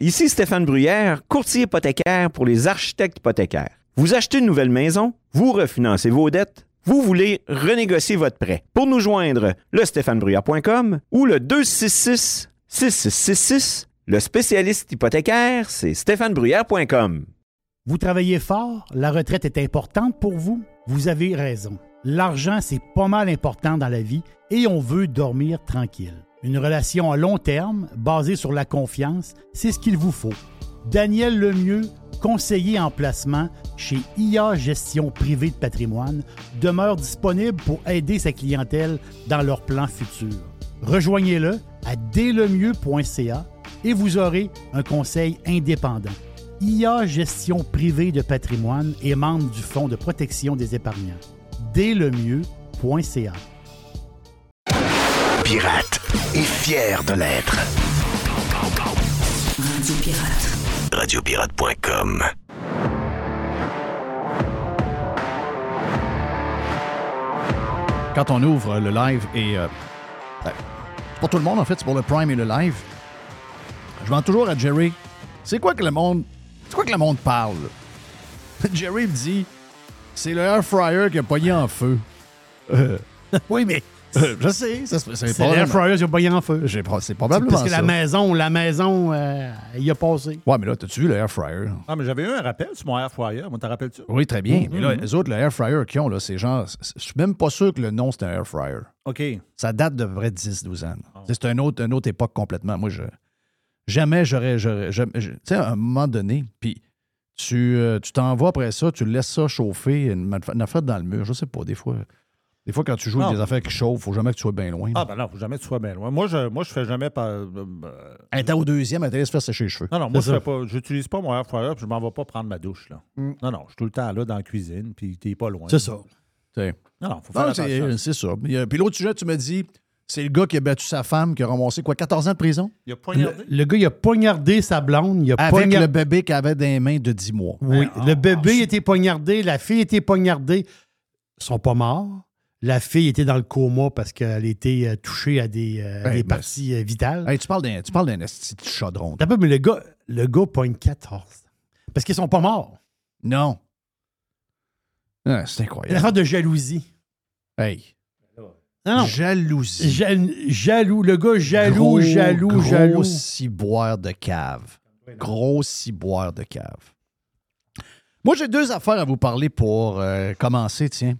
Ici Stéphane Bruyère, courtier hypothécaire pour les architectes hypothécaires. Vous achetez une nouvelle maison, vous refinancez vos dettes, vous voulez renégocier votre prêt. Pour nous joindre, le stéphanebruyère.com ou le 266 6666. Le spécialiste hypothécaire, c'est stéphanebruyère.com. Vous travaillez fort, la retraite est importante pour vous. Vous avez raison. L'argent, c'est pas mal important dans la vie et on veut dormir tranquille. Une relation à long terme, basée sur la confiance, c'est ce qu'il vous faut. Daniel Lemieux, conseiller en placement chez IA Gestion Privée de Patrimoine, demeure disponible pour aider sa clientèle dans leurs plans futurs. Rejoignez-le à dlemieux.ca et vous aurez un conseil indépendant. IA Gestion Privée de Patrimoine est membre du Fonds de protection des épargnants. dlemieux.ca Pirate et fier de l'être. Radio Pirate. Radiopirate.com. Quand on ouvre le live et. euh, ben, c'est pour tout le monde, en fait, c'est pour le Prime et le live. Je demande toujours à Jerry c'est quoi que le monde. C'est quoi que le monde parle? Jerry me dit c'est le air fryer qui a pogné en feu. Euh, Oui, mais euh, je sais, ça, se- c'est c'est l'air fryer qui a pogné en feu. j'ai C'est probablement Parce que ça. la maison, la maison, euh, il y a passé. Ouais, mais là, t'as-tu vu le air fryer? Ah, mais j'avais eu un rappel sur mon air fryer. Moi, t'en rappelles-tu? Oui, très bien. Mhm. Mais là, les autres, le air fryer qu'ils ont, là, c'est genre. Je suis même pas sûr que le nom, c'est un air fryer. OK. Ça date de vrai 10-12 ans. Ah. C'est une autre, une autre époque complètement. Moi, je. Jamais j'aurais. Tu sais, à un moment donné, puis tu euh, tu t'en vas après ça, tu laisses ça chauffer, une, une affaire dans le mur. Je sais pas, des fois. Des fois, quand tu joues avec Non. des affaires qui chauffent, faut jamais que tu sois bien loin. Ah, ben non, faut jamais que tu sois bien loin. Moi, je, moi, je fais jamais par. euh, euh, Elle était au deuxième, elle te laisse faire sécher les cheveux. non, non, moi, je fais pas. J'utilise pas mon air fryer, puis je m'en vais pas prendre ma douche, là. Mm. Non, non, je suis tout le temps là dans la cuisine, puis t'es pas loin. C'est ça. Tu sais. Non, non, faut faire Non, attention. c'est c'est ça. Il Puis l'autre sujet, tu me dis, c'est le gars qui a battu sa femme, qui a ramassé quoi, 14 ans de prison? Il a Le, poignardé? le gars, il a poignardé sa blonde. Il a Avec poignardé- le bébé qu'il avait dans les mains de 10 mois. Oui, Ah, le bébé était poignardé, la fille était poignardée. Ils sont pas morts. La fille était dans le coma parce qu'elle était euh, touchée à des, euh, Hey, des parties euh, vitales. Hey, tu parles d'un tu parles d'un esti de chaudron. T'as pas, mais le gars, le gars pogne 14. Parce qu'ils sont pas morts. Non. Ah, c'est incroyable. affaire de jalousie. Hey. Non, non. Jalousie. Ja- jaloux. Le gars jaloux, Gros, jaloux, gros jaloux. ciboire de cave. Gros ciboire de cave. Moi, j'ai deux affaires à vous parler pour euh, commencer, tiens.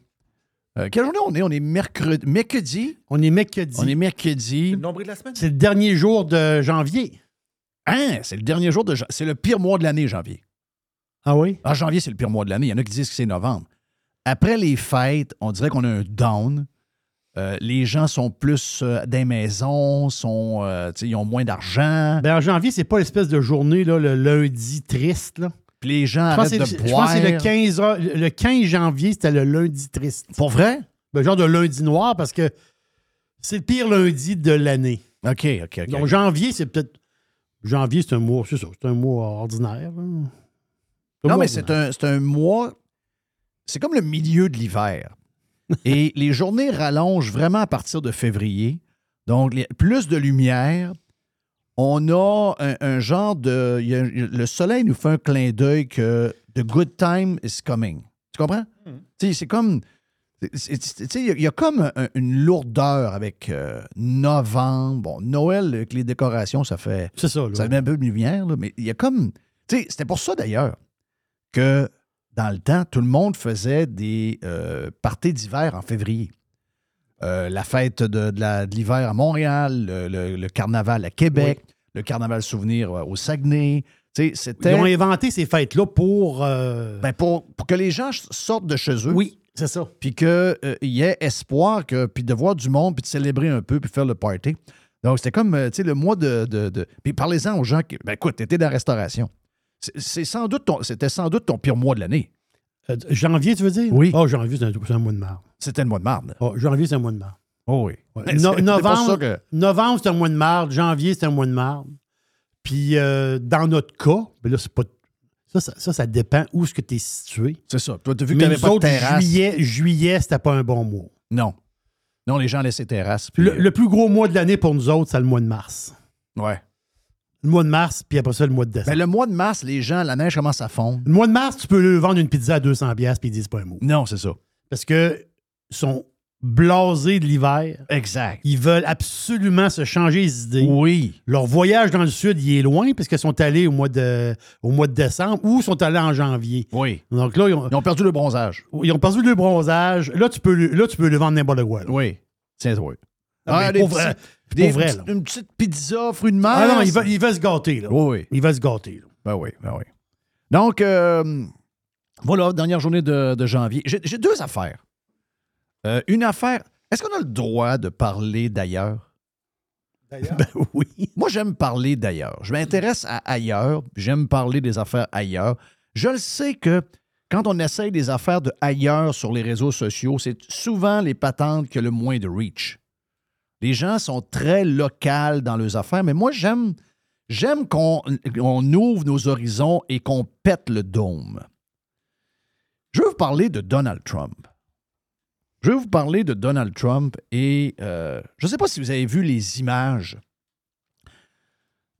Euh, quelle journée on est? On est mercredi. Mercredi. On est mercredi. On est mercredi. C'est le nombril de la semaine? C'est le dernier jour de janvier. Hein? C'est le dernier jour de... jan- C'est le pire mois de l'année, janvier. Ah oui? Ah, janvier, c'est le pire mois de l'année. Il y en a qui disent que c'est novembre. Après les fêtes, on dirait qu'on a un down. Euh, les gens sont plus euh, dans les maisons, sont, euh, ils ont moins d'argent. Ben, en janvier, c'est pas l'espèce de journée, là, le lundi triste. Là. Puis les gens arrêtent de je boire. pense que c'est le 15, heures- le 15 janvier, c'était le lundi triste. Pour vrai? Ben, genre de lundi noir parce que c'est le pire lundi de l'année. OK, OK, OK. Donc, janvier, c'est peut-être. Janvier, c'est un mois, c'est ça, c'est un mois ordinaire. un non, mois mais c'est un, c'est un mois. C'est comme le milieu de l'hiver. Et les journées rallongent vraiment à partir de février. Donc, les- plus de lumière. On a un, un genre de. il y a- le soleil nous fait un clin d'œil que the good time is coming. Tu comprends? Tu sais, c'est comme. il y a- il y, a comme un- une lourdeur avec euh, novembre. Bon, Noël, avec les décorations, ça fait. C'est ça, là. Ça met un peu de lumière, là, mais il y a comme. Tu sais, c'était pour ça d'ailleurs que dans le temps, tout le monde faisait des euh, parties d'hiver en février. Euh, la fête de, l'hiver à Montréal, le, le- le carnaval à Québec, le carnaval souvenir euh, au Saguenay. Ils ont inventé ces fêtes-là pour. euh, ben, pour, pour que les gens sortent de chez eux. oui, c'est ça. Puis qu'il y ait espoir, que, puis de voir du monde, puis de célébrer un peu, puis faire le party. Donc, c'était comme, tu sais, le mois de... de, de- Puis parlez-en aux gens qui... Ben écoute, t'étais dans la restauration. C'est- C'est sans doute ton- C'était sans doute ton pire mois de l'année. Euh, janvier, tu veux dire? Oui. Oh, janvier, c'est un, un mois de mars. C'était le mois de mars. Oh, janvier, c'est un mois de mars. Oh oui. Ouais. No- novembre, que- novembre, c'est un mois de mars. Janvier, c'est un mois de mars. Puis, euh, dans notre cas, ben là, c'est pas. Ça, ça, ça, ça dépend où est-ce que tu es situé. C'est ça. Toi, t'as vu que Mais nous pas de terrasse. juillet, juillet, c'était pas un bon mois. Non. Non, les gens laissaient terrasse. puis, Le, le plus gros mois de l'année pour nous autres, c'est le mois de mars. euh, Ouais. Le mois de mars, puis après ça, le mois de décembre. Ben, le mois de mars, les gens, la neige commence à fondre. Le mois de mars, tu peux vendre une pizza à 200$ puis ils disent pas un mot. Non, c'est ça. Parce que sont blasés de l'hiver. Exact. Ils veulent absolument se changer les idées. Oui. Leur voyage dans le sud, il est loin parce qu'ils sont allés au mois de, au mois de décembre ou sont allés en janvier. Oui. Donc là, ils ont, Ils ont perdu le bronzage. ils ont perdu le bronzage. Là, tu peux, le- là, tu peux le vendre n'importe quoi. là. Oui. C'est oui. Ah, mais des pour petits- vrai- des pour vrai, petites- là. une petite pizza, fruits de mer. Ah non, ils veulent se gâter. Là. Oui, oui. Ils veulent se gâter. là. Ben oui, ben oui. Donc, euh, voilà, dernière journée de, de janvier. J'ai deux affaires. Euh, une affaire, est-ce qu'on a le droit de parler d'ailleurs? Ben oui. Moi, j'aime parler d'ailleurs. Je m'intéresse à ailleurs, j'aime parler des affaires ailleurs. Je le sais que quand on essaye des affaires de ailleurs sur les réseaux sociaux, c'est souvent les patentes qui ont le moins de reach. Les gens sont très locaux dans leurs affaires, mais moi, j'aime j'aime qu'on on ouvre nos horizons et qu'on pète le dôme. Je veux vous parler de Donald Trump. Je veux vous parler de Donald Trump et euh, je ne sais pas si vous avez vu les images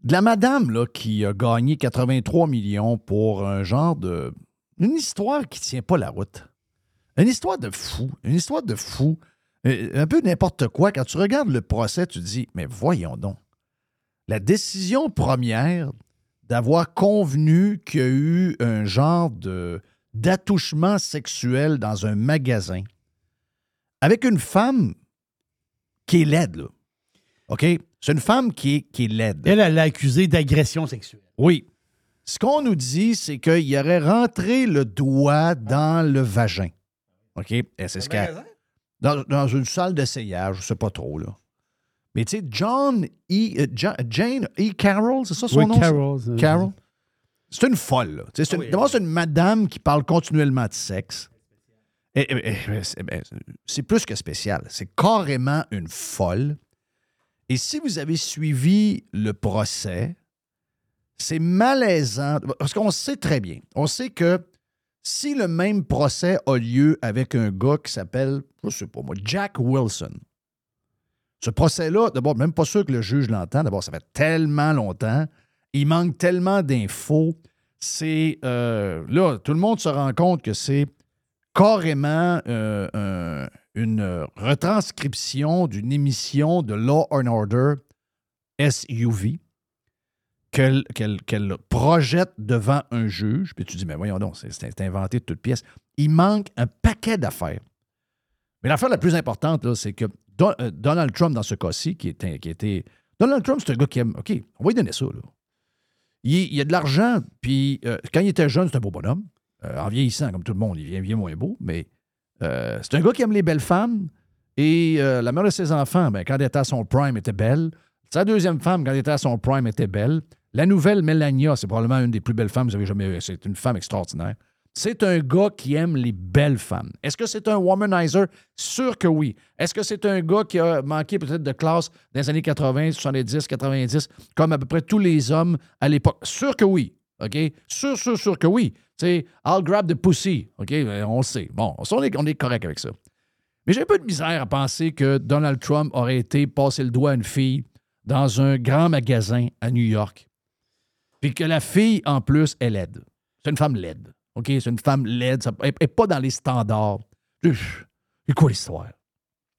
de la madame qui a gagné 83 millions pour un genre de. Une histoire qui ne tient pas la route. Une histoire de fou. Une histoire de fou. Un peu n'importe quoi. Quand tu regardes le procès, tu te dis Mais voyons donc. La décision première d'avoir convenu qu'il y a eu un genre de d'attouchement sexuel dans un magasin avec une femme qui est laide, là. OK? C'est une femme qui est, qui est laide. Elle, elle l'a accusé d'agression sexuelle. Oui. Ce qu'on nous dit, c'est qu'il aurait rentré le doigt dans le vagin. OK? Et c'est ce qu'elle- dans, dans une salle d'essayage, je sais pas trop, là. Mais tu sais, John E. euh, Ja- Jane E. Carroll, c'est ça son Oui, nom? euh, Carol. C'est une folle, là. Tu sais, C'est une, d'abord, c'est une madame qui parle continuellement de sexe. Et- et- et- c'est ben, c'est plus que spécial. C'est carrément une folle. Et si vous avez suivi le procès, c'est malaisant. Parce qu'on sait très bien. On sait que si le même procès a lieu avec un gars qui s'appelle, je sais pas moi, Jack Wilson, ce procès-là, d'abord, même pas sûr que le juge l'entend. D'abord, ça fait tellement longtemps. Il manque tellement d'infos. C'est. euh, là, tout le monde se rend compte que c'est carrément euh, un- une retranscription d'une émission de Law and Order SUV qu'elle projette devant un juge. Puis tu dis, mais voyons donc, c'est- inventé de toutes pièces. Il manque un paquet d'affaires. Mais l'affaire la plus importante, c'est que euh, Donald Trump, dans ce cas-ci, qui était, qui était. Donald Trump, c'est un gars qui aime. OK, on va lui donner ça, là. Il, a de l'argent, puis euh, quand il était jeune, c'est un beau bonhomme. Euh, en vieillissant, comme tout le monde, il vient, moins beau, mais c'est un gars qui aime les belles femmes. Et la mère de ses enfants, ben, quand elle était à son prime, était belle. Sa deuxième femme, quand elle était à son prime, était belle. La nouvelle Melania, c'est probablement une des plus belles femmes que vous avez jamais vues. C'est une femme extraordinaire. C'est un gars qui aime les belles femmes. Est-ce que c'est un womanizer? Sûr que oui. Est-ce que c'est un gars qui a manqué peut-être de classe dans les années 80, 70, 90, comme à peu près tous les hommes à l'époque? Sûr que oui. OK? Sûr, sûr, sûr que oui. Sais, I'll grab the pussy. OK? Ben, On le sait. Bon, on est, on est correct avec ça. Mais j'ai un peu de misère à penser que Donald Trump aurait été passer le doigt à une fille dans un grand magasin à New York. Puis que la fille, en plus, est laide. C'est une femme laide. OK? C'est une femme laide. Ça- Elle n'est pas dans les standards. C'est quoi l'histoire?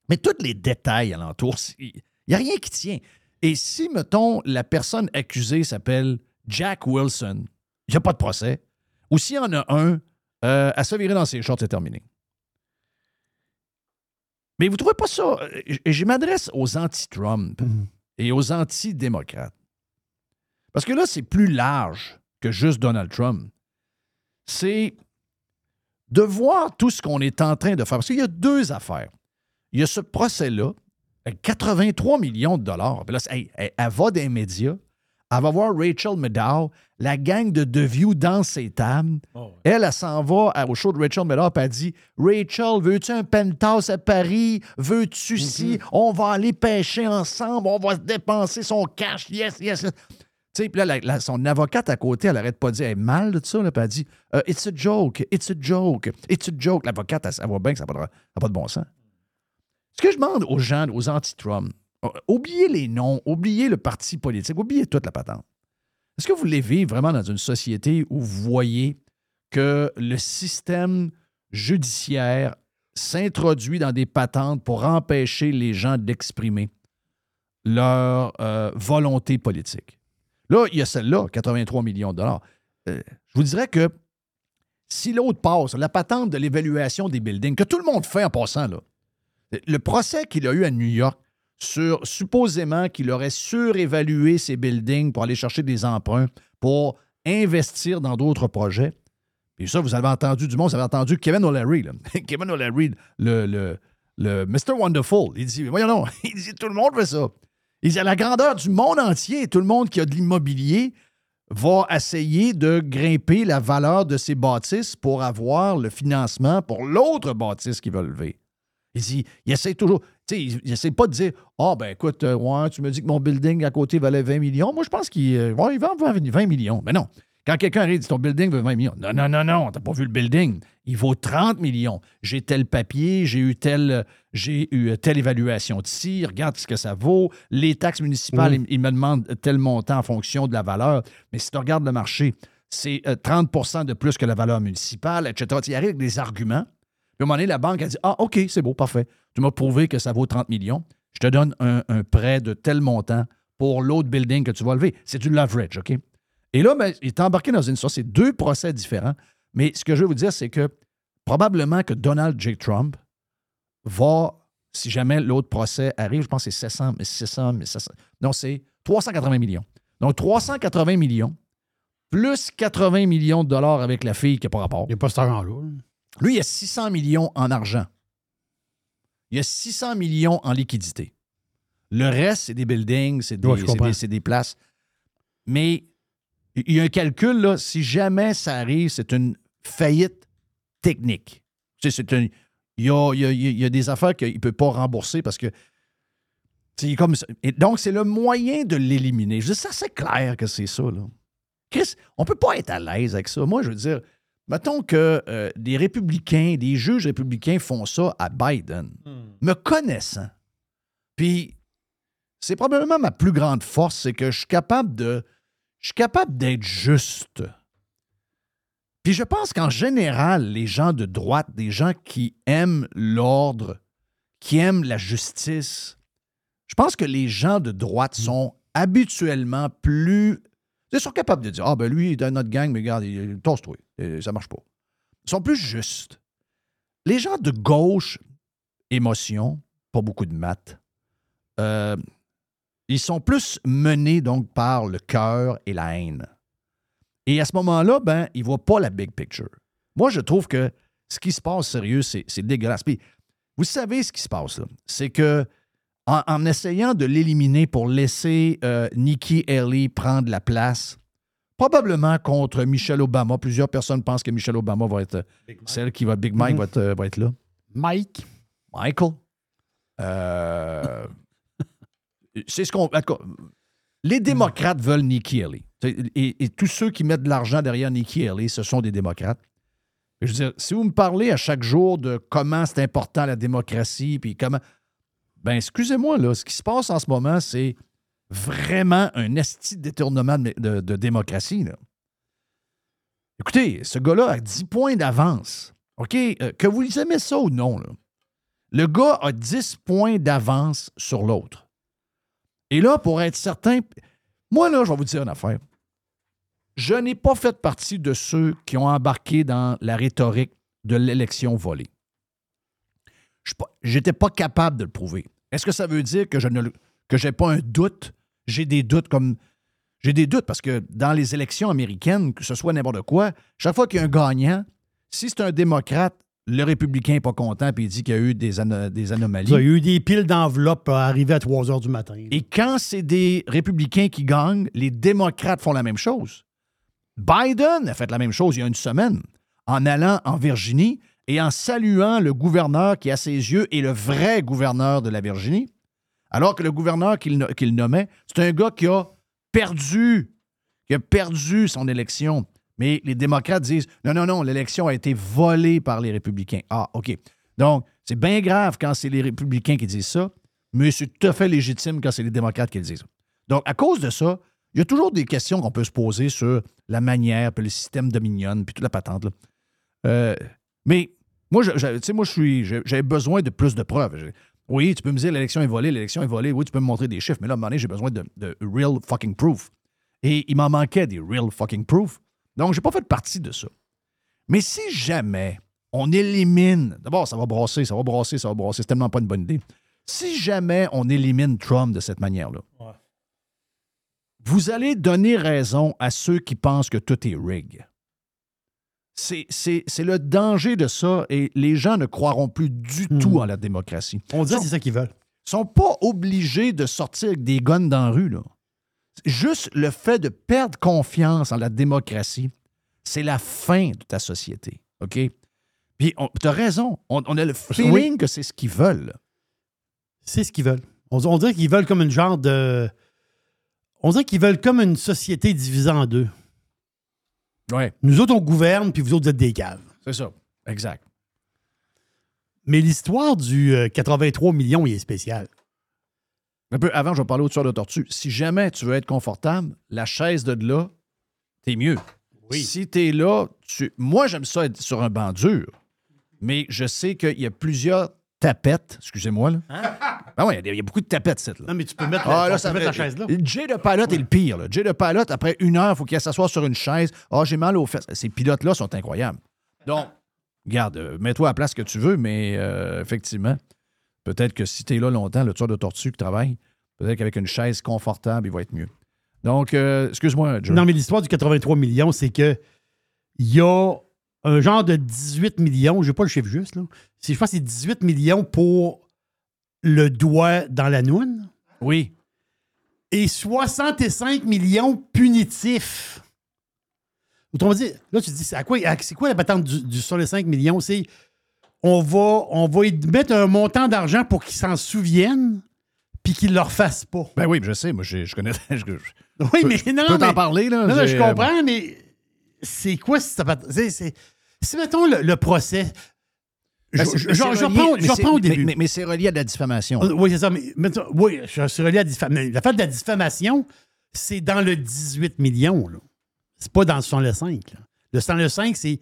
Mais tous les détails alentour, il n'y a rien qui tient. Et si, mettons, la personne accusée s'appelle Jack Wilson, il n'y a pas de procès. Ou s'il y en a un, euh, à se virer dans ses shorts, c'est terminé. Mais vous ne trouvez pas ça? euh, je m'adresse aux anti-Trump et aux anti-démocrates. Parce que là, c'est plus large que juste Donald Trump. C'est de voir tout ce qu'on est en train de faire. Parce qu'il y a deux affaires. Il y a ce procès-là, avec 83 millions de dollars. Puis là, elle, elle va des médias, elle va voir Rachel Maddow, la gang de The View dans ses tables. Elle, elle s'en va à- au show de Rachel Maddow, puis elle dit Rachel, veux-tu un penthouse à Paris? Veux-tu si On va aller pêcher ensemble, on va se dépenser son cash, yes, yes. yes. Sais, là, son avocate à côté, elle arrête pas de dire, elle est mal de ça, là, puis elle dit Euh, It's a joke, it's a joke, it's a joke. L'avocate, elle, voit bien que ça n'a pas de bon sens. Ce que je demande aux gens, aux anti-Trump, euh, oubliez les noms, oubliez le parti politique, oubliez toute la patente. Est-ce que vous voulez vivre vraiment dans une société où vous voyez que le système judiciaire s'introduit dans des patentes pour empêcher les gens d'exprimer leur euh, volonté politique? Là, il y a celle-là, 83 millions de dollars. Euh, je vous dirais que si l'autre passe, la patente de l'évaluation des buildings, que tout le monde fait en passant, le procès qu'il a eu à New York sur supposément qu'il aurait surévalué ses buildings pour aller chercher des emprunts pour investir dans d'autres projets. Et ça, vous avez entendu du monde, vous avez entendu Kevin O'Leary. Kevin O'Leary, le, le, le Mr. Wonderful, il dit, voyons non, il dit, tout le monde fait ça. Il dit, à la grandeur du monde entier, tout le monde qui a de l'immobilier va essayer de grimper la valeur de ses bâtisses pour avoir le financement pour l'autre bâtisse qu'il va lever. Il dit, il essaie toujours, tu sais, il, essaie pas de dire, ah ben écoute, euh, tu me dis que mon building à côté valait 20 millions. Moi, je pense qu'il euh, il vend 20, 20 millions. Mais non. Quand quelqu'un arrive et dit ton building vaut 20 millions. Non, non, non, non, t'as pas vu le building. Il vaut 30 millions. J'ai tel papier, j'ai eu telle, j'ai eu telle évaluation de ci, regarde ce que ça vaut. Les taxes municipales, ils, ils me demandent tel montant en fonction de la valeur. Mais si tu regardes le marché, c'est euh, 30% de plus que la valeur municipale, etc. Tu y arrives avec des arguments. Puis à un moment donné, la banque a dit Ah, OK, c'est beau, parfait. Tu m'as prouvé que ça vaut 30 millions. Je te donne un, un prêt de tel montant pour l'autre building que tu vas lever. C'est du leverage, OK? Et là, ben, il est embarqué dans une histoire. C'est deux procès différents. Mais ce que je veux vous dire, c'est que probablement que Donald J. Trump va, si jamais l'autre procès arrive, je pense que c'est 700, mais 600, mais 700. Non, c'est 380 millions. Donc 380 millions, plus 80 millions de dollars avec la fille qui n'a pas rapport. Il n'y a pas cet argent-là. Lui, il y a 600 millions en argent. Il y a 600 millions en liquidité. Le reste, c'est des buildings, c'est des, Ouais, des- places. Mais il y a un calcul, là, si jamais ça arrive, c'est une faillite technique. C'est un- il, y a, il y a- il y a des affaires qu'il ne peut pas rembourser parce que. C'est comme ça. Et donc, c'est le moyen de l'éliminer. Je dis, ça, c'est clair que c'est ça. Là. Chris, on ne peut pas être à l'aise avec ça. Moi, je veux dire, mettons que euh, des républicains, des juges républicains font ça à Biden, me connaissant. Puis, c'est probablement ma plus grande force, c'est que je suis capable de. Je suis capable d'être juste. Puis je pense qu'en général, les gens de droite, des gens qui aiment l'ordre, qui aiment la justice, je pense que les gens de droite sont habituellement plus. Ils sont capables de dire Ah, ben lui, il est dans notre gang, mais regarde, il, tosse-toi. Ça marche pas. Ils sont plus justes. Les gens de gauche, émotion, pas beaucoup de maths, euh, ils sont plus menés donc par le cœur et la haine. Et à ce moment-là, ben, ils ne voient pas la big picture. Moi, je trouve que ce qui se passe sérieux, c'est dégueulasse. Puis, vous savez ce qui se passe là. C'est que en, en essayant de l'éliminer pour laisser euh, Nikki Haley prendre la place, probablement contre Michelle Obama. Plusieurs personnes pensent que Michelle Obama va être celle qui va, Big Mike Mhm. va, être, euh, va être là. Mike. Michael. Euh, c'est ce qu'on. Les démocrates veulent Nikki Haley. Et, tous ceux qui mettent de l'argent derrière Nikki Haley, ce sont des démocrates. Je veux dire, si vous me parlez à chaque jour de comment c'est important la démocratie, puis comment. Ben, excusez-moi, là, ce qui se passe en ce moment, c'est vraiment un esti détournement de, démocratie. Écoutez, ce gars-là a 10 points d'avance. OK? Euh, que vous aimez ça ou non, le gars a 10 points d'avance sur l'autre. Et là, pour être certain, moi, là, je vais vous dire une affaire. Je n'ai pas fait partie de ceux qui ont embarqué dans la rhétorique de l'élection volée. Je n'étais pas capable de le prouver. Est-ce que ça veut dire que je ne que j'ai pas un doute? J'ai des doutes comme. J'ai des doutes parce que dans les élections américaines, que ce soit n'importe quoi, chaque fois qu'il y a un gagnant, si c'est un démocrate, le républicain n'est pas content et il dit qu'il y a eu des, ano- des anomalies. Il y a eu des piles d'enveloppes euh, arrivées à 3 heures du matin. Et quand c'est des républicains qui gagnent, les démocrates font la même chose. Biden a fait la même chose il y a une semaine en allant en Virginie et en saluant le gouverneur qui, à ses yeux, est le vrai gouverneur de la Virginie, alors que le gouverneur qu'il nommait, c'est un gars qui a perdu, qui a perdu son élection. Mais les démocrates disent non, non, non, l'élection a été volée par les républicains. Ah, OK. Donc, c'est bien grave quand c'est les républicains qui disent ça, mais c'est tout à fait légitime quand c'est les démocrates qui le disent. Donc, à cause de ça, il y a toujours des questions qu'on peut se poser sur la manière, puis le système Dominion, puis toute la patente. là. Euh, mais moi, je, je- moi, je suis, j'avais besoin de plus de preuves. Oui, tu peux me dire l'élection est volée, l'élection est volée. Oui, tu peux me montrer des chiffres, mais là, à un moment donné, j'ai besoin de, de real fucking proof. Et il m'en manquait des real fucking proof. Donc, j'ai pas fait partie de ça. Mais si jamais on élimine, d'abord, ça va brasser, ça va brasser, ça va brasser, c'est tellement pas une bonne idée. Si jamais on élimine Trump de cette manière-là, vous allez donner raison à ceux qui pensent que tout est rig. C'est, c'est- c'est le danger de ça et les gens ne croiront plus du Hmm. tout en la démocratie. On dit que c'est ça qu'ils veulent. sont pas obligés de sortir avec des guns dans la rue. Là. Juste le fait de perdre confiance en la démocratie, c'est la fin de ta société. OK? Puis, tu as raison. On, on a le feeling que c'est ce qu'ils veulent. C'est ce qu'ils veulent. On, on dirait qu'ils veulent comme une genre de. On dirait qu'ils veulent comme une société divisée en deux. Ouais, Nous autres, on gouverne, puis vous autres, vous êtes des caves. c'est ça. Exact. Mais l'histoire du euh, 83 millions, il est spécial. Un peu avant, je vais parler au tueur de tortue. Si jamais tu veux être confortable, la chaise de là, t'es mieux. Si t'es là, tu... moi, j'aime ça être sur un banc dur, mais je sais qu'il y a plusieurs tapettes. Excusez-moi, là. Ah ouais, il y a- il y, a beaucoup de tapettes, cette là. Non, mais tu peux mettre, Ah, la, là, tu ça peux mettre fait- la chaise là. Jay de pilote est le pire. Là. Jay de pilote, après une heure, il faut qu'il s'assoie sur une chaise. Ah, j'ai mal aux fesses. Ces pilotes-là sont incroyables. Donc, regarde, euh, mets-toi à la place que tu veux, mais euh, effectivement, peut-être que si tu es là longtemps, le tueur de tortue qui travaille, peut-être qu'avec une chaise confortable, il va être mieux. Donc, euh, excuse-moi, Joe. Non, mais l'histoire du 83 millions, c'est que il y a un genre de 18 millions, je n'ai pas le chiffre juste, là. Je pense que c'est 18 millions pour le doigt dans la noune Oui. et 65 millions punitifs. Autrement dit, là, tu te dis, c'est à quoi, quoi la patente du, du- sur les 5 millions? C'est on va, on va y mettre un montant d'argent pour qu'ils s'en souviennent puis qu'ils ne le refassent pas. Ben oui, je sais, moi, je, je connais. Je, je Oui, mais non, peux t'en mais- parler, là. Non, non, je euh, comprends, mais c'est quoi si ça c'est, c'est- Si, mettons, le, le procès. Je, Ben, c'est- je- mais je- c'est je reprends, mais je c'est- au mais- début. Mais, mais c'est relié à de la diffamation. Euh, Oui, c'est ça. Mais, mettons- oui, je suis relié à la diffamation. La de la diffamation, c'est dans le 18 millions. Là. C'est pas dans le 105. Là. Le 105, c'est.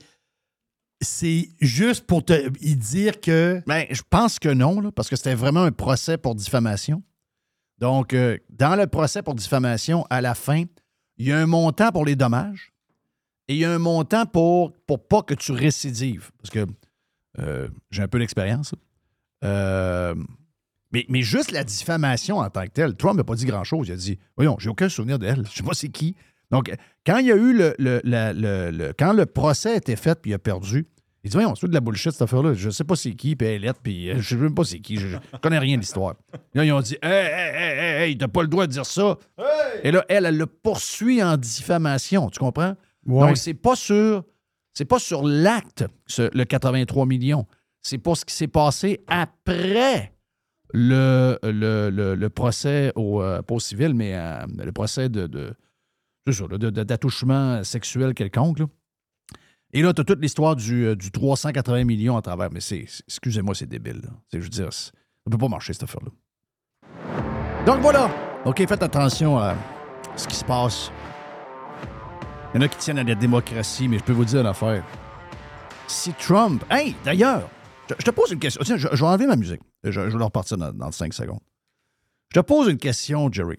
C'est juste pour te y dire que. Ben, je pense que non, parce que c'était vraiment un procès pour diffamation. Donc, euh, dans le procès pour diffamation, à la fin, il y a un montant pour les dommages et il y a un montant pour, pour pas que tu récidives. Parce que euh, j'ai un peu d'expérience. Euh, mais, juste la diffamation en tant que telle, Trump n'a pas dit grand-chose. Il a dit Voyons, j'ai aucun souvenir d'elle. Je sais pas c'est qui. Donc, quand il y a eu le, le- la- le- le- quand le procès a été fait puis il a perdu, il dit Voyons, c'est de la bullshit cette affaire-là. Je sais pas c'est qui, puis elle est puis euh, je sais même pas c'est qui. Je, je connais rien de l'histoire. Là, ils ont dit Hey, hey, hey, hey, hey, t'as pas le droit de dire ça. Et là, elle, elle le poursuit en diffamation. Tu comprends? Donc, c'est pas sur. C'est pas sur l'acte, le 83 millions. C'est pour ce qui s'est passé après le, le, le- le procès au, euh, pas au civil, mais euh, le procès de, de, d'attouchement sexuel quelconque. là. Et là, tu as toute l'histoire du, euh, du 380 millions à travers. Mais c'est, c'est- excusez-moi, c'est débile. C'est- Je veux dire, c'est- ça peut pas marcher, cette affaire-là. Donc voilà. OK, faites attention à ce qui se passe. Il y en a qui tiennent à la démocratie, mais je peux vous dire une affaire. Si Trump. Hey, d'ailleurs, je, te pose une question. Tiens, je, vais enlever ma musique. Je, je vais leur repartir dans, dans 5 secondes. Je te pose une question, Jerry.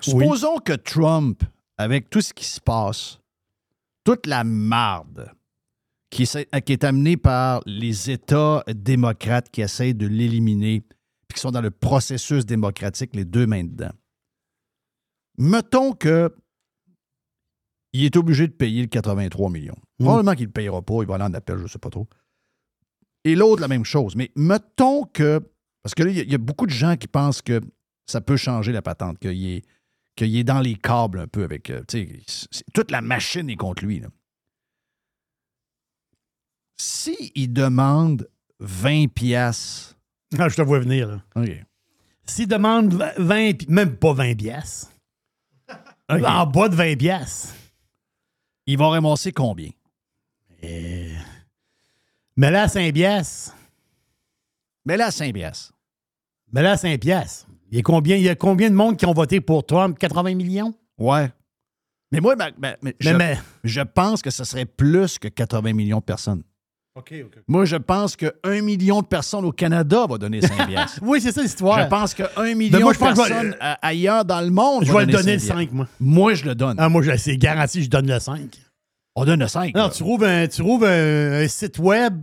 Supposons que Trump, avec tout ce qui se passe, toute la marde qui, qui est amenée par les États démocrates qui essayent de l'éliminer, puis qui sont dans le processus démocratique, les deux mains dedans. Mettons que il est obligé de payer le 83 millions. Probablement qu'il ne le payera pas, il va aller en appel, je ne sais pas trop. Et l'autre, la même chose. Mais mettons que. Parce que là, il y a- il y, a beaucoup de gens qui pensent que ça peut changer la patente, qu'il est, qu'il est dans les câbles un peu avec. euh, toute la machine est contre lui. S'il demande 20 piastres. Ah, je te vois venir, là. OK. S'il demande 20, pi- même pas 20 piastres, en bas de 20 piastres, Ils vont ramasser combien? mais là, à 5 piastres, Mais là, 5 piastres. mais là, à 5 piastres, il y, a combien, il y a combien de monde qui ont voté pour Trump? 80 millions? Ouais. Mais moi, ben, ben, mais je, Mais, je pense que ce serait plus que 80 millions de personnes. OK, OK. Moi, je pense que 1 million de personnes au Canada va donner 5 piastres. oui, c'est ça l'histoire. Je pense que 1 million moi, de que personnes a- ailleurs dans le monde Je va vais le donner le 5 5, moi. Moi, je le donne. Ah, moi, c'est garanti, je donne le 5. On donne le 5. Non, là. tu trouves un, tu trouves un, un site web,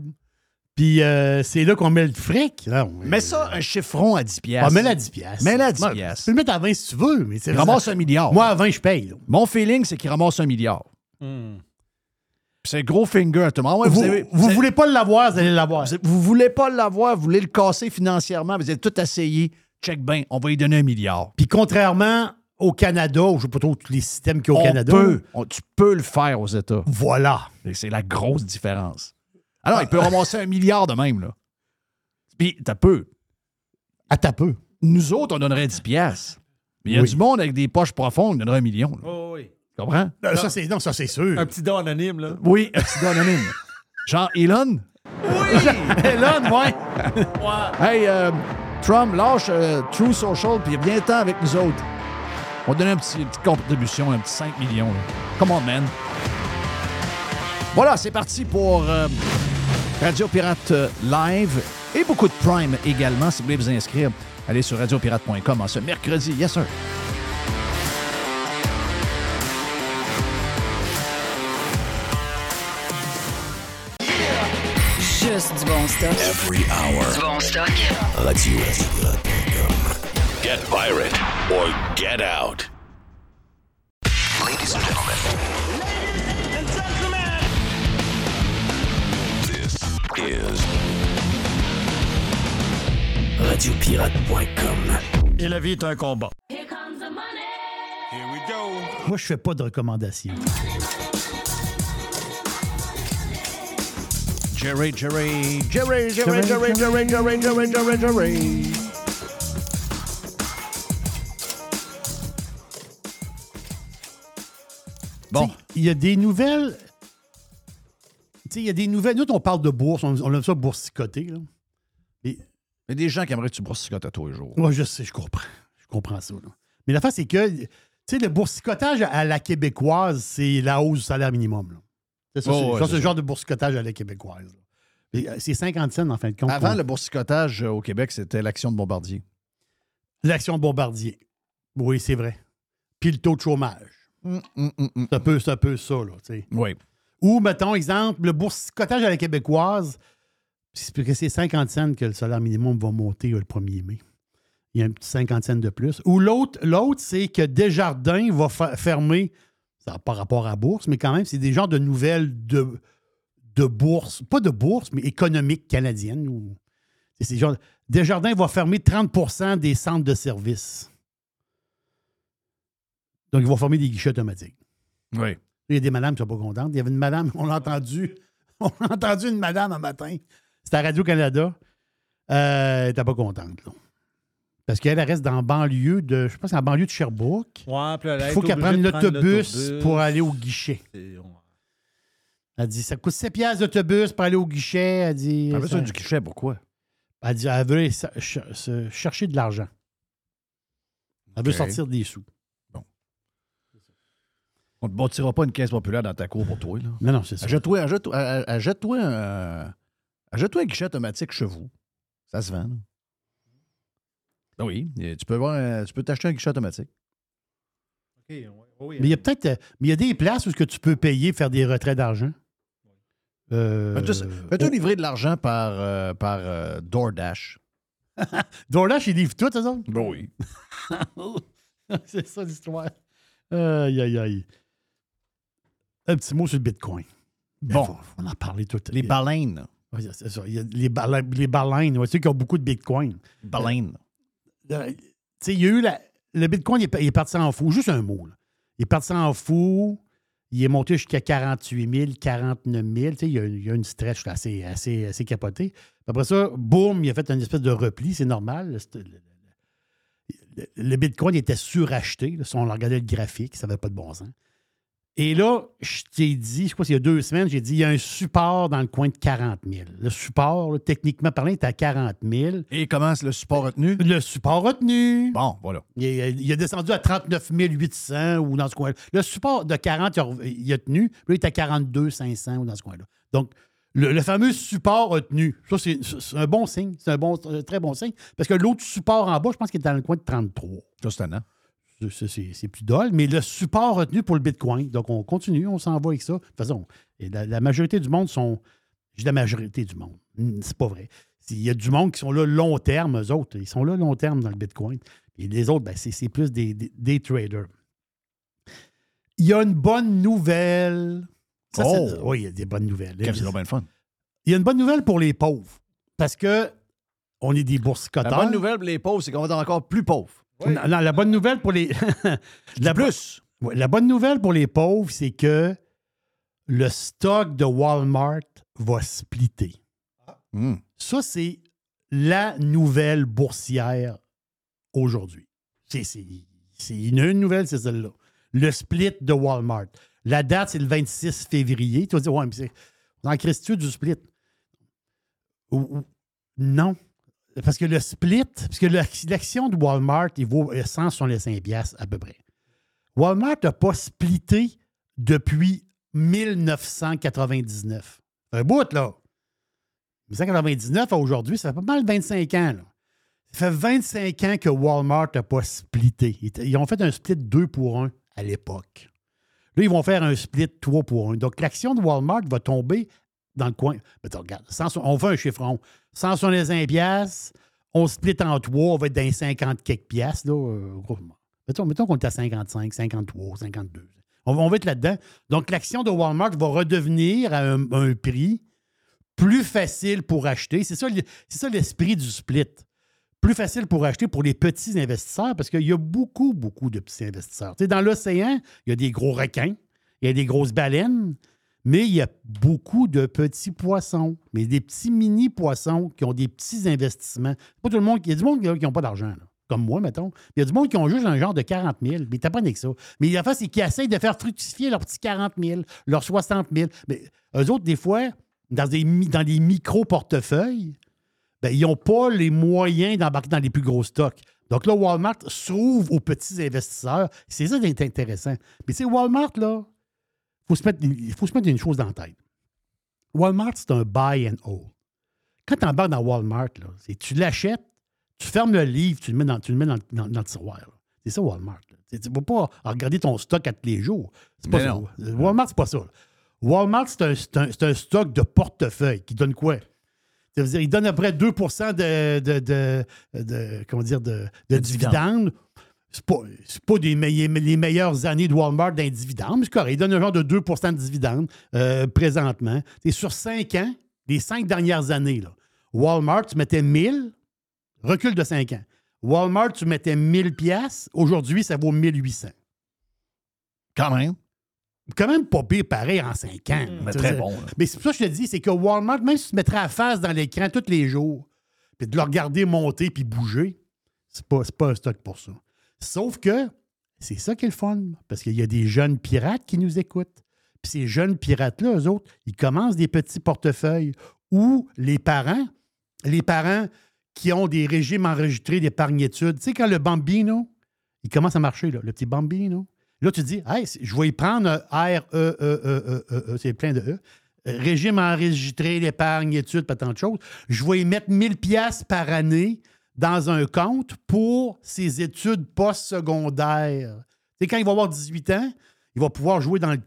puis euh, c'est là qu'on met le fric. Non, Mets ça un chiffron à 10 piastres. Ah, mets-la à 10 piastres. Mets-la à 10 Ouais, piastres. Tu peux le mettre à 20 si tu veux, mais c'est Il ramasse un milliard. Moi, à 20, je paye. là. Mon feeling, c'est qu'il ramasse un milliard. Puis C'est un gros finger à tout le monde. Ouais, vous, vous, avez- voulez pas l'avoir, vous allez l'avoir. vous, vous voulez pas l'avoir, vous voulez le casser financièrement, vous êtes tout essayé. Check bien, on va lui donner un milliard. Puis contrairement au Canada, ou je sais pas trop tous les systèmes qu'il y a au on Canada. peut, on- tu peux le faire aux États. Voilà. C'est la grosse différence. Alors, il peut ramasser un milliard de même, là. Puis, t'as peu. À ta peu. Nous autres, on donnerait 10 piastres. Mais il y a Oui. du monde avec des poches profondes qui donnerait un million. là. Oh, oui. Tu comprends? Euh, ça, c'est, non, ça, c'est sûr. Un petit don anonyme, là. Oui, un petit don anonyme. Genre Elon? Elon, ouais. Hey, euh, Trump, lâche euh, True Social, puis viens temps avec nous autres. On va donner un petit, une petite contribution, un petit 5 millions. là. Come on, man. Voilà, c'est parti pour euh, Radio Pirate euh, Live et beaucoup de Prime également. Si vous voulez vous inscrire, allez sur radiopirate.com en ce mercredi. Yes, sir. Juste du bon stock. Every hour. Du bon stock. Radio. Get pirate or get out. Radiopirate.com. Et la vie est un combat. Moi, je fais pas de recommandations. Jerry, Jerry, Jerry, Jerry, Jerry, Jerry, Jerry, Jerry, Jerry, Jerry. Bon. Il y a des nouvelles. Tu sais, il y a des nouvelles. Nous, on parle de bourse, on, on aime ça boursicoter. Là. Il y a des gens qui aimeraient que tu boursicotes à tous les jours. Moi, je sais, je comprends. Je comprends ça. là. Mais la face, c'est que, tu sais, le boursicotage à la québécoise, c'est la hausse du salaire minimum. C'est ça, Oh, ouais, ça. genre de boursicotage à la québécoise. euh, C'est 50 cents, en fin de compte. Avant, le boursicotage euh, au Québec, c'était l'action de Bombardier. L'action Bombardier. Oui, c'est vrai. Puis le taux de chômage. Hum, hum, hum. C'est un peu, c'est un peu ça, là, tu sais. Oui. Ou, mettons, exemple, le boursicotage à la québécoise, c'est parce que c'est 50 cents que le salaire minimum va monter euh, le 1er mai. Il y a un petit 50 cents de plus. Ou l'autre, l'autre c'est que Desjardins va fermer, ça n'a pas rapport à la bourse, mais quand même, c'est des genres de nouvelles de, de bourse, pas de bourse, mais économique canadienne. Ou, c'est Desjardins va fermer 30 des centres de services. Donc, ils vont fermer des guichets automatiques. Oui. Il y a des madames qui sont pas contentes. Il y avait une madame, on l'a entendu, on a entendu une madame un matin. C'était à Radio-Canada. Euh, elle n'était pas contente. là. Parce qu'elle elle reste dans la banlieue de. Je pense c'est la banlieue de Sherbrooke. Ouais, puis là, Il faut qu'elle prenne l'autobus pour aller au guichet. Elle dit Ça coûte 7 piastres d'autobus pour aller au guichet. Elle dit. Elle veut ça- ça du guichet, pourquoi? Elle dit Elle veut sa- ch- se chercher de l'argent. Elle veut sortir des sous. On ne te bâtira pas une caisse populaire dans ta cour pour toi. Là. Non, non, c'est ça. A- a- achète-toi un, achète-toi un guichet automatique chez vous. Ça se vend. là. Ah Oui, tu peux, tu peux t'acheter un guichet automatique. Mais il y a peut-être. euh, Mais il y a des places où ce que tu peux payer faire des retraits d'argent? Euh, fais-toi livrer de l'argent par, euh, par euh, DoorDash. Là, ils livrent tout, autres? Ben oui. c'est ça l'histoire. Aïe, aïe, aïe. Un petit mot sur le Bitcoin. Ben, Bon. faut- faut en parler tout. Les baleines. Ouais, c'est ça. Il y a les, les baleines, ouais, ceux qui ont beaucoup de Bitcoin. Baleines. Euh, tu sais, il y a eu la- le Bitcoin, il est, il est parti en fou. Juste un mot. là. Il est parti en fou. Il est monté jusqu'à 48 000, 49 000. Tu sais, il y a, il y a une stretch là, assez, assez, assez capotée. Après ça, boum, il a fait une espèce de repli. C'est normal. Le, le- le Bitcoin était suracheté. là. Si on regardait le graphique, ça n'avait pas de bon sens. Et là, je t'ai dit, je sais pas s'il y a deux semaines, j'ai dit, il y a un support dans le coin de 40 000. Le support, là, techniquement parlant, est à 40 000. Et comment le support retenu? Le support retenu. Bon, voilà. Il est, il est descendu à 39 800 ou dans ce coin-là. Le support de 40, il a, il a tenu. Là, il est à 42 500 ou dans ce coin-là. Donc, le, le fameux support a tenu. Ça, c'est un bon signe. C'est un, bon, très bon signe. Parce que l'autre support en bas, je pense qu'il est dans le coin de 33. Ça, c'est un an. C'est- plus dole. Mais le support retenu pour le Bitcoin. Donc, on continue, on s'en va avec ça. De toute façon, et la, la majorité du monde sont. Je dis la majorité du monde. Hmm, C'est pas vrai. Il y a du monde qui sont là long terme, eux autres. Ils sont là long terme dans le Bitcoin. Et les autres, ben, c'est c'est plus des, des- des traders. Il y a une bonne nouvelle. Ça, Oh! oui, il y a des bonnes nouvelles. C'est bien fun. Il y a une bonne nouvelle pour les pauvres. Parce que on est des La boursicoteurs. bonne nouvelle pour les pauvres, c'est qu'on va être encore plus pauvres. Non, non, la bonne nouvelle pour les. la, plus. la bonne nouvelle pour les pauvres, c'est que le stock de Walmart va splitter. Hum. Ça, c'est la nouvelle boursière aujourd'hui. C'est, une, une nouvelle, c'est celle-là. Le split de Walmart. La date, c'est le 26 février. Tu vas dire, ouais, mais c'est. En Christus du split? Ou- ou- non. Parce que le split, parce que l'ac- l'action de Walmart, il vaut euh, 165 piastres à peu près. Walmart n'a pas splitté depuis 1999. Un bout, là. 1999 à aujourd'hui, ça fait pas mal 25 ans. Ça fait 25 ans que Walmart n'a pas splitté. Ils ont fait un split 2 pour 1 à l'époque. Là, ils vont faire un split 3 pour 1. Donc, l'action de Walmart va tomber dans le coin. Mettons, regarde, 100 on fait un chiffron. 165 piastres, on split en 3, on va être dans les 50 quelques piastres. Là, euh, mettons, mettons qu'on est à 55, 53, 52. On va, on va être là-dedans. Donc, l'action de Walmart va redevenir à un, prix plus facile pour acheter. C'est ça, ça l'esprit du split. Plus facile pour acheter pour les petits investisseurs parce qu'il y a beaucoup, beaucoup de petits investisseurs. Dans l'océan, il y a des gros requins, il y a des grosses baleines, mais il y a beaucoup de petits poissons, mais des petits mini-poissons qui ont des petits investissements. Pas tout le monde, il y a du monde qui n'ont pas d'argent, comme moi, mettons. Il y a du monde qui ont juste un genre de 40 000, mais t'as pas avec ça. Mais la face, c'est qu'ils essayent de faire fructifier leurs petits 40 000, leurs 60 000. Mais eux autres, des fois, dans des, dans des micro-portefeuilles, ben, ils n'ont pas les moyens d'embarquer dans les plus gros stocks. Donc là, Walmart s'ouvre aux petits investisseurs. C'est ça qui est intéressant. Mais c'est Walmart, là, faut se mettre, il faut se mettre une chose dans la tête. Walmart, c'est un buy and hold. Quand tu embarques dans Walmart, là, c'est tu l'achètes, tu fermes le livre, tu le mets dans, tu le, mets dans, dans- dans le tiroir. là. C'est ça, Walmart. Tu ne vas pas regarder ton stock à tous les jours. C'est pas ça. non. Walmart, c'est pas ça. Walmart, c'est un, c'est un- c'est un stock de portefeuille qui donne quoi? Ça veut dire, il donne à peu près 2 de, de, de, de- comment dire, de, de dividendes. C'est pas, c'est pas des les meilleures années de Walmart d'un dividende, mais c'est correct. Il donne un genre de 2 de dividendes euh, présentement. Et sur 5 ans, les 5 dernières années, là, Walmart, tu mettais 1000, recul de 5 ans. Walmart, tu mettais 1000 pièces. Aujourd'hui, ça vaut 1800. Quand même. Quand même pas pire pareil en 5 ans. Mais Tu très bon. là. mais c'est pour ça que je te dis, c'est que Walmart, même si tu te mettrais à face dans l'écran tous les jours, puis de le regarder monter puis bouger, c'est pas, c'est pas un stock pour ça. Sauf que c'est ça qui est le fun, parce qu'il y a des jeunes pirates qui nous écoutent. Puis ces jeunes pirates-là, eux autres, ils commencent des petits portefeuilles où les parents, les parents qui ont des régimes enregistrés d'épargne-études, tu sais, quand le bambino, il commence à marcher, le petit bambino, là, tu dis, hey, je vais y prendre R, E, E, E, E, E, c'est plein de E. Régime enregistré d'épargne, études, pas tant de choses. Je vais y mettre 1000 pièces par année dans un compte pour ses études postsecondaires. Sais, quand il va avoir 18 ans, il va pouvoir jouer dans le.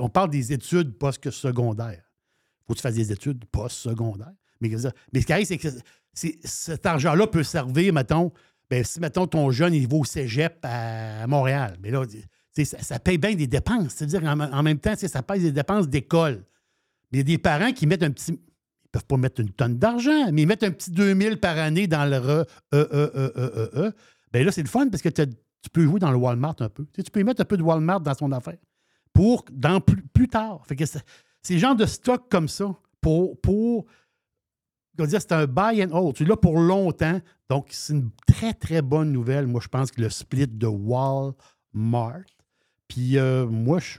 On, parle des études post-secondaires. Il faut que tu fasses des études post-secondaires. Mais, mais ce qui arrive, c'est que c'est- cet argent-là peut servir, mettons, ben, si, mettons, ton jeune, il va au cégep à, Montréal. Mais là, ça, paye bien des dépenses. C'est-à-dire, en, même temps, ça paye des dépenses d'école. Il y a des parents qui mettent un petit. Ils peuvent pas mettre une tonne d'argent, mais ils mettent un petit 2000 par année dans le re, e, e, e, e, e, e. Ben là, c'est le fun parce que tu peux jouer dans le Walmart un peu. Tu, peux y mettre un peu de Walmart dans son affaire pour dans plus, plus tard. Fait que c'est genre de stock comme ça pour. pour c'est un buy and hold. Tu là pour longtemps. Donc, c'est une très, très bonne nouvelle. Moi, je pense que le split de Walmart. Puis, euh, moi, je.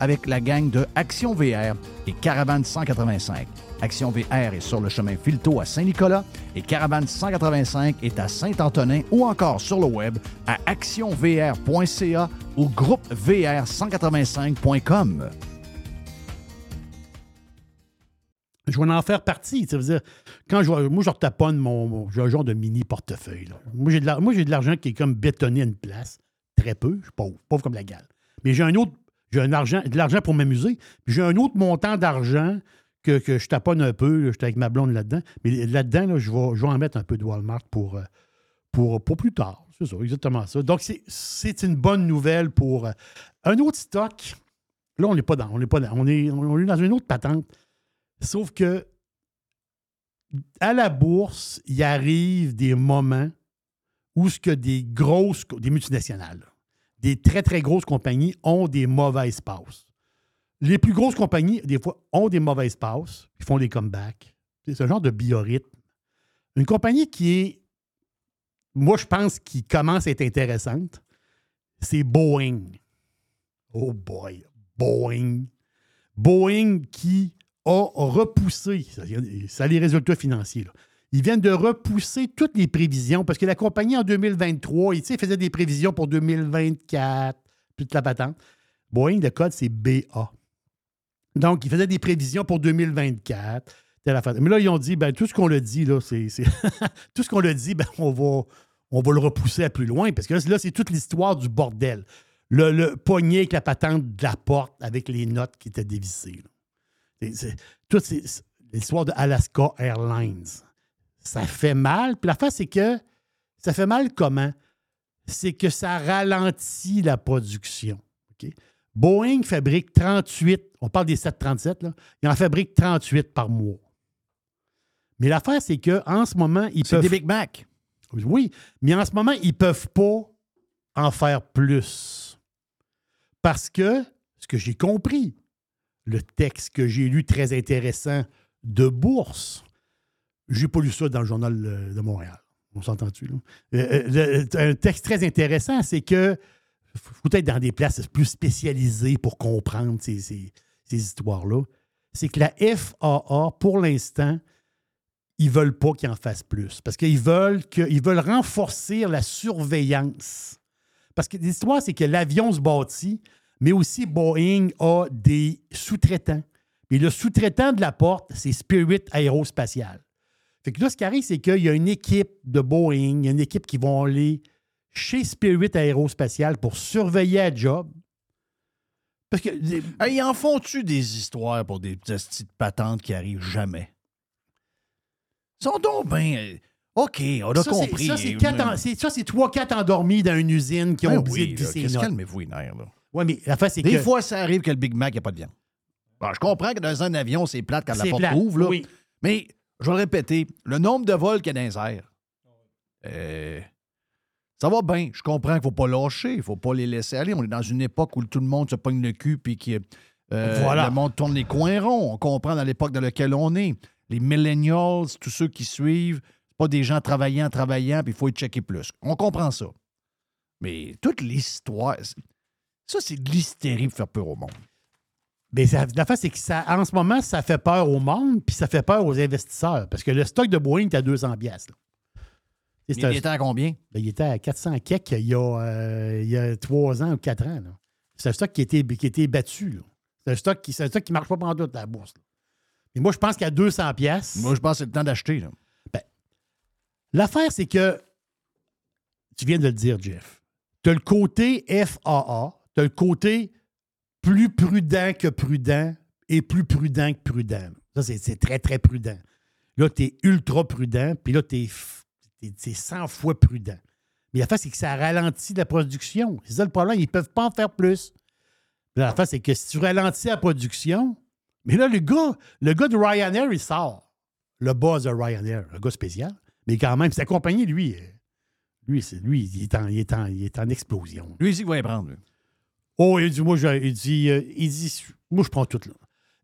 avec la gang de Action VR et Caravane 185. Action VR est sur le chemin Filto à Saint-Nicolas et Caravane 185 est à Saint-Antonin ou encore sur le web à actionvr.ca ou groupevr185.com. Je vais en faire partie. Ça veut dire, quand je moi, je retaponne mon, mon- genre de mini portefeuille. moi, j'ai de l'argent qui est comme bétonné à une place. Très peu. Je suis pauvre. Pauvre comme la gale. Mais j'ai un autre, j'ai un argent, de l'argent pour m'amuser. J'ai un autre montant d'argent que, que je taponne un peu. J'étais avec ma blonde là-dedans. Mais là-dedans, là, je, vais, je vais en mettre un peu de Walmart pour, euh, pour, pour plus tard. C'est ça, exactement ça. Donc, c'est- une bonne nouvelle pour euh, un autre stock. Là, on n'est pas dans. On n'est pas dans. On est, on est dans une autre patente. Sauf que à la bourse, il arrive des moments où ce que des grosses, des multinationales, des très, très grosses compagnies ont des mauvaises passes. Les plus grosses compagnies, des fois, ont des mauvaises passes, ils font des comebacks. C'est ce genre de biorhythme. Une compagnie qui est, moi, je pense, qui commence à être intéressante, c'est Boeing. Oh boy, Boeing. Boeing qui a repoussé, ça, ça a les résultats financiers. Ils viennent de repousser toutes les prévisions parce que la compagnie en 2023, il tu sais, faisait des prévisions pour 2024, toute la patente. Boeing, le code, c'est BA. Donc, ils faisaient des prévisions pour 2024. telle affaire. Mais là, ils ont dit, ben, tout ce qu'on a dit, là, c'est. tout ce qu'on a dit, ben, on va, le repousser à plus loin parce que là, c'est toute l'histoire du bordel. Le, le poignet avec la patente de la porte avec les notes qui étaient dévissées. là. Toute l'histoire de Alaska Airlines. Ça fait mal. Puis l'affaire, c'est que ça fait mal comment? C'est que ça ralentit la production. Boeing fabrique 38, on parle des 737, là, il en fabrique 38 par mois. Mais l'affaire, c'est qu'en ce moment, ils C'est peuvent. des Big Mac. Oui, mais en ce moment, ils ne peuvent pas en faire plus. Parce que, ce que j'ai compris, le texte que j'ai lu très intéressant de Bourse, j'ai pas lu ça dans le journal euh, de Montréal. On s'entend-tu? Euh, euh, le- un texte très intéressant, c'est que faut être dans des places plus spécialisées pour comprendre ces, histoires-là. C'est que la FAA, pour l'instant, ils veulent pas qu'ils en fassent plus. Parce qu'ils veulent, veulent renforcer la surveillance. Parce que l'histoire, c'est que l'avion se bâtit, mais aussi Boeing a des sous-traitants. Et le sous-traitant de la porte, c'est Spirit Aérospatial. Fait que là, ce qui arrive, c'est qu'il y a une équipe de Boeing, il y a une équipe qui vont aller chez Spirit Aérospatial pour surveiller la job. Parce que Hey, en font-tu des histoires pour des petites patentes qui arrivent jamais? Ils sont donc bien. OK, on a ça, compris. Ça, c'est quatre en- c'est- ça, c'est trois, quatre endormis dans une usine qui ont Ben oublié oui, de notes. calmez-vous les nerfs, là. Oui, mais la face, c'est Des que. fois, ça arrive que le Big Mac, il n'y a pas de viande. Bon, je comprends que dans un avion, c'est plate quand la porte plate, ouvre. Là. oui. Mais, je vais le répéter, le nombre de vols qu'il y a dans les airs, euh, ça va bien. Je comprends qu'il ne faut pas lâcher, il ne faut pas les laisser aller. On est dans une époque où tout le monde se pogne le cul puis que euh, Voilà. le monde tourne les coins ronds. On comprend dans l'époque dans laquelle on est. Les millennials, tous ceux qui suivent, c'est pas des gens travaillant, travaillant, puis il faut y checker plus. On comprend ça. Mais toute l'histoire, ça, c'est de l'hystérie pour faire peur au monde. Ben, ça- la face, c'est que ça, en ce moment, ça fait peur au monde, puis ça fait peur aux investisseurs. Parce que le stock de Boeing est à 200 pièces. Il était à combien? il était à 400 kek il y a, euh, il y a 3 ans ou 4 ans. C'est un stock qui a été, qui a été battu. C'est un stock qui ne marche pas pendant toute la bourse. là. Et moi, je pense qu'à 200 pièces. Moi, je pense que c'est le temps d'acheter. là. L'affaire, c'est que, tu viens de le dire, Jeff, tu as le côté FAA, tu as le côté plus prudent que prudent et plus prudent que prudent. Ça, c'est très, très prudent. Là, tu es ultra prudent, puis là, tu es, 100 fois prudent. Mais l'affaire, c'est que ça ralentit la production. C'est ça le problème. Ils ne peuvent pas en faire plus. Là, L'affaire, c'est que si tu ralentis la production, mais là, le gars, le gars de Ryanair, il sort. Le boss de Ryanair, un gars spécial. Mais quand même, sa compagnie, lui, euh, lui, lui il, est en, il, est en, il est en explosion. Lui, il va y prendre. lui. Oh, il dit, moi, je, il dit, euh, il dit, moi, je prends tout là.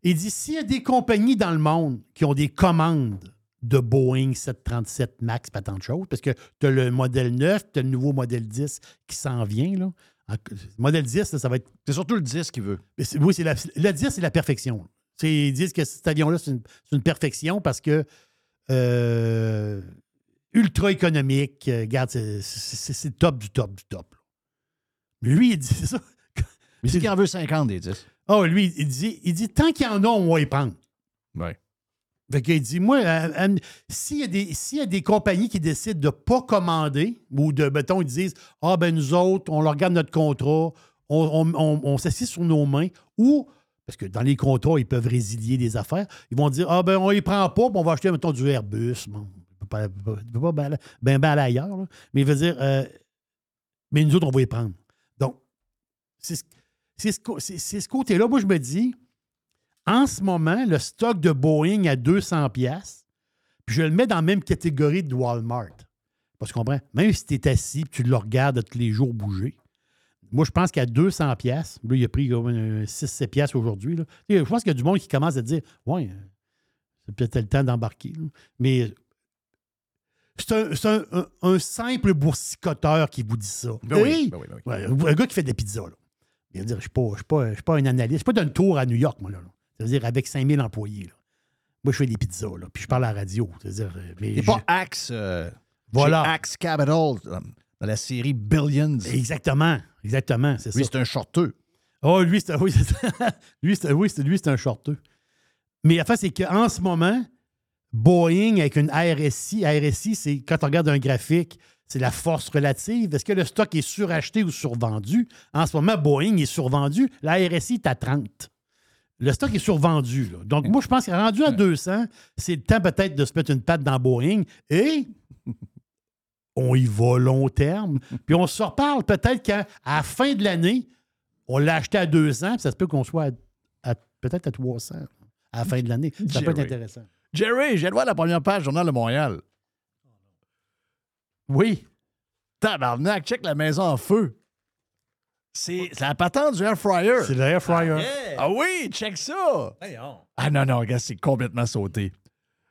Il dit, s'il y a des compagnies dans le monde qui ont des commandes de Boeing 737 MAX, pas tant de choses, parce que tu as le modèle 9, tu as le nouveau modèle 10 qui s'en vient. Là. En- modèle 10, là, ça va être. C'est surtout le 10 qu'il veut. Oui, c'est la, le 10, c'est la perfection. C'est- ils disent que cet avion-là, c'est une, c'est une perfection parce que euh, ultra économique. euh, regarde, c'est- le top du top du top. là. Lui, il dit ça. Mais c'est qu'il en veut 50 des 10. Oh, lui, il dit, il dit tant qu'il y en a, on va y prendre. Ouais. Fait qu'il dit, moi, s'il y, a des- s'il y a des compagnies qui décident de ne pas commander, ou de, mettons, ils disent, ah, ben nous autres, on leur regarde notre contrat, on, on, on- on s'assied sur nos mains, ou, parce que dans les contrats, ils peuvent résilier des affaires, ils vont dire, ah, ben on les prend pas, on va acheter, mettons, du Airbus. Bon, pas, pas- pas ben, ben, ailleurs, là. mais il veut dire, euh, mais nous autres, on va les prendre. Donc, c'est ce, c'est ce, côté-là. Moi, je me dis, en ce moment, le stock de Boeing à 200 pièces, puis je le mets dans la même catégorie de Walmart. Parce qu'on comprend? Même si tu es assis puis tu le regardes tous les jours bouger, moi, je pense qu'à 200 pièces, là, il a pris 6-7 pièces aujourd'hui. Je pense qu'il y a du monde qui commence à dire Ouais, c'est peut-être le temps d'embarquer. Mais c'est un, simple boursicoteur qui vous dit ça. Ben oui, ben oui, ben oui. Ouais, un gars qui fait des pizzas. Là. Je ne suis pas, je suis pas, je suis pas un analyste. Je suis pas d'un tour à New York, moi. Là, là. C'est-à-dire avec 5000 employés. là. Moi, je fais des pizzas. Là, puis je parle à la radio. C'est-à-dire, euh, mais pas Axe. euh, Voilà. Axe Capital euh, dans la série Billions. Exactement. Exactement. C'est Lui, c'est un shorteux. Oh, lui, c'est oui, c'est c'est oui, c'est lui, c'est un shorteux. Mais la fait, c'est qu'en ce moment, Boeing avec une RSI, RSI, c'est quand on regarde un graphique, c'est la force relative. Est-ce que le stock est suracheté ou survendu? En ce moment, Boeing est survendu. La RSI est à 30. Le stock est survendu. là. Donc, moi, je pense qu'il est rendu à 200. C'est le temps peut-être de se mettre une patte dans Boeing et on y va long terme. Puis on se reparle peut-être qu'à à la fin de l'année, on l'a acheté à 200, puis ça se peut qu'on soit à- à- peut-être à 300 à la fin de l'année. Ça peut être intéressant. Jerry, j'ai de voir la première page du Journal de Montréal. Oui. Tabarnak, check la maison en feu. C'est la patente du air fryer. C'est le air fryer. Ah oui, check ça. Ah non, non, regarde, c'est complètement sauté.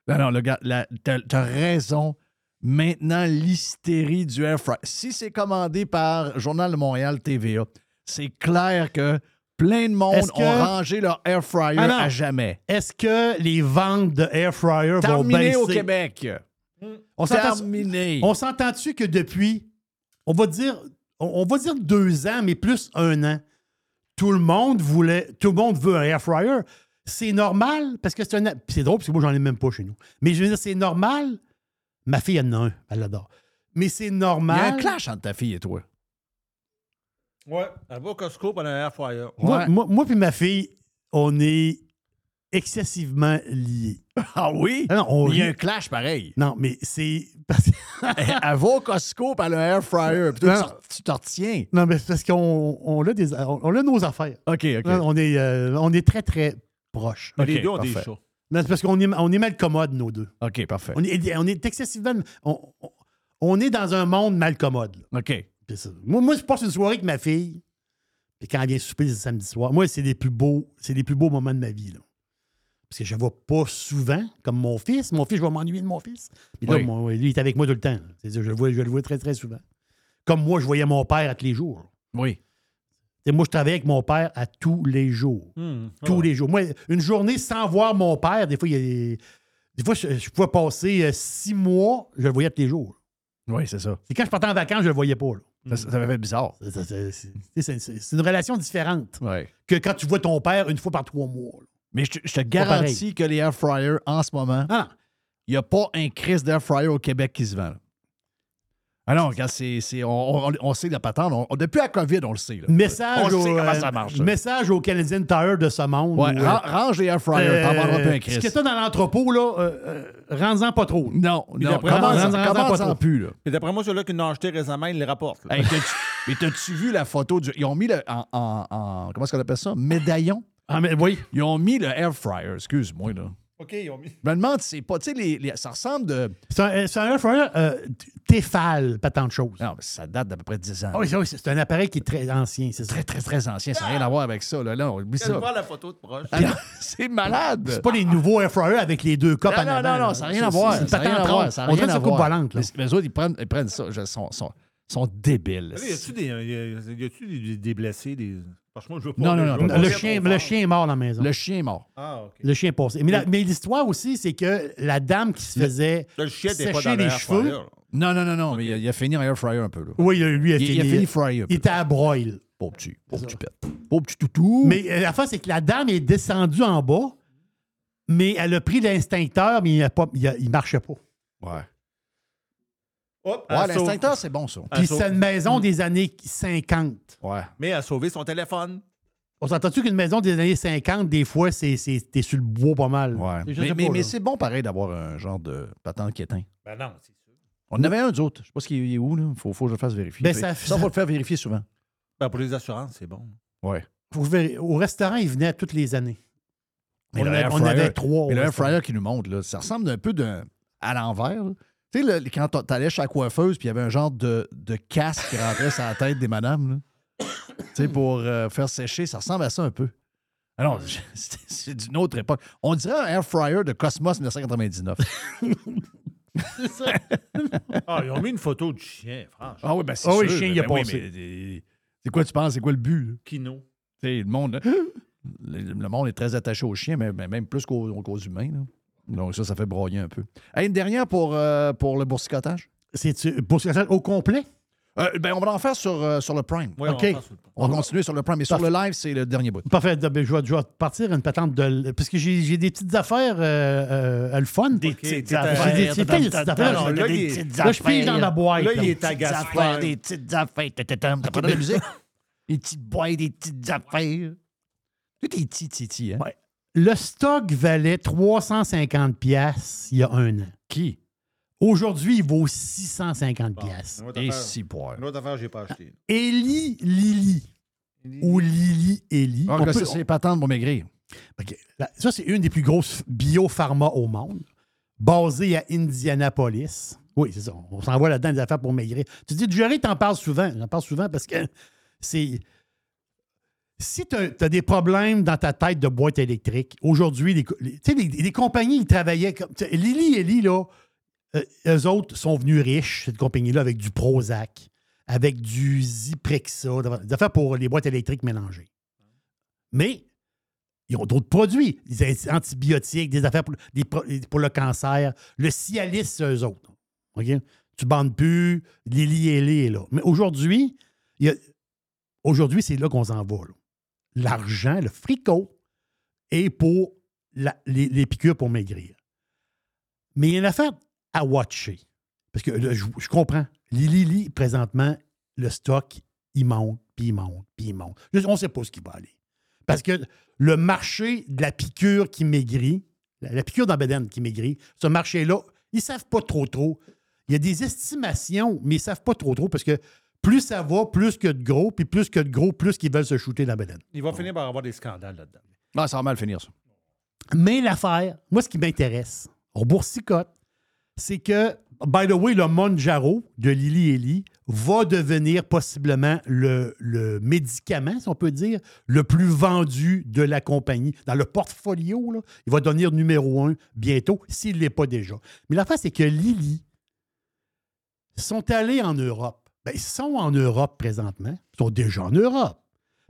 Non, non, le gars, t'as raison. Maintenant, l'hystérie du air fryer. Si c'est commandé par Journal de Montréal TVA, c'est clair que plein de monde que- ont rangé leur air fryer Ah à jamais. Est-ce que les ventes de air fryer vont Terminé baisser? au Québec. On s'entend- Terminé. On s'entend-tu que depuis, on va dire, on, on va dire deux ans, mais plus un an, tout le monde voulait, tout le monde veut un air fryer. C'est normal parce que c'est un. puis C'est drôle parce que moi, j'en ai même pas chez nous. Mais je veux dire, c'est normal. Ma fille, elle en a un. Elle l'adore. Mais c'est Il y a normal. un clash entre ta fille et toi. Ouais, elle va au Costco pendant un air fryer. Moi, moi, moi puis ma fille, on est excessivement liés. Ah oui? Ah non, on Il y a rit. un clash pareil. Non, mais c'est. Elle va au Costco par le air fryer. Puis toi, tu- t'en retiens. non, mais c'est parce qu'on on a, des, on, on a nos affaires. OK, OK. On, est, euh, on est très, très proches. Les deux ont des chats. Non, c'est parce qu'on est, on est mal commode, nos deux. OK, parfait. On est, on est excessivement. On, on- est dans un monde mal commode. là. OK. Ça. Moi, moi, je passe une soirée avec ma fille. Puis quand elle vient souper le samedi soir, moi, c'est les plus beaux, c'est les plus beaux moments de ma vie. Là. Parce que je ne vois pas souvent, comme mon fils. Mon fils, je vais m'ennuyer de mon fils. Puis là, Oui. mon- lui, il est avec moi tout le temps. Je, le vois, je le vois très, très souvent. Comme moi, je voyais mon père à tous les jours. Oui. Moi, je travaillais avec mon père à tous les jours. Hmm. Tous les jours. Moi, une journée sans voir mon père, des fois, il y a des, des fois je, je pouvais passer euh, six mois, je le voyais tous les jours. Oui, c'est ça. Et quand je partais en vacances, je le voyais pas. là. Ça, m'avait fait bizarre. C'est une relation différente Ouais. que quand tu vois ton père une fois par trois mois. là. Mais je te, je te pareil. garantis que les air fryers, en ce moment, Ah, il n'y a pas un Chris d'air fryer au Québec qui se vend. là. Ah non, regarde, c'est, c'est- on, on- on sait la patente. On- depuis la COVID, on le sait. là. message, on au, sait comment euh, ça marche. message au Canadian Tire de ce monde. Ouais, où, euh, ran- range les air fryers, t'en euh, vendras plus un Ce Chris. que t'as dans l'entrepôt, là, euh, euh, rends-en pas trop. Non, non, d'après- commence, Rentre- rentre- commence pas trop. plus. Là. Et d'après moi, ceux-là qui l'ont acheté récemment, ils les rapportent. là. Hey, t'as-tu- mais t'as-tu vu la photo du. Ils ont mis le. En, en- en- comment est-ce qu'on appelle ça? Médaillon? Ah, mais oui. Ils ont mis le air fryer, excuse-moi, là. OK, ils ont mis. Je me demande si c'est pas. Tu sais, les, les- ça ressemble de. C'est un, c'est un air fryer euh, Tefal, pas tant de choses. Non, mais ça date d'à peu près 10 ans. Ah oui, c'est- oui, c'est un appareil qui est très ancien, c'est ça. Très, très, très ancien. Ça n'a rien à voir avec ça. Là, là on oublie Je ça. voir la photo de proche. Ah c'est malade. C'est pas les nouveaux air fryers avec les deux copes Non, en non, avant. non, non, ça n'a rien C'est- à voir. C'est une Ça n'a rien patente à voir. ronde. Ça n'a On dirait rien que à ça coupe voir. volante. là. Eux autres, ils prennent, ils prennent ça. Je- sont, sont, sont débiles. Y a-tu des, y a- y a-tu des, des blessés? Des... Franchement, je veux pas. Non, non, non, Le chien, le chien est mort dans la maison. Le chien est mort. Ah, OK. Le chien est passé. Mais, la- mais l'histoire aussi, c'est que la dame qui se faisait le chien pas sécher dans les l'air cheveux. fryer, là. Non, non, non, non, mais il a, il a fini en air fryer un peu. Là. Oui, lui a Il, fini. il a fini fryer un Il peu. était à broil. Pauvre petit, pauvre petit pet. Pauvre petit toutou. Mais euh, la fin, c'est que la dame est descendue en bas, mais elle a pris l'instincteur, mais il ne marchait pas. Ouais. Hop, Ouais, l'instincteur, c'est bon, ça. Puis c'est une maison des années 50. Ouais. Mais elle a sauvé son téléphone. On s'entend-tu qu'une maison des années 50, des fois, c'est, c'est, t'es sur le bois pas mal? Ouais. Mais, mais, c'est bon, pareil, d'avoir un genre de patente qui éteint. Ben non, c'est sûr. On en avait un d'autre. Je sais pas ce qu'il est où, là. Faut, faut que je le fasse vérifier. Ben, ça, ça- faut le faire vérifier souvent. Ben, pour les assurances, c'est bon. Ouais. Faut Au restaurant, il venait toutes les années. Mais on, le a- air on avait trois. Mais le fryer qui nous montre, là, ça ressemble un peu d'un. à l'envers. Tu sais, quand t'a- t'allais chez la coiffeuse, puis il y avait un genre de, de casque qui rentrait sur la tête des madames, tu sais, pour euh, faire sécher, ça ressemble à ça un peu. Alors, c'est c'est d'une autre époque. On dirait un air fryer de Cosmos 1999. Ah, ils ont mis une photo du chien, franchement. Ah oui, ben c'est Ah oui, sûr. le chien, il a Ben oui, passé. mais, euh, C'est quoi tu penses? C'est quoi le but? là? Kino. Tu sais, le monde, là, le, le monde est très attaché aux chiens, mais, mais même plus qu'aux qu'aux humains. là. Donc ça, ça fait broyer un peu. Hey, une dernière pour, euh, pour le boursicotage. C'est ce au complet? Euh, ben, on va en faire sur, euh, sur le Prime. Oui, OK. on va continuer sur le Prime. Mais sur le live, c'est le dernier bout. Parfait. Ben, Je vais, je vais partir une patente de. Parce que j'ai j'ai des petites affaires euh, euh, le fun. Des petites affaires. J'ai des- petites affaires. Là, il est- Là, je pige dans la boîte. Là, il est à des petites affaires. T'as pas de la musique? Des petites boîtes, des petites affaires. Tout est petit, petit, hein? Ouais. Le stock valait 350 pièces il y a un an. Qui? Aujourd'hui, il vaut 650 pièces. Une autre Et affaire- si poire. Une autre affaire, j'ai pas acheté. Eli Lili ou Lili Eli. Ah, On peut- ça, c'est patente pour maigrir. Là, ça, c'est une des plus grosses biopharma au monde, basée à Indianapolis. Oui, c'est ça. On s'envoie là-dedans des affaires pour maigrir. Tu dis, Jerry, t'en parles souvent. J'en parle souvent parce que c'est. Si tu as, des problèmes dans ta tête de boîte électrique, aujourd'hui, les, les- les, compagnies, ils travaillaient comme. Lily et Lee, là, euh, eux autres sont venus riches, cette compagnie-là, avec du Prozac, avec du Zyprexa, des affaires pour les boîtes électriques mélangées. Mais ils ont d'autres produits, des anti- antibiotiques, des affaires pour, le cancer. Le Cialis, eux autres. OK? Tu bandes plus, Lily et est là. Mais aujourd'hui, aujourd'hui, c'est là qu'on s'en va. là. L'argent, le fricot, est pour les, piqûres pour maigrir. Mais il y a une affaire à watcher. Parce que je, comprends. Lee, présentement, le stock, il monte, puis il monte, puis il monte. On ne sait pas ce qui va aller. Parce que le marché de la piqûre qui maigrit, la, piqûre d'embédène qui maigrit, ce marché-là, ils ne savent pas trop trop. Il y a des estimations, mais ils ne savent pas trop trop parce que plus ça va, plus que de gros, puis plus que de gros, plus qu'ils veulent se shooter l'embédène. Il va finir par avoir des scandales là-dedans. Ah, ça va mal finir, ça. Mais l'affaire, moi, ce qui m'intéresse, on boursicote, c'est que, by the way, le Monjaro de Lily Ellie va devenir possiblement le, le médicament, si on peut dire, le plus vendu de la compagnie. Dans le portfolio, là, il va devenir numéro un bientôt, s'il ne l'est pas déjà. Mais l'affaire, c'est que Lily sont allés en Europe. Ben, ils sont en Europe présentement. Ils sont déjà en Europe.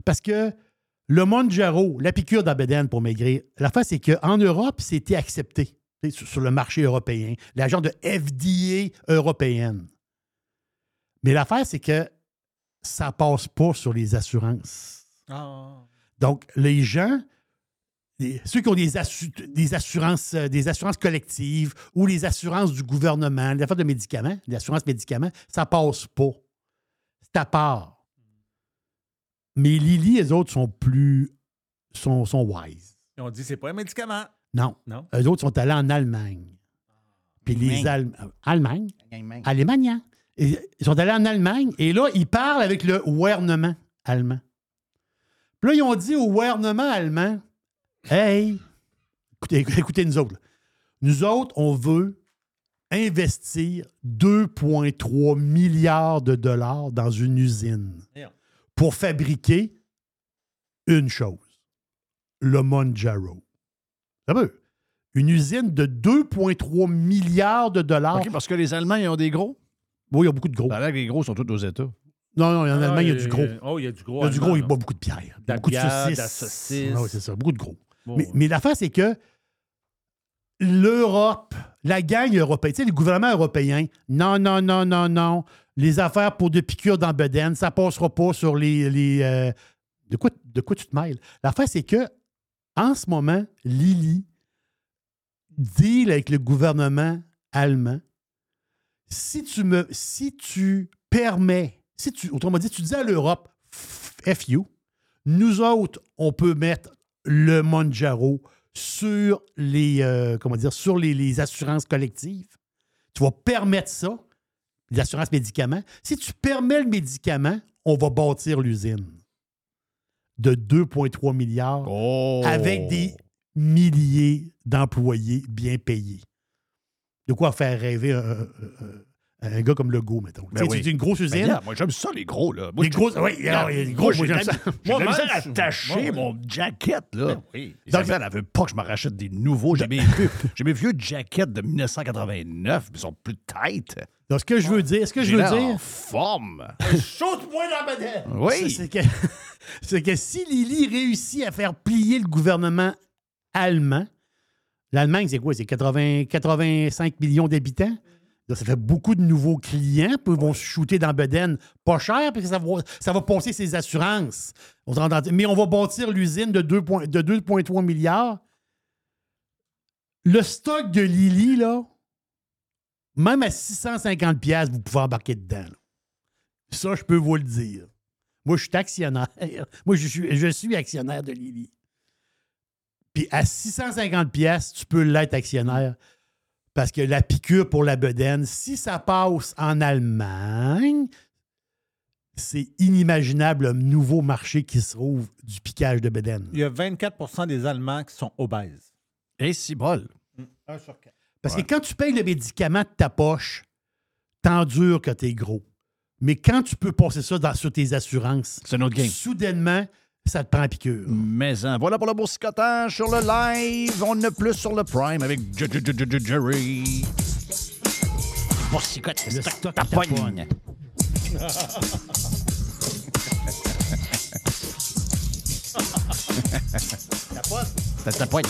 Parce que le Monjaro, la piqûre d'abédène pour maigrir, l'affaire, c'est qu'en Europe, c'était accepté sur le marché européen, l'agent de FDA européenne. Mais l'affaire, c'est que ça passe pas sur les assurances. Ah. Donc, les gens, les- ceux qui ont des, assu- des assurances, euh, des assurances collectives ou les assurances du gouvernement, les affaires de médicaments, les assurances médicaments, ça passe pas. C'est à part. Mais Lily, les autres sont plus. sont, sont wise. On dit c'est pas un médicament. Non. Non. Eux autres sont allés en Allemagne. Puis les Allemagne. Allemands. Allemagne? Allemagne. Et Ils sont allés en Allemagne et là, ils parlent avec le gouvernement allemand. Puis là, ils ont dit au gouvernement allemand Hey, écoutez, écoutez nous autres. là. Nous autres, on veut investir 2,3 milliards de dollars dans une usine pour fabriquer une chose le Monjaro. Ça veut. Une usine de 2,3 milliards de dollars. OK, parce que les Allemands, ils ont des gros? Oui, il y a beaucoup de gros. Que les gros sont tous aux États. Non, non, en Ah, Allemagne, il y a du gros. Oh, il y a du gros. Il y a du gros, il a beaucoup de bière. Beaucoup de saucisses. la saucisse. Ah oui, c'est ça, beaucoup de gros. Bon, Mais, mais l'affaire, c'est que l'Europe, la gang européenne, tu sais, les gouvernements européens, non, non, non, non, non, les affaires pour de piqûres dans Bedaine, ça passera pas sur les. les, euh, de, quoi, de quoi tu te mêles? L'affaire, c'est que, en ce moment, Lily deal avec le gouvernement allemand. Si tu me. Si tu permets, si tu, autrement dit, tu dis à l'Europe, F you, nous autres, on peut mettre le Monjaro sur les, euh, comment dire, sur les, les assurances collectives. Tu vas permettre ça, les assurances médicaments. Si tu permets le médicament, on va bâtir l'usine de 2,3 milliards Oh! avec des milliers d'employés bien payés. de quoi faire rêver un, un- un- un gars comme Legault, mettons. Ben Tu sais, oui. C'est une grosse Ben, usine. moi, j'aime ça, les gros, là. Moi, Les je- gros, oui, alors, les gros, moi, j'aime ça. Moi, à je- attacher mon jacket, là. Ben oui. Les Donc- affaires, elle veut pas que je me rachète des nouveaux. J'ai mes vieux, j'ai mes vieux jackets de 1989, ils sont plus tight. Donc, ce que je veux dire, ce que je veux dire. en forme. Saute-moi dans ma tête! Oui. C'est que, c'est que si Lily réussit à faire plier le gouvernement allemand, l'Allemagne, c'est quoi? C'est 80, 85 millions d'habitants? Ça fait beaucoup de nouveaux clients, ils vont se shooter dans Beden pas cher, parce que ça va, ça va passer ses assurances. Mais on va bâtir l'usine de 2 point- de 2,3 milliards. Le stock de Lily, là, même à 650 pièces, vous pouvez embarquer dedans. là. Ça, je peux vous le dire. Moi, je suis actionnaire. Moi, je suis, je suis actionnaire de Lily. Puis à 650 pièces, tu peux l'être actionnaire parce que la piqûre pour la bedaine, si ça passe en Allemagne, c'est inimaginable le nouveau marché qui se trouve du piquage de bedaine. Il y a 24% des Allemands qui sont obèses. Et si bol. Un sur quatre. Parce que quand tu payes le médicament de ta poche, t'endures que t'es gros. Mais quand tu peux passer ça dans- sur tes assurances, C'est notre game. soudainement, ça te prend la piqûre. Mais hein, voilà pour le boursicotage sur le live. On a plus sur le Prime avec J- J- J- J- Jerry. Boursicote, stock. Ça tapogne.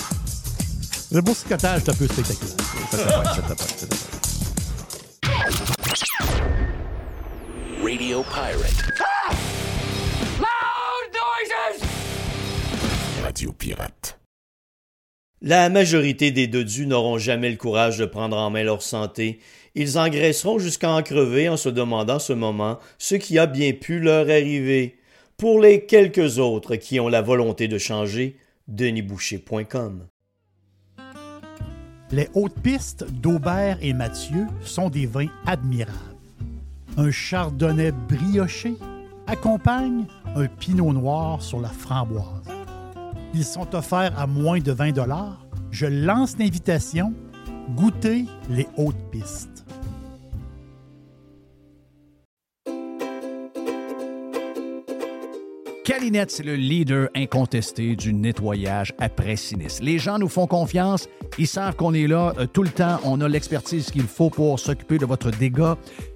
Le boursicotage, c'est un peu spectaculaire. Ça ça. Radio Pirate. Radio Pirate. La majorité des dodus n'auront jamais le courage de prendre en main leur santé. Ils engraisseront jusqu'à en crever en se demandant ce moment ce qui a bien pu leur arriver. Pour les quelques autres qui ont la volonté de changer, denisboucher.com. Les hautes pistes d'Aubert et Mathieu sont des vins admirables. Un chardonnay brioché accompagne un pinot noir sur la framboise. Ils sont offerts à moins de 20 Je lance l'invitation. Goûtez les hautes pistes. Calinette, c'est le leader incontesté du nettoyage après sinistre. Les gens nous font confiance, ils savent qu'on est là euh, tout le temps, on a l'expertise qu'il faut pour s'occuper de votre dégât.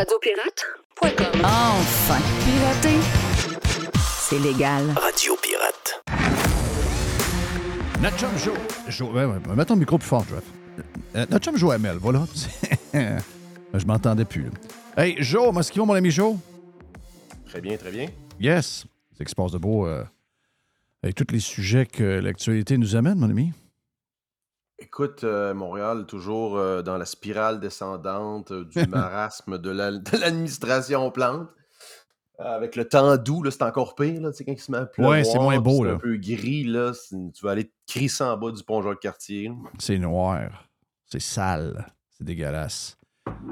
Radiopirate.com. Enfin, pirater, c'est légal. Radio Pirate. Notre chum Jo... Jo ouais, ouais, mets ton micro plus fort, Jeff. Euh, notre chum Joamel, voilà. Je m'entendais plus. là. Hey, Jo, moi, ce qu'il va, mon ami Jo? Très bien, très bien. Yes. C'est qui se passe de beau euh, avec tous les sujets que l'actualité nous amène, mon ami. Écoute, euh, Montréal, toujours euh, dans la spirale descendante euh, du marasme de la- de l'administration Plante. Avec le temps doux, là, c'est encore pire. Là, tu sais, quand il se met à pleuvoir, Ouais, c'est moins puis beau, C'est là. un peu gris. Là, c'est- tu vas aller te crisser en bas du pont Jacques-Cartier. C'est noir. C'est sale. C'est dégueulasse.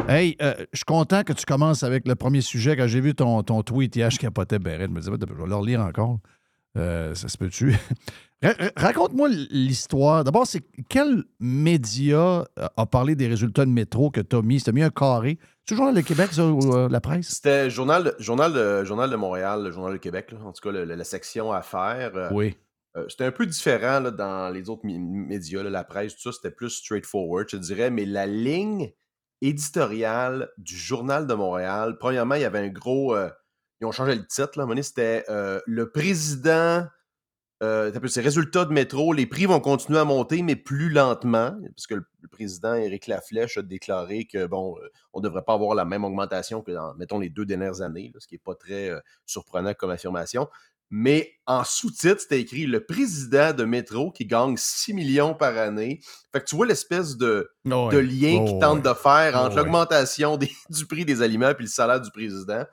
Hey, euh, je suis content que tu commences avec le premier sujet. Quand j'ai vu ton, ton tweet hier, je capotais raide. Je me disais, je vais le relire encore. Euh, ça se peut-tu? Ra- ra- Raconte-moi l'histoire. D'abord, c'est quel média a- a parlé des résultats de métro que tu as mis? Tu as mis un carré. C'est le Québec, ça, ou euh, la presse? C'était Journal, de- Journal, de, Journal de Montréal, le Journal de Québec, là, en tout cas le- le- la section affaires. euh, Oui. euh, c'était un peu différent là, dans les autres médias, là, la presse, tout ça, c'était plus straightforward, je dirais, mais la ligne éditoriale du Journal de Montréal, premièrement, il y avait un gros. euh, ils ont changé le titre, là, c'était euh, le président. Euh, ces résultats de métro, les prix vont continuer à monter, mais plus lentement, parce que le, le président Éric Laflèche a déclaré que bon, euh, on ne devrait pas avoir la même augmentation que dans, mettons, les deux dernières années, là, ce qui n'est pas très euh, surprenant comme affirmation. Mais en sous-titre, c'était écrit le président de métro qui gagne 6 millions par année. Fait que tu vois l'espèce de, Oh, lien Oh, qu'ils tentent ouais. de faire Oh, entre l'augmentation du prix des aliments et le salaire du président.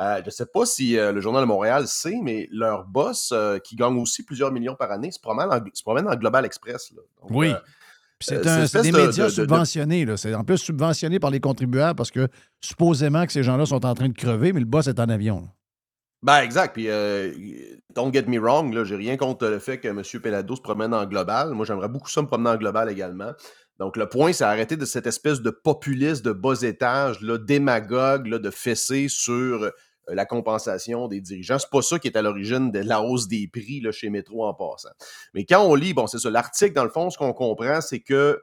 Euh, je ne sais pas si euh, le Journal de Montréal sait, mais leur boss, euh, qui gagne aussi plusieurs millions par année, se promène, en- se promène dans Global Express. là. Donc, Oui. C'est des de- médias de- de- de- subventionnés. C'est en plus subventionné par les contribuables parce que supposément que ces gens-là sont en train de crever, mais le boss est en avion. là. Ben, exact. Puis, euh, don't get me wrong, là, j'ai rien contre le fait que M. Pelado se promène en global. Moi, j'aimerais beaucoup ça me promener en global également. Donc, le point, c'est arrêter de cette espèce de populiste de bas étage, là, démagogue, là, de fesser sur la compensation des dirigeants. C'est pas ça qui est à l'origine de la hausse des prix là, chez Métro en passant. Mais quand on lit, bon, c'est ça, l'article, dans le fond, ce qu'on comprend, c'est que euh,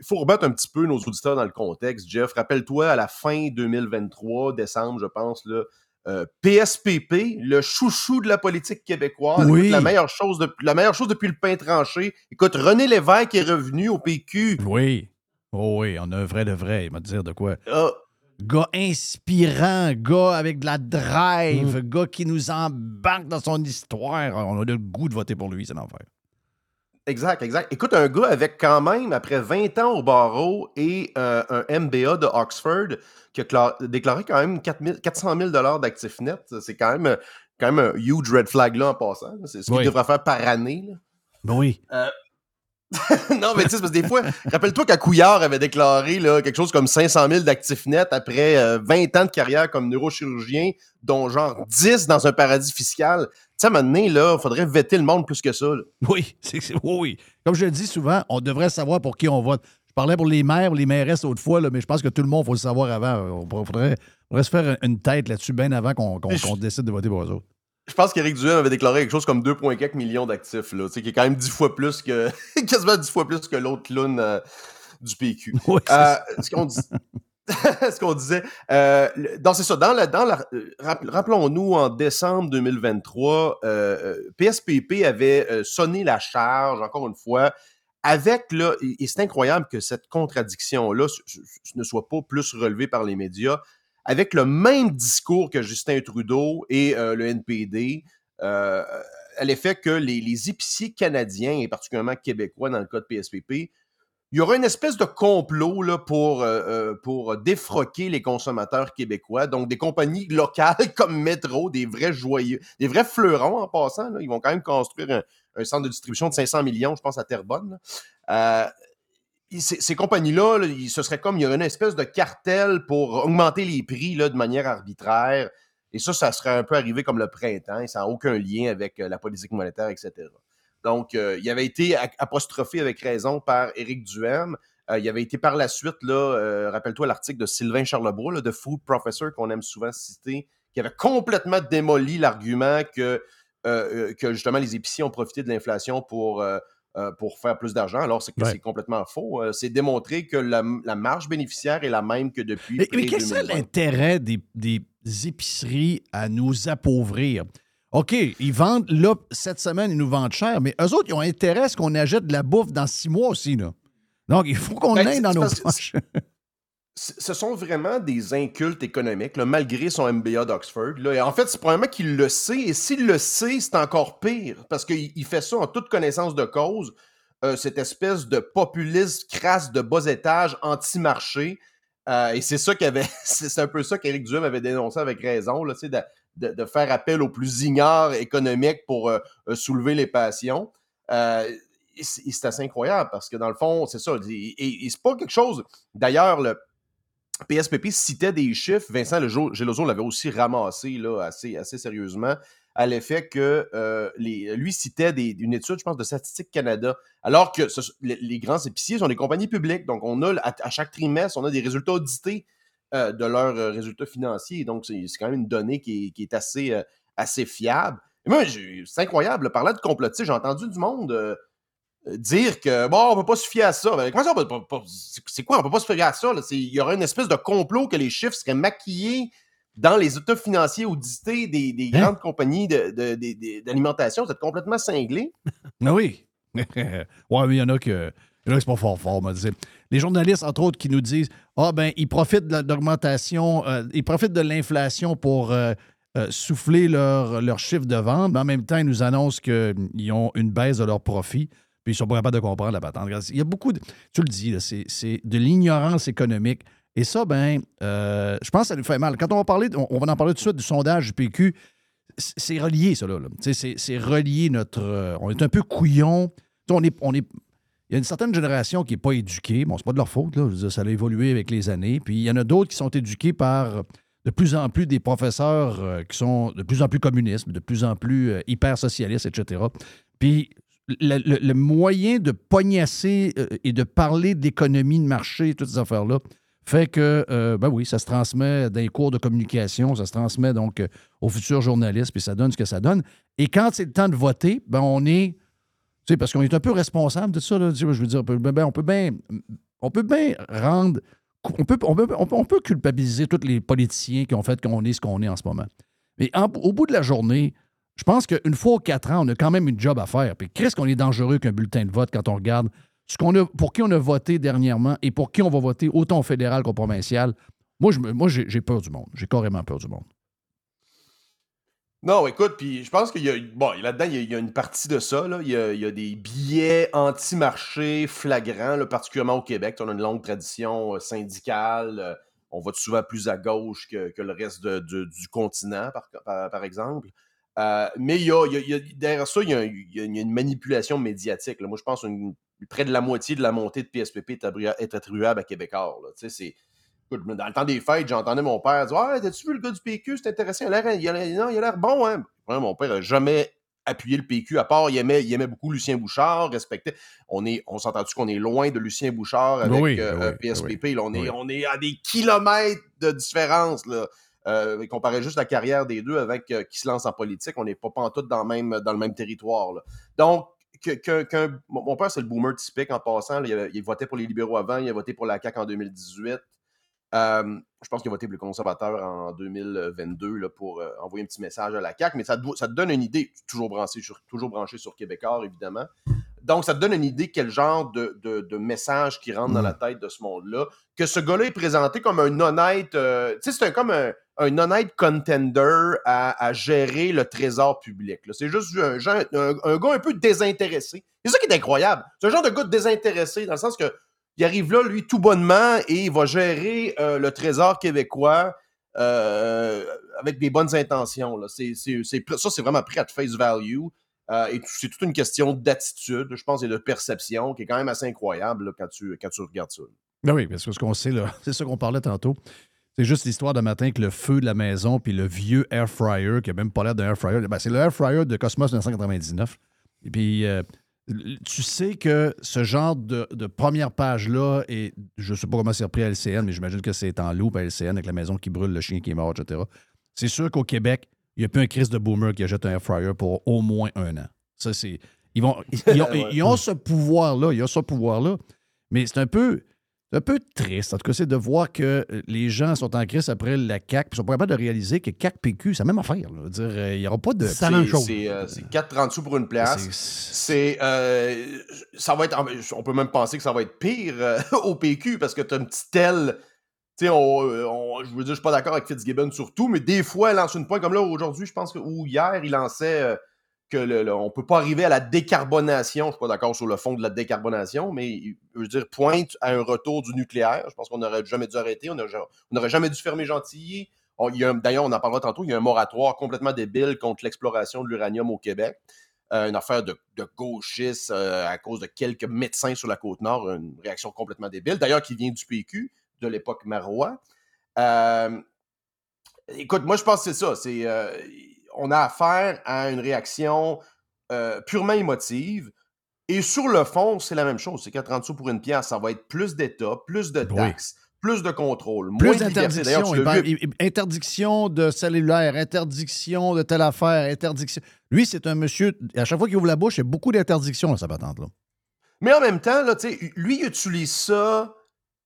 il faut remettre un petit peu nos auditeurs dans le contexte. Jeff, rappelle-toi, à la fin 2023, décembre, je pense, là, euh, PSPP, le chouchou de la politique québécoise, Oui. écoute, la, meilleure chose de- la meilleure chose depuis le pain tranché. Écoute, René Lévesque est revenu au PQ. Oui. Oh oui, on a un vrai de vrai. Il va te dire de quoi. Ah, Gars inspirant, gars avec de la drive, Mm. gars qui nous embarque dans son histoire. On a le goût de voter pour lui, c'est l'enfer. Exact, exact. Écoute, un gars avec quand même, après 20 ans au barreau et euh, un MBA de Oxford, qui a cla- déclaré quand même 4 000 400 000 d'actifs nets, c'est quand même, quand même un huge red flag là en passant. C'est ce qu'il Oui. devrait faire par année. là. Ben oui. non, mais tu sais, parce que des fois, rappelle-toi qu'à Couillard avait déclaré là, quelque chose comme 500 000 d'actifs nets après euh, 20 ans de carrière comme neurochirurgien, dont genre 10 dans un paradis fiscal. Tu sais, à un moment donné, il faudrait vêter le monde plus que ça. là. Oui, c'est, oui, oui. Comme je le dis souvent, on devrait savoir pour qui on vote. Je parlais pour les maires ou les mairesses autrefois, là, mais je pense que tout le monde, il faut le savoir avant. Il faudrait, faudrait se faire une tête là-dessus bien avant qu'on, qu'on- qu'on décide de voter pour eux autres. Je pense qu'Éric Duhem avait déclaré quelque chose comme 2,4 millions d'actifs, là, qui est quand même 10 fois plus que. quasiment 10 fois plus que l'autre clown euh, du PQ. Oui, Euh, ce qu'on dit- ce qu'on disait. Euh, dans, c'est ça, dans la, dans la, euh, rapp- rappelons-nous, en décembre 2023, euh, euh, PSPP avait sonné la charge, encore une fois, avec, là, et, c'est incroyable que cette contradiction-là ne soit pas plus relevée par les médias, avec le même discours que Justin Trudeau et euh, le NPD, euh, à l'effet que les, épiciers canadiens, et particulièrement québécois dans le cas de PSPP, il y aura une espèce de complot là, pour, euh, euh, pour défroquer les consommateurs québécois. Donc, des compagnies locales comme Metro, des vrais joyeux, des vrais fleurons en passant. Ils vont quand même construire un, un centre de distribution de 500 millions, je pense, à Terrebonne. là. Ces, compagnies-là, ce serait comme il y aurait une espèce de cartel pour augmenter les prix là, de manière arbitraire. Et ça, ça serait un peu arrivé comme le printemps, ça n'a aucun lien avec euh, la politique monétaire, etc. Donc, euh, il avait été apostrophé avec raison par Éric Duhem. Euh, il avait été par la suite, là, rappelle-toi l'article de Sylvain Charlebois, là, de Food Professor, qu'on aime souvent citer, qui avait complètement démoli l'argument que, que justement les épiciers ont profité de l'inflation pour, pour faire plus d'argent, alors c'est que Ouais. c'est complètement faux. Euh, c'est démontré que la, la marge bénéficiaire est la même que depuis. Mais, mais quel pré-2020. l'intérêt des, des épiceries à nous appauvrir? OK, ils vendent, là, cette semaine, ils nous vendent cher, mais eux autres, ils ont intérêt à ce qu'on achète de la bouffe dans six mois aussi, là. Donc, il faut qu'on Ben, aille dans nos poches. Ce sont vraiment des incultes économiques, là, malgré son MBA d'Oxford. en fait, c'est probablement qu'il le sait, et s'il le sait, c'est encore pire, parce qu'il il fait ça en toute connaissance de cause, euh, cette espèce de populisme crasse de bas étage anti-marché. Euh, et c'est ça qu'avait, c'est un peu ça qu'Éric Duhem avait dénoncé avec raison, là, de, de faire appel aux plus ignares économiques pour euh, soulever les passions. C'est assez incroyable parce que dans le fond, c'est ça. Et, et- et c'est pas quelque chose. D'ailleurs, le PSPP citait des chiffres. Vincent Geloso l'avait aussi ramassé là, assez, assez sérieusement à l'effet que euh, lui citait une étude, je pense, de Statistique Canada, alors que les, grands épiciers sont des compagnies publiques. Donc, on a à, chaque trimestre, on a des résultats audités euh, de leurs euh, résultats financiers. Donc, c'est quand même une donnée qui est, assez, fiable. Moi, c'est incroyable. Parlant de complotistes, j'ai entendu du monde dire que, bon, on peut pas se fier à ça. Ben, comment ça, on peut pas- c'est c'est quoi, on peut pas se fier à ça? là? C'est- Il y aurait une espèce de complot que les chiffres seraient maquillés dans les états financiers audités des, des Hein? grandes compagnies de- de- de- de- d'alimentation. Vous êtes complètement cinglé. Ah oui. ouais, mais il y en a que. Il y en a qui sont pas fort fort, dire. Les journalistes, entre autres, qui nous disent Ah, ben, ils profitent de la- d'augmentation, euh, ils profitent de l'inflation pour euh, euh, souffler leur, leur chiffre de vente, mais en même temps, ils nous annoncent qu'ils ont une baisse de leur profit, puis ils sont pas capables de comprendre la patente. Il y a beaucoup de. Tu le dis, c'est de l'ignorance économique. Et ça, ben, euh, je pense que ça nous fait mal. Quand on va parler, on, va en parler tout de suite du sondage du PQ, c'est relié, ça, là. C'est relié notre. euh, on est un peu couillon. On est, on est, il y a une certaine génération qui n'est pas éduquée. Bon, c'est pas de leur faute, là. Ça a évolué avec les années. Puis il y en a d'autres qui sont éduqués par de plus en plus des professeurs euh, qui sont de plus en plus communistes, de plus en plus hyper socialistes, etc. Puis le, moyen de pognasser euh, et de parler d'économie de marché, toutes ces affaires-là, fait que, euh, ben oui, ça se transmet dans les cours de communication, ça se transmet donc euh, aux futurs journalistes, puis ça donne ce que ça donne. Et quand c'est le temps de voter, ben on est, tu sais, parce qu'on est un peu responsable de ça, là, je veux dire, on peut ben, peut bien rendre, on peut, on, peut, on, peut, culpabiliser tous les politiciens qui ont fait qu'on est ce qu'on est en ce moment. Mais au bout de la journée, je pense qu'une fois aux quatre ans, on a quand même une job à faire. Puis qu'est-ce qu'on est dangereux qu'un bulletin de vote quand on regarde ce qu'on a, pour qui on a voté dernièrement et pour qui on va voter autant au fédéral qu'au provincial. Moi, je moi j'ai peur du monde. J'ai carrément peur du monde. Non, écoute, puis je pense qu'il y a. Bon, là-dedans, il y a, une partie de ça. Il, y a, des billets anti-marché flagrants, particulièrement au Québec. On a une longue tradition euh, syndicale. euh, on vote souvent plus à gauche que, le reste du continent, par exemple. Euh, mais il y a, il y derrière ça, il y a, un- il y a une- manipulation médiatique. là. Moi, je pense que près de la moitié de la montée de PSPP est, attribu- est attribuable à Québécois. c'est. Dans le temps des fêtes, j'entendais mon père dire Ah, t'as-tu vu le gars du PQ C'est intéressant. Il a l'air, il a l'air- non, il a l'air bon. Hein? Ouais, mon père n'a jamais appuyé le PQ, à part il aimait, il aimait beaucoup Lucien Bouchard, respectait. On, est, on s'entend-tu qu'on est loin de Lucien Bouchard avec Oui, euh, oui, euh, PSPP? là, on, est, on est à des kilomètres de différence. Là. Euh, comparer juste la carrière des deux avec euh, qui se lance en politique, on n'est pas pantoute dans, le même, dans le même territoire. Donc, mon père, c'est le boomer typique en passant. il, votait pour les libéraux avant, il a voté pour la CAQ en 2018. Euh, je pense qu'il a voté pour les conservateurs en 2022 là, pour envoyer un petit message à la CAQ, mais ça te donne une idée, toujours branché sur, toujours branché sur Québécois, évidemment. Donc, ça te donne une idée quel genre de, de, de message qui rentre dans la tête de ce monde-là. Que ce gars-là est présenté comme un honnête, euh, tu sais, c'est comme un, un honnête contender à, à gérer le trésor public. C'est juste un, genre- un, un gars un peu désintéressé. C'est ça qui est incroyable. C'est un genre de gars désintéressé, dans le sens que il arrive là, lui, tout bonnement, et il va gérer euh, le trésor québécois euh, avec des bonnes intentions. là. Ça, c'est vraiment pris à face value. Euh, et c'est toute une question d'attitude, je pense, et de perception qui est quand même assez incroyable quand, tu, quand tu regardes ça. Ben oui, parce que ce qu'on sait, c'est ça qu'on parlait tantôt. C'est juste l'histoire de matin que le feu de la maison puis le vieux air fryer, qui a même pas l'air d'un air fryer, ben, c'est le air fryer de Cosmos 1999. Et puis, euh, tu sais que ce genre de, de première page-là, et je ne sais pas comment c'est repris à LCN, mais j'imagine que c'est en loupe à LCN avec la maison qui brûle, le chien qui est mort, etc. C'est sûr qu'au Québec, il n'y a plus un Chris de boomer qui achète un air fryer pour au moins un an. Ça, c'est. Ils, vont, ils, ils ont, Ouais. ils ont ce pouvoir-là. Ils ont ce pouvoir-là. Mais c'est un peu. C'est un peu triste, en tout cas, c'est de voir que les gens sont en crise après la CAQ, puis ils sont pas capables de réaliser que CAQ-PQ, c'est la même affaire. là. Dire, euh, il n'y aura pas de. C'est la même chose. C'est euh, c'est 4,30 sous pour une place. C'est- C'est. euh, ça va être. On peut même penser que ça va être pire euh, au PQ parce que tu as une petite aile. Tu sais, on, on- je veux dire, je suis pas d'accord avec Fitzgibbon sur tout, mais des fois, elle lance une pointe comme là aujourd'hui, je pense que. Ou hier, il lançait euh, que le, le- on peut pas arriver à la décarbonation. Je suis pas d'accord sur le fond de la décarbonation, mais je veux dire, pointe à un retour du nucléaire. Je pense qu'on n'aurait jamais dû arrêter. On n'aurait jamais dû fermer Gentilly. il D'ailleurs, on en parlera tantôt, il y a un moratoire complètement débile contre l'exploration de l'uranium au Québec. Euh, une affaire de, de gauchistes euh, à cause de quelques médecins sur la côte nord, une réaction complètement débile. D'ailleurs, qui vient du PQ, de l'époque Marois. Euh, écoute, moi, je pense que c'est ça. C'est, euh, on a affaire à une réaction euh, purement émotive. Et sur le fond, c'est la même chose. C'est qu'à 30 sous pour une pièce, ça va être plus d'État, plus de Oui. taxes, plus de contrôle, moins Plus vu- il- Interdiction de cellulaire, interdiction de telle affaire, interdiction. Lui, c'est un monsieur. À chaque fois qu'il ouvre la bouche, il y a beaucoup d'interdictions sa patente-là. Mais en même temps, là, lui, il utilise ça.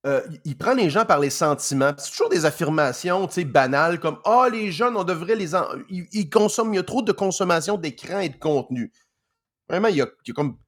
Euh, il- prend les gens par les sentiments. C'est toujours des affirmations banales comme Ah, les jeunes, on devrait les. en- Ils, consomment, il y a trop de consommation d'écran et de contenu. Vraiment, il y a, comme.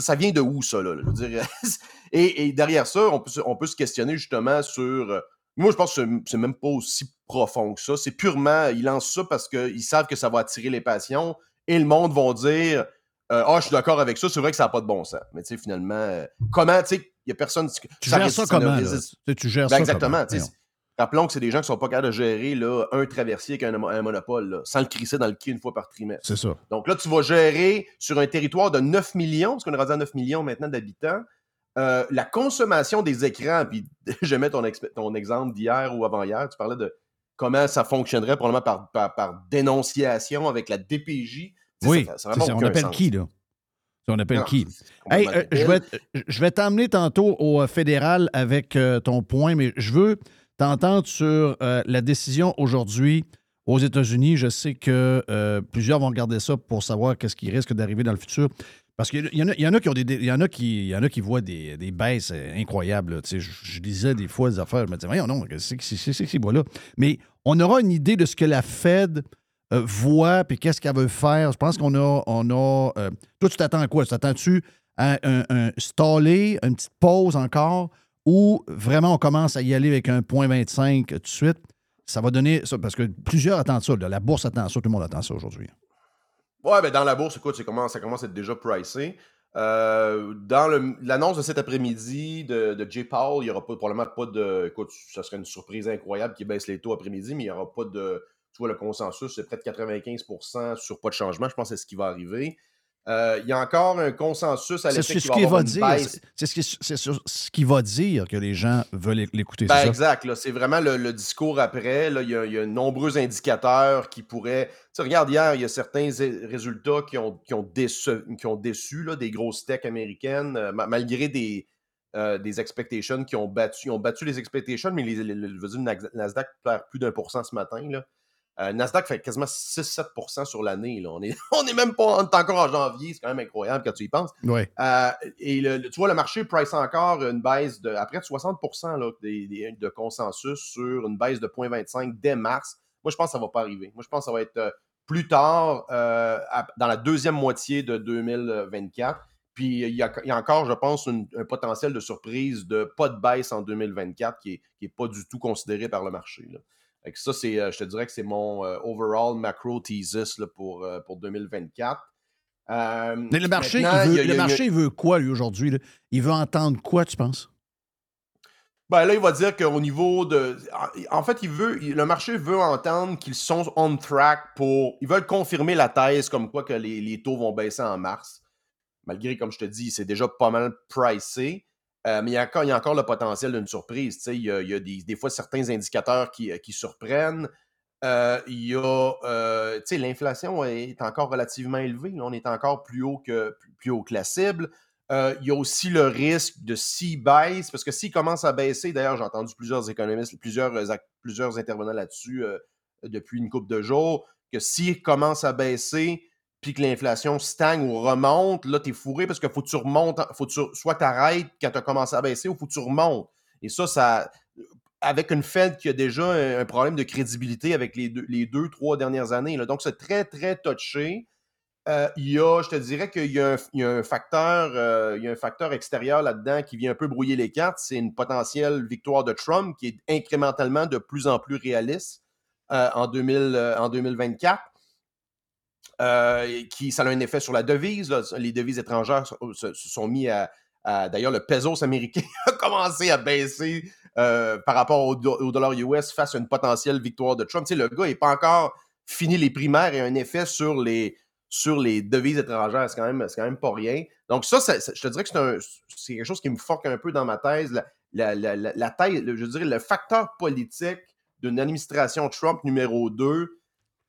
Ça vient de où, ça, là? Et, derrière ça, on peut, on peut se questionner justement sur. euh, Moi, je pense que c'est- même pas aussi profond que ça. C'est purement. Ils lancent ça parce qu'ils savent que ça va attirer les passions et le monde vont dire euh, Ah, je suis d'accord avec ça, c'est vrai que ça n'a pas de bon sens. Mais tu sais, finalement, comment, tu sais, il n'y a personne. Tu gères ça ne comment, là? Tu tu gères Ben, ça Exactement. comment? Rappelons que c'est des gens qui sont pas capables de gérer là, un traversier avec un, un monopole, là, sans le crisser dans le quai une fois par trimestre. C'est ça. Donc là, tu vas gérer sur un territoire de 9 millions, parce qu'on est rendu à 9 millions maintenant d'habitants, euh, la consommation des écrans. Puis je mets ton, exemple d'hier ou avant-hier, tu parlais de comment ça fonctionnerait probablement par, par, par dénonciation avec la DPJ. Oui, ça- ça ça. on appelle sens. qui, là? On appelle Non, qui? Hey, euh, je vais, je vais t'emmener tantôt au euh, fédéral avec euh, ton point, mais je veux t'entendre sur euh, la décision aujourd'hui aux États-Unis. Je sais que euh, plusieurs vont regarder ça pour savoir qu'est-ce qui risque d'arriver dans le futur. Parce qu'il y en a, il y en a qui ont des, il y en a qui, il y en a qui voient des, des baisses euh, incroyables. là. Tu sais, Je, je lisais des fois des affaires, je me disais, voyons non, c'est ces bois-là. Mais on aura une idée de ce que la Fed euh, voit, puis qu'est-ce qu'elle veut faire. Je pense qu'on a. On a euh, toi, tu t'attends à quoi? Tu t'attends-tu à un, un staller, une petite pause encore, ou vraiment on commence à y aller avec un point 25 tout de suite? Ça va donner ça, parce que plusieurs attendent ça. La bourse attend ça, tout le monde attend ça aujourd'hui. Ouais, ben dans la bourse, écoute, c'est comment- ça commence à être déjà pricé. Euh, dans l'annonce de cet après-midi de, de. Powell, il n'y aura probablement pas de. Écoute, ça serait une surprise incroyable qu'il baisse les taux après-midi, mais il n'y aura pas de. Tu vois, le consensus, c'est près de 95% sur pas de changement. Je pense que c'est ce qui va arriver. Euh, il y a encore un consensus à C'est l'effet ce qu'il va dire. C'est- C'est ce qui- c'est va dire que les gens veulent l'écouter. Ben, c'est ça? exact. là, C'est vraiment le, le discours après. Là, il, y a, il y a nombreux indicateurs qui pourraient. Tu sais, regarde, hier, il y a certains résultats qui ont, qui ont déçu, qui ont déçu là, des grosses techs américaines, euh, ma- malgré des, euh, des expectations qui ont battu, ils ont battu les expectations, mais les, le Nas- Nasdaq perd plus d'un pour cent ce matin. Là. Euh, Nasdaq fait quasiment 6-7 sur l'année. là. On est, on est même pas on est encore en janvier. C'est quand même incroyable quand tu y penses. Ouais. Euh, et le, le- tu vois, le marché price encore une baisse de à près de 60 là, des- des- de consensus sur une baisse de 0,25 dès mars. Moi, je pense que ça ne va pas arriver. Moi, je pense que ça va être euh, plus tard, à- dans la deuxième moitié de 2024. Puis il y a, il y a encore, je pense, une- un potentiel de surprise de pas de baisse en 2024 qui n'est pas du tout considéré par le marché. là. Que ça, c'est, euh, je te dirais que c'est mon euh, overall macro thesis là, pour, euh, pour 2024. Euh, Mais le marché, il veut, il y a- il y le a- il y a- marché, il veut quoi, lui, aujourd'hui? Il veut entendre quoi, tu penses? Ben là, il va dire qu'au niveau de. En fait, il veut, le marché veut entendre qu'ils sont on track pour. Ils veulent confirmer la thèse comme quoi que les, les taux vont baisser en mars. Malgré, comme je te dis, c'est déjà pas mal pricé. Euh, mais il y, a encore, le potentiel d'une surprise. Il y a, il y a des, fois certains indicateurs qui, qui surprennent. Euh, il y a. euh, l'inflation est encore relativement élevée. là. On est encore plus haut que, plus haut la cible. Euh, il y a aussi le risque de s'il baisse, parce que s'il commence à baisser, d'ailleurs, j'ai entendu plusieurs économistes, plusieurs, euh, plusieurs intervenants là-dessus euh, depuis une couple de jours, que s'il commence à baisser, puis que l'inflation stagne ou remonte, là, t'es fourré parce qu'il faut que tu remontes, faut que tu, soit t'arrêtes quand tu as commencé à baisser ou faut que tu remontes. Et ça, ça, avec une Fed qui a déjà un, problème de crédibilité avec les deux, les deux trois dernières années. Donc, c'est très, très touché. Euh, il y a, je te dirais qu'il y a un, facteur, euh, y a un facteur extérieur là-dedans qui vient un peu brouiller les cartes. C'est une potentielle victoire de Trump qui est incrémentalement de plus en plus réaliste euh, en, 2000, en 2024. Euh, qui, ça a un effet sur la devise. Les devises étrangères se, sont mis à, D'ailleurs, le pesos américain a commencé à baisser euh, par rapport au, do- au dollar US face à une potentielle victoire de Trump. Tu sais, le gars n'est pas encore fini les primaires et a un effet sur les, sur les devises étrangères. C'est quand, même- quand même pas rien. Donc, ça, je te dirais que c'est, quelque chose qui me foque un peu dans ma thèse. La, la, la, la- la thèse, le- je dirais, le facteur politique d'une administration Trump numéro 2,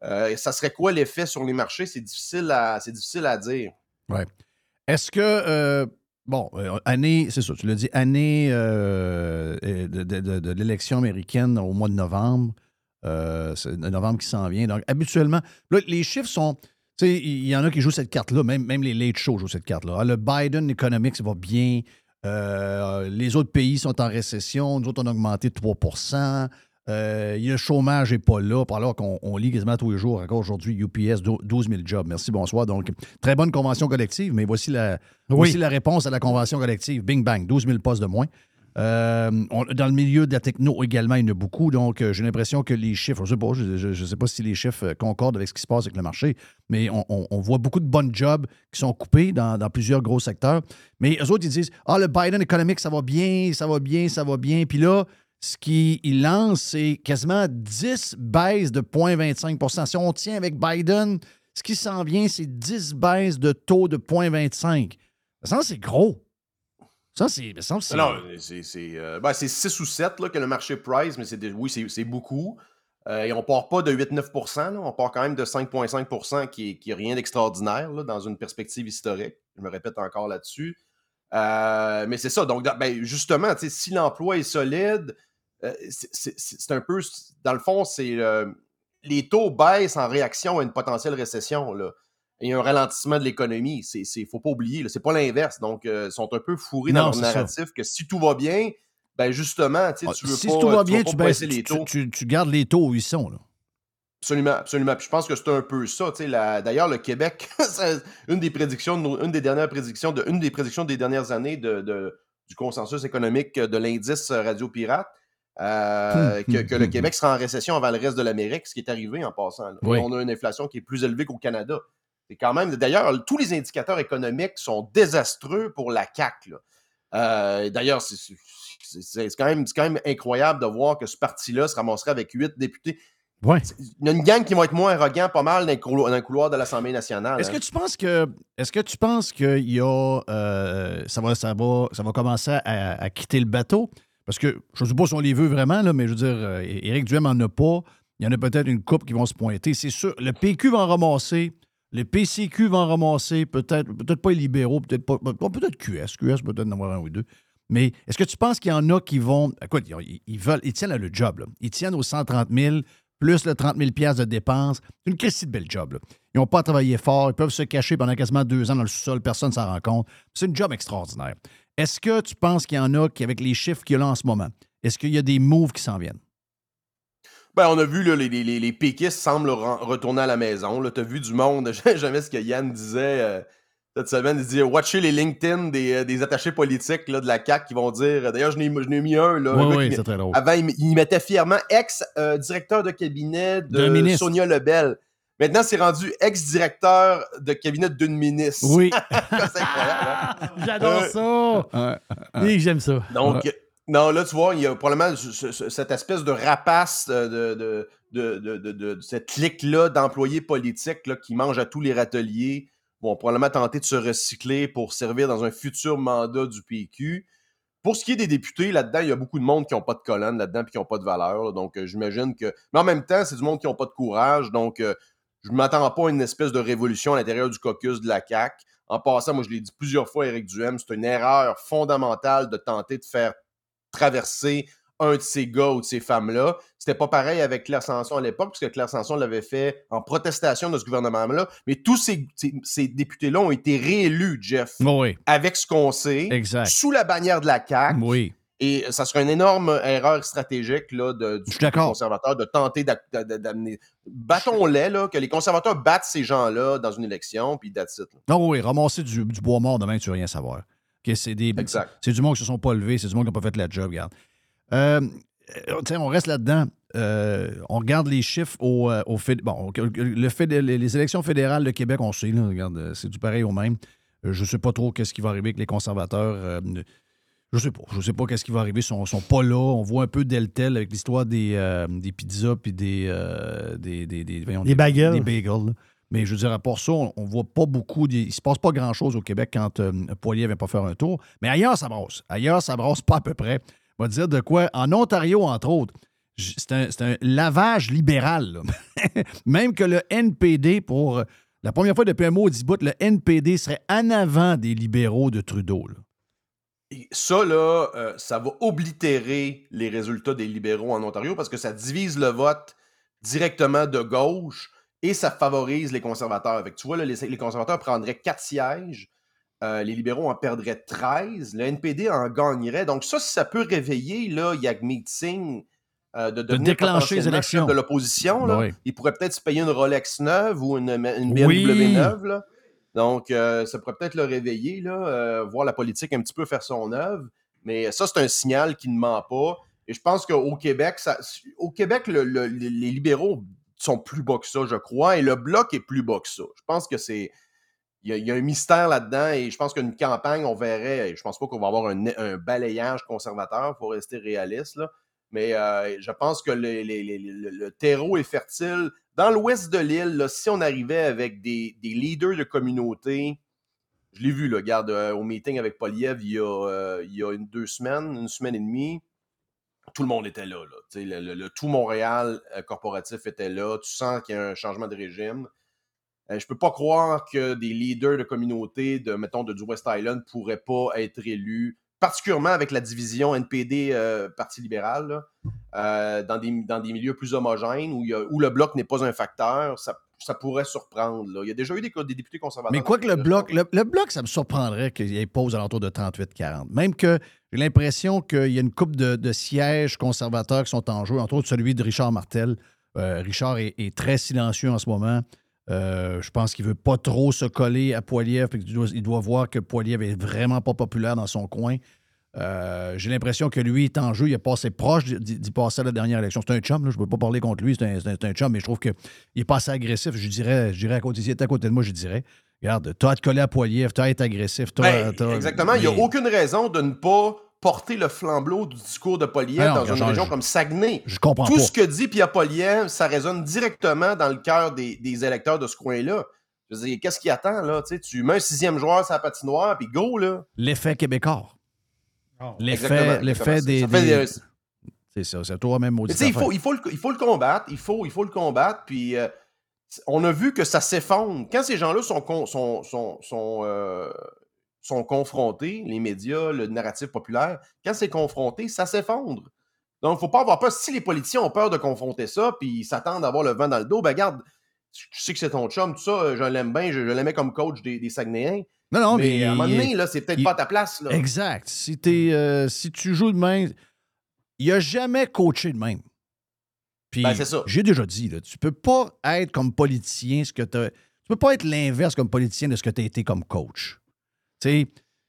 euh, ça serait quoi l'effet sur les marchés? C'est difficile à, difficile à dire. Ouais. Est-ce que, euh, bon, euh, année, c'est ça, tu l'as dit, année de, l'élection américaine au mois de novembre, c'est novembre qui s'en vient. Donc, habituellement, là, les chiffres sont. Tu sais, il y en a qui jouent cette carte-là, même, même les late shows jouent cette carte-là. Ah, Le Biden Economics va bien. les autres pays sont en récession. Nous autres, on a augmenté de 3 euh, le chômage n'est pas là, alors qu'on on lit quasiment tous les jours. Encore aujourd'hui, UPS, dou- 12 000 jobs. Merci, bonsoir. Donc, très bonne convention collective, mais voici la, Oui. voici la réponse à la convention collective. Bing bang, 12 000 postes de moins. Euh, on- dans le milieu de la techno également, il y en a beaucoup. Donc, euh, j'ai l'impression que les chiffres, je ne sais, pas, sais si les chiffres concordent avec ce qui se passe avec le marché, mais on, on- on voit beaucoup de bonnes jobs qui sont coupés dans, dans plusieurs gros secteurs. Mais eux autres, ils disent Ah, le Biden Economic, ça va bien, ça va bien, ça va bien. Puis là, ce qu'ils lancent, c'est quasiment 10 baisses de 0,25% Si on tient avec Biden, ce qui s'en vient, c'est 10 baisses de taux de 0,25% Ça, c'est gros. Ça, c'est. ça, c'est- Non, c'est, c'est, euh, ben, 6 ou 7 là, que le marché price, mais c'est oui, c'est, beaucoup. Euh, et on part pas de 8-9 là, on part quand même de 5,5% qui n'est rien d'extraordinaire dans une perspective historique. Je me répète encore là-dessus. Euh, mais c'est ça. Donc, ben, justement, si l'emploi est solide, c'est, c'est- un peu. Dans le fond, c'est euh, les taux baissent en réaction à une potentielle récession. Là. Il y a un ralentissement de l'économie. Il ne faut pas oublier. là. C'est pas l'inverse. Donc, euh, ils sont un peu fourrés Non, dans leur ça. narratif que si tout va bien, ben justement, tu sais, Ah, tu veux si pas, tout va bien, tu, baisses, baisser les taux. tu- gardes les taux où ils sont. Là. Absolument, absolument. Puis je pense que c'est un peu ça. tu sais, la- D'ailleurs, le Québec, une des prédictions, une des dernières prédictions, de, une des prédictions des dernières années de, de- du consensus économique de l'indice Radio Pirate, euh, que, hum, que le hum, Québec sera en récession avant le reste de l'Amérique, ce qui est arrivé en passant. Oui. on a une inflation qui est plus élevée qu'au Canada. C'est quand même. D'ailleurs, tous les indicateurs économiques sont désastreux pour la CAC. Euh, D'ailleurs, c'est- quand, même- c'est quand même incroyable de voir que ce parti-là se ramasserait avec huit députés. Ouais. Il y a une gang qui va être moins arrogant pas mal dans le couloir, de l'Assemblée nationale. Est-ce hein. que tu penses que est-ce que tu penses y a euh, ça va ça va ça va commencer à, à quitter le bateau? Parce que je ne sais pas si on les veut vraiment là, mais je veux dire euh, Éric Duhem en a pas. Il y en a peut-être une coupe qui vont se pointer. C'est sûr. Le PQ va en ramasser. Le PCQ va en ramasser. Peut-être peut-être pas les libéraux. Peut-être pas. Peut-être QS. QS peut-être en avoir un ou deux. Mais est-ce que tu penses qu'il y en a qui vont. Écoute, ils, veulent, ils tiennent le job. Ils tiennent aux 130 000 plus le 30 000 de dépenses. C'est une question de belle job. Ils n'ont pas à travailler fort. Ils peuvent se cacher pendant quasiment deux ans dans le sous-sol. Personne ne s'en rend compte. C'est une job extraordinaire. Est-ce que tu penses qu'il y en a qui, avec les chiffres qu'il y a là en ce moment, est-ce qu'il y a des moves qui s'en viennent? Ben, on a vu, là, les, les, les- les péquistes semblent retourner à la maison. Tu as vu du monde. Jamais ce que Yann disait euh, cette semaine. Il disait Watchez les LinkedIn des, euh, des attachés politiques là, de la CAQ qui vont dire. D'ailleurs, je n'ai je n'ai mis un. Là, Oui, oui, qui- très drôle. Avant, il, il mettait fièrement ex-directeur de cabinet de. Sonia Lebel. Maintenant, c'est rendu ex-directeur de cabinet d'une ministre. Oui. c'est incroyable. hein? J'adore Euh, ça. Oui, j'aime ça. Donc, non, là, tu vois, il y a probablement ce- ce- ce- cette espèce de rapace euh, de, de, de, de- de- de- de cette clique-là d'employés politiques là, qui mangent à tous les râteliers vont probablement tenter de se recycler pour servir dans un futur mandat du PQ. Pour ce qui est des députés, là-dedans, il y a beaucoup de monde qui n'ont pas de colonne là-dedans et qui n'ont pas de valeur. là. donc, euh, j'imagine que. Mais en même temps, c'est du monde qui n'ont pas de courage. Donc, euh, je ne m'attends pas à une espèce de révolution à l'intérieur du caucus de la CAQ. En passant, moi, je l'ai dit plusieurs fois Éric Duhem, c'est une erreur fondamentale de tenter de faire traverser un de ces gars ou de ces femmes-là. C'était pas pareil avec Claire Sanson à l'époque, puisque Claire Sanson l'avait fait en protestation de ce gouvernement-là. Mais tous ces, ces- ces députés-là ont été réélus, Jeff, Oui. avec ce qu'on sait, Exact. sous la bannière de la CAQ. Oui. Et ça serait une énorme erreur stratégique là, de, du conservateur de tenter d'a- d'a- d'a- d'amener. Battons-les, là, que les conservateurs battent ces gens-là dans une élection, puis that's it. là. Non, oui, ramasser du, du bois mort demain, tu veux rien savoir. OK, c'est des. C'est du monde qui se sont pas levés, c'est du monde qui n'a pas fait la job, regarde. Euh, euh, tiens, on reste là-dedans. Euh, on regarde les chiffres au, euh, bon, le fédé- les élections fédérales de Québec, on sait, là, regarde, euh, c'est du pareil au même. Euh, je ne sais pas trop qu'est-ce qui va arriver avec les conservateurs. Euh, Je sais pas. Je sais pas qu'est-ce qui va arriver. Ils sont, sont pas là. On voit un peu Deltel avec l'histoire des, euh, des pizzas puis des, euh, des, des, des, voyons, Des bagels. Des bagels. là. Mais je veux dire, à part ça, on, on voit pas beaucoup. il se passe pas grand-chose au Québec quand euh, Poilier vient pas faire un tour. Mais ailleurs, ça brosse. Ailleurs, ça brosse pas à peu près. On va dire de quoi. En Ontario, entre autres, c'est un, un lavage libéral. là. Même que le NPD, pour euh, la première fois depuis un maudit bout, le NPD serait en avant des libéraux de Trudeau. là. Et ça, là, euh, ça va oblitérer les résultats des libéraux en Ontario parce que ça divise le vote directement de gauche et ça favorise les conservateurs. Fait que tu vois, là, les, les conservateurs prendraient quatre sièges, euh, les libéraux en perdraient 13, le NPD en gagnerait. Donc ça, ça peut réveiller là, Yagmeet Singh euh, de, devenir déclencher les élections. de l'opposition. Ben oui. Il pourrait peut-être se payer une Rolex neuve ou une, une Oui. BMW neuve. là. Donc, euh, ça pourrait peut-être le réveiller, là, euh, voir la politique un petit peu faire son œuvre. Mais ça, c'est un signal qui ne ment pas. Et je pense qu'au Québec, ça, au Québec, le- le- les libéraux sont plus bas que ça, je crois, et le bloc est plus bas que ça. Je pense que c'est. Il y, a, il un mystère là-dedans et je pense qu'une campagne, on verrait. Je pense pas qu'on va avoir un, un balayage conservateur pour rester réaliste, là. Mais euh, je pense que le, terreau est fertile. Dans l'ouest de l'île, si on arrivait avec des, leaders de communauté, je l'ai vu, regarde, euh, au meeting avec Poliev il y a, euh, il y a une, deux semaines, une semaine et demie, tout le monde était là. Le, tout Montréal corporatif était là. Tu sens qu'il y a un changement de régime. Je peux pas croire que des leaders de communauté, de, mettons, de, du West Island pourraient pas être élus, particulièrement avec la division NPD euh, Parti libéral, là, euh, dans, des, dans des milieux plus homogènes où, il y a- où le bloc n'est pas un facteur. Ça, ça pourrait surprendre. là. Il y a déjà eu des, des députés conservateurs. Mais quoi que le bloc, le, le bloc, ça me surprendrait qu'il y ait pause alentour de 38-40. Même que j'ai l'impression qu'il y a une coupe de, de sièges conservateurs qui sont en jeu, entre autres celui de Richard Martel. Euh, Richard est, est très silencieux en ce moment. Euh, je pense qu'il veut pas trop se coller à Poiliev. puis qu'il doit- Il doit voir que Poiliev est vraiment pas populaire dans son coin. Euh, J'ai l'impression que lui est en jeu. Il est passé proche d'y passer à la dernière élection. C'est un chum, là. je ne veux pas parler contre lui. C'est un, chum, mais je trouve qu'il est pas assez agressif. Je dirais, je dirais à côté, s'il était à côté de moi, je dirais Regarde, t'as à te coller à Poiliev, à être agressif. Ben, exactement. Il n'y a aucune raison de ne pas porter le flambeau du discours de Poliev Ah non, dans une genre, région je- comme Saguenay. Je comprends Tout pas. ce que dit Pierre Poliev, ça résonne directement dans le cœur des, des électeurs de ce coin-là. Je veux dire, qu'est-ce qui attend, là? Tu, sais, tu mets un sixième joueur sur la patinoire, puis go, là. L'effet québécois. L'effet Exactement, l'effet des. C'est ça, c'est toi-même sais, il faut, il, faut le, il faut le combattre, il faut, il faut le combattre, puis euh, on a vu que ça s'effondre. Quand ces gens-là sont, con- sont, sont, sont, euh, sont confrontés, les médias, le narratif populaire, quand c'est confronté, ça s'effondre. Donc, il ne faut pas avoir peur. Si les politiciens ont peur de confronter ça, puis ils s'attendent à avoir le vent dans le dos, ben regarde, je sais que c'est ton chum, tout ça, je l'aime bien, je, je l'aimais comme coach des, des Saguenayens. Non, non, mais. mais, à un moment donné, là, c'est peut-être il- pas à ta place. Là. Exact. Si, t'es, euh, si tu joues de même, il a jamais coaché de même. Puis, Ben, c'est ça. j'ai déjà dit, là, tu peux pas être comme politicien ce que tu Tu peux pas être l'inverse comme politicien de ce que tu as été comme coach.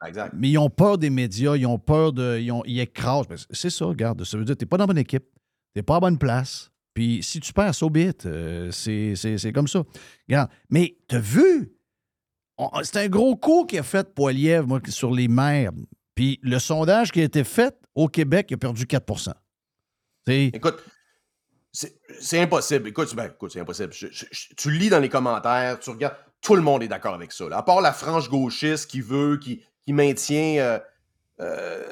Exact. mais ils ont peur des médias, ils ont peur de. Ils, ont, ils écrasent. C'est ça, regarde. Ça veut dire que tu n'es pas dans la bonne équipe, tu n'es pas à la bonne place. Puis si tu perds, so be it. Euh, c'est, c'est- c'est comme ça. Regarde. Mais tu as vu? C'est un gros coup qui a fait Poiliev moi, sur les maires. Puis le sondage qui a été fait au Québec, il a perdu 4 C'est- Écoute, c'est impossible. Écoute, ben, écoute, c'est impossible. Je- je- je- tu lis dans les commentaires, tu regardes, tout le monde est d'accord avec ça. là. À part la frange gauchiste qui veut, qui, qui maintient euh, euh,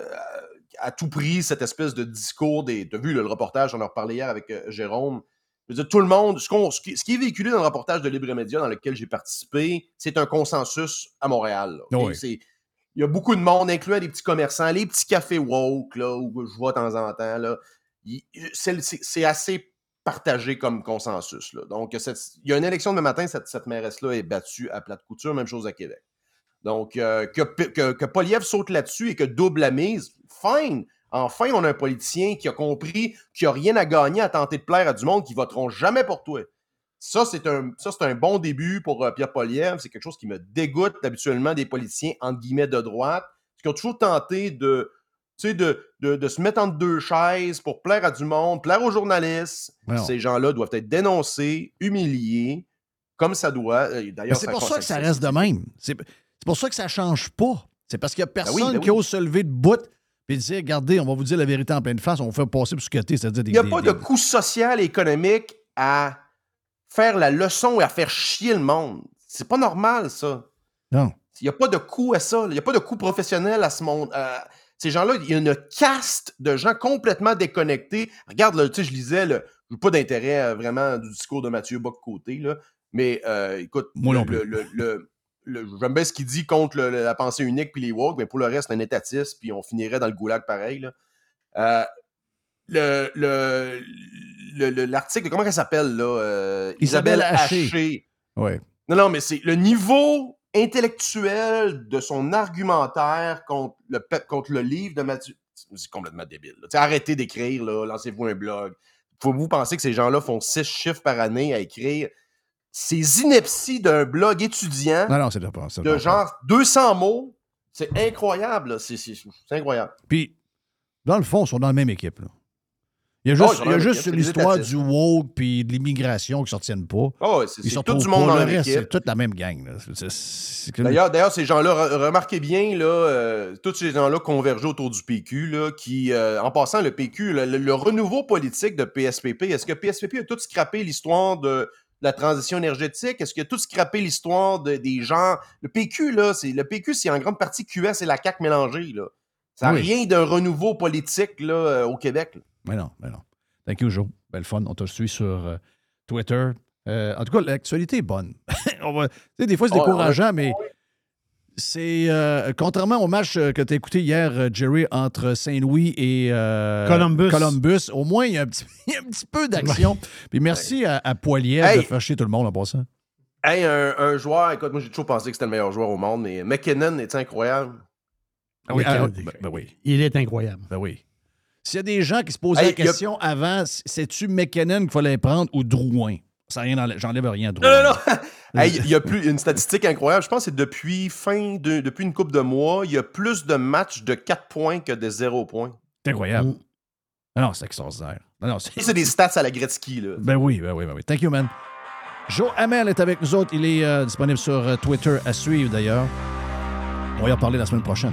à tout prix cette espèce de discours des. Tu as vu là, le reportage, on en a reparlé hier avec euh, Jérôme. Je veux dire, tout le monde, ce, qui, ce qui est véhiculé dans le reportage de Libre Média dans lequel j'ai participé, c'est un consensus à Montréal. là? Oui. Il y a beaucoup de monde, incluant des petits commerçants, les petits cafés woke, là, où je vois de temps en temps. C'est assez partagé comme consensus. Là. Donc, cette- il y a une élection demain matin, cette, cette mairesse-là est battue à plate couture, même chose à Québec. Donc, euh, que, que, Poliev saute là-dessus et que double la mise, fine. Enfin, on a un politicien qui a compris qu'il n'y a rien à gagner à tenter de plaire à du monde qui voteront jamais pour toi. Ça, c'est un, ça, c'est un bon début pour euh, Pierre Poliev. C'est quelque chose qui me dégoûte habituellement des politiciens, entre guillemets, de droite, qui ont toujours tenté de, tu sais, de, de, de se mettre entre deux chaises pour plaire à du monde, plaire aux journalistes. Ces gens-là doivent être dénoncés, humiliés, comme ça doit. Euh, D'ailleurs, c'est pour ça que ça reste de même. C'est pour ça que ça change pas. C'est parce qu'il n'y a personne oui, ben qui ose se lever de bout puis dire, regardez, on va vous dire la vérité en pleine face, on va vous faire passer pour ce que t'es, c'est-à-dire des. Il n'y a des- pas des- de coût social et économique à faire la leçon et à faire chier le monde. C'est pas normal, ça. Non. Il n'y a pas de coût à ça. Il n'y a pas de coût professionnel à ce monde. à- Ces gens-là, il y a une caste de gens complètement déconnectés. Regarde, là, tu sais, je lisais, le, je n'ai pas d'intérêt euh, vraiment du discours de Mathieu Bock-Côté, là, mais euh, écoute, Moi non plus. le- le- le- le- j'aime bien ce qu'il dit contre la pensée unique puis les woke, mais pour le reste, un étatiste, puis on finirait dans le goulag pareil. Là. Euh, le, le, le- le- l'article, comment elle s'appelle, là? euh, Isabelle Haché. Haché. Ouais. Non, non, mais c'est le niveau intellectuel de son argumentaire contre le, pe- contre le livre de Mathieu. C'est complètement débile. Arrêtez d'écrire, là, lancez-vous un blog. Faut-vous penser que ces gens-là font six chiffres par année à écrire? Ces inepties d'un blog étudiant Non, non, c'est pas ça. de genre 200 mots, c'est incroyable. là. C'est, incroyable. Puis, dans le fond, ils sont dans la même équipe. Là. Il y a Oh, juste, même juste l'histoire du woke puis de l'immigration qui ne sortiennent pas. Ah ouais, c'est, tout du monde pas. dans Le. C'est toute la même gang. D'ailleurs, d'ailleurs, ces gens-là, re- remarquez bien, là, euh, tous ces gens-là convergent autour du PQ, là, qui, euh, en passant, le PQ, le, le- le renouveau politique de PSPP, est-ce que PSPP a tout scrappé l'histoire de la transition énergétique? Est-ce qu'il a tout scrappé l'histoire de- des gens? Le PQ, là, c'est, le PQ, c'est en grande partie QS et la CAQ mélangée, là. Ça n'a Oui. rien d'un renouveau politique, là, euh, au Québec. là. Mais non, mais non. Thank you, Joe. Belle fun. On te suit sur euh, Twitter. Euh, en tout cas, l'actualité est bonne. On va- tu sais, des fois, c'est décourageant, mais c'est. euh, contrairement au match que tu as écouté hier, Jerry, entre Saint-Louis et euh, Columbus. Columbus, au moins, il y a un petit, il y a un petit peu d'action. Puis merci à, à Poilievre de faire chier tout le monde en passant. Hey, un, un joueur, écoute, moi, j'ai toujours pensé que c'était le meilleur joueur au monde, mais McKinnon est incroyable? Ah oui, ah, ben, ben oui. Il est incroyable. Ben oui. S'il y a des gens qui se posaient Hey, la a- question avant, c'est-tu McKinnon qu'il fallait prendre ou Drouin? Ça rien J'enlève rien à Non, Drouin. non, non. Hey, Il y a plus une statistique incroyable. Je pense que c'est depuis fin de, depuis une couple de mois, il y a plus de matchs de 4 points que de 0 points. C'est incroyable. Mm. Non, non, c'est extraordinaire. Non, non, c'est- Ça, c'est des stats à la Gretzky. Là. Ben oui, ben oui, ben oui. Thank you, man. Joe Hamel est avec nous autres. Il est euh, disponible sur euh, Twitter à suivre, d'ailleurs. On va y en parler la semaine prochaine.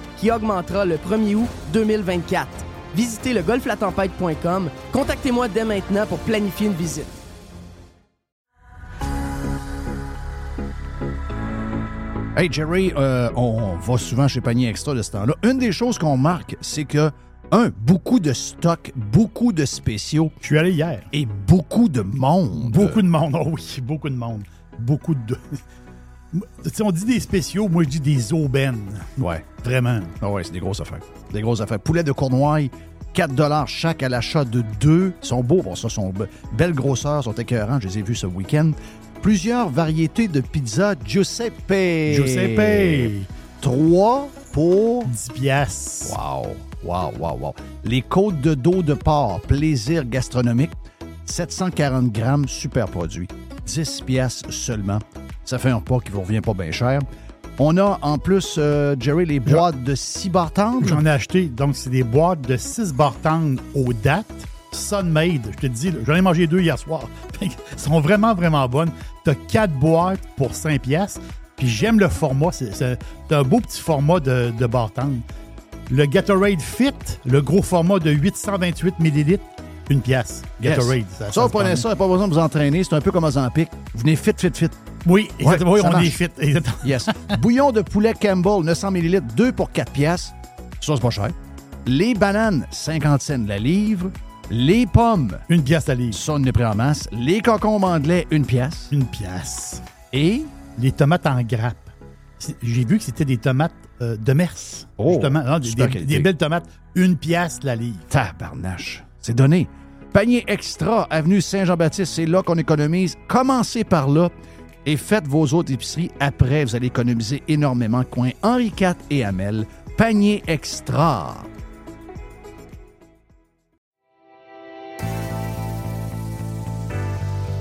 qui augmentera le 1er août 2024. Visitez le golflatempête.com. Contactez-moi dès maintenant pour planifier une visite. Hey, Jerry, euh, on va souvent chez Panier Extra de ce temps-là. Une des choses qu'on marque, c'est que, un, beaucoup de stocks, beaucoup de spéciaux. Je suis allé hier. Et beaucoup de monde. Beaucoup de monde, oh oui, beaucoup de monde. Beaucoup de. Tu sais, on dit des spéciaux, moi je dis des aubaines. Ouais. Vraiment. Ah ouais, c'est des grosses affaires. Des grosses affaires. Poulet de Cournoye, 4 chaque à l'achat de deux. Ils sont beaux, bon, ça, sont be- belles grosseurs, sont écœurants. Je les ai vus ce week-end. Plusieurs variétés de pizza Giuseppe. Giuseppe. 3 pour 10 piastres. Wow, wow, wow, wow. Les côtes de dos de porc, plaisir gastronomique, 740 grammes, super produit. 10 piastres seulement. Ça fait un pas qui vous revient pas bien cher. On a en plus, euh, Jerry, les boîtes de 6 bartendes. J'en ai acheté. Donc, c'est des boîtes de 6 bartendes aux dates. Sunmade, je te dis, j'en ai mangé deux hier soir. Elles sont vraiment, vraiment bonnes. T'as 4 boîtes pour 5 piastres. Puis j'aime le format. C'est un beau petit format de, de bartende. Le Gatorade Fit, le gros format de 828 ml, une pièce. Yes. Gatorade. Ça, se vous prenez ça, pas besoin de vous entraîner. C'est un peu comme Ozempic. Venez fit, fit, fit. Oui, exactement. Oui, on marche. est fit. Exactement. Yes. Bouillon de poulet Campbell, 900 ml, 2 pour 4 piastres. Ça, c'est pas cher. Les bananes, 50 cents la livre. Les pommes, Une pièce à livre. ça, on est pris en masse. Les concombres anglais, une pièce. Une pièce. Et? Les tomates en grappe. J'ai vu que c'était des tomates euh, de Mers. Oh, justement. Non, des, des belles tomates. Une pièce la livre. tabarnache. C'est donné. Panier extra, avenue Saint-Jean-Baptiste, c'est là qu'on économise. Commencez par là et faites vos autres épiceries. Après, vous allez économiser énormément. Coin Henri IV et Hamel. Panier extra.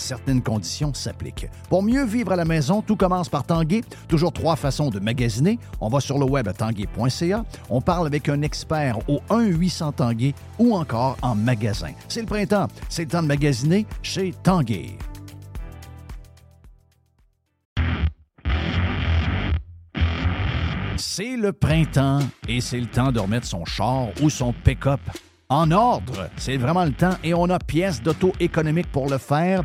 Certaines conditions s'appliquent. Pour mieux vivre à la maison, tout commence par Tanguay. Toujours trois façons de magasiner. On va sur le web à tanguay.ca. On parle avec un expert au 1-800 Tanguay ou encore en magasin. C'est le printemps. C'est le temps de magasiner chez Tanguay. C'est le printemps et c'est le temps de remettre son char ou son pick-up en ordre. C'est vraiment le temps et on a pièces d'auto économiques pour le faire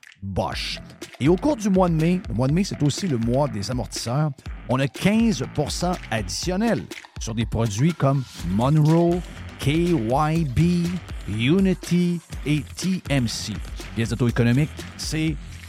Et au cours du mois de mai, le mois de mai, c'est aussi le mois des amortisseurs, on a 15% additionnel sur des produits comme Monroe, KYB, Unity et TMC. Pièces d'auto-économique, c'est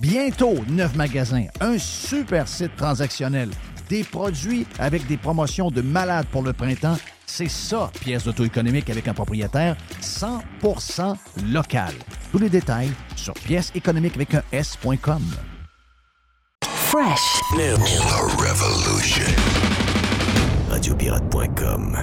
Bientôt, neuf magasins, un super site transactionnel, des produits avec des promotions de malades pour le printemps. C'est ça, pièce d'auto-économique avec un propriétaire 100% local. Tous les détails sur pièce économique avec un S.com. Fresh. New Revolution. Radiopirate.com.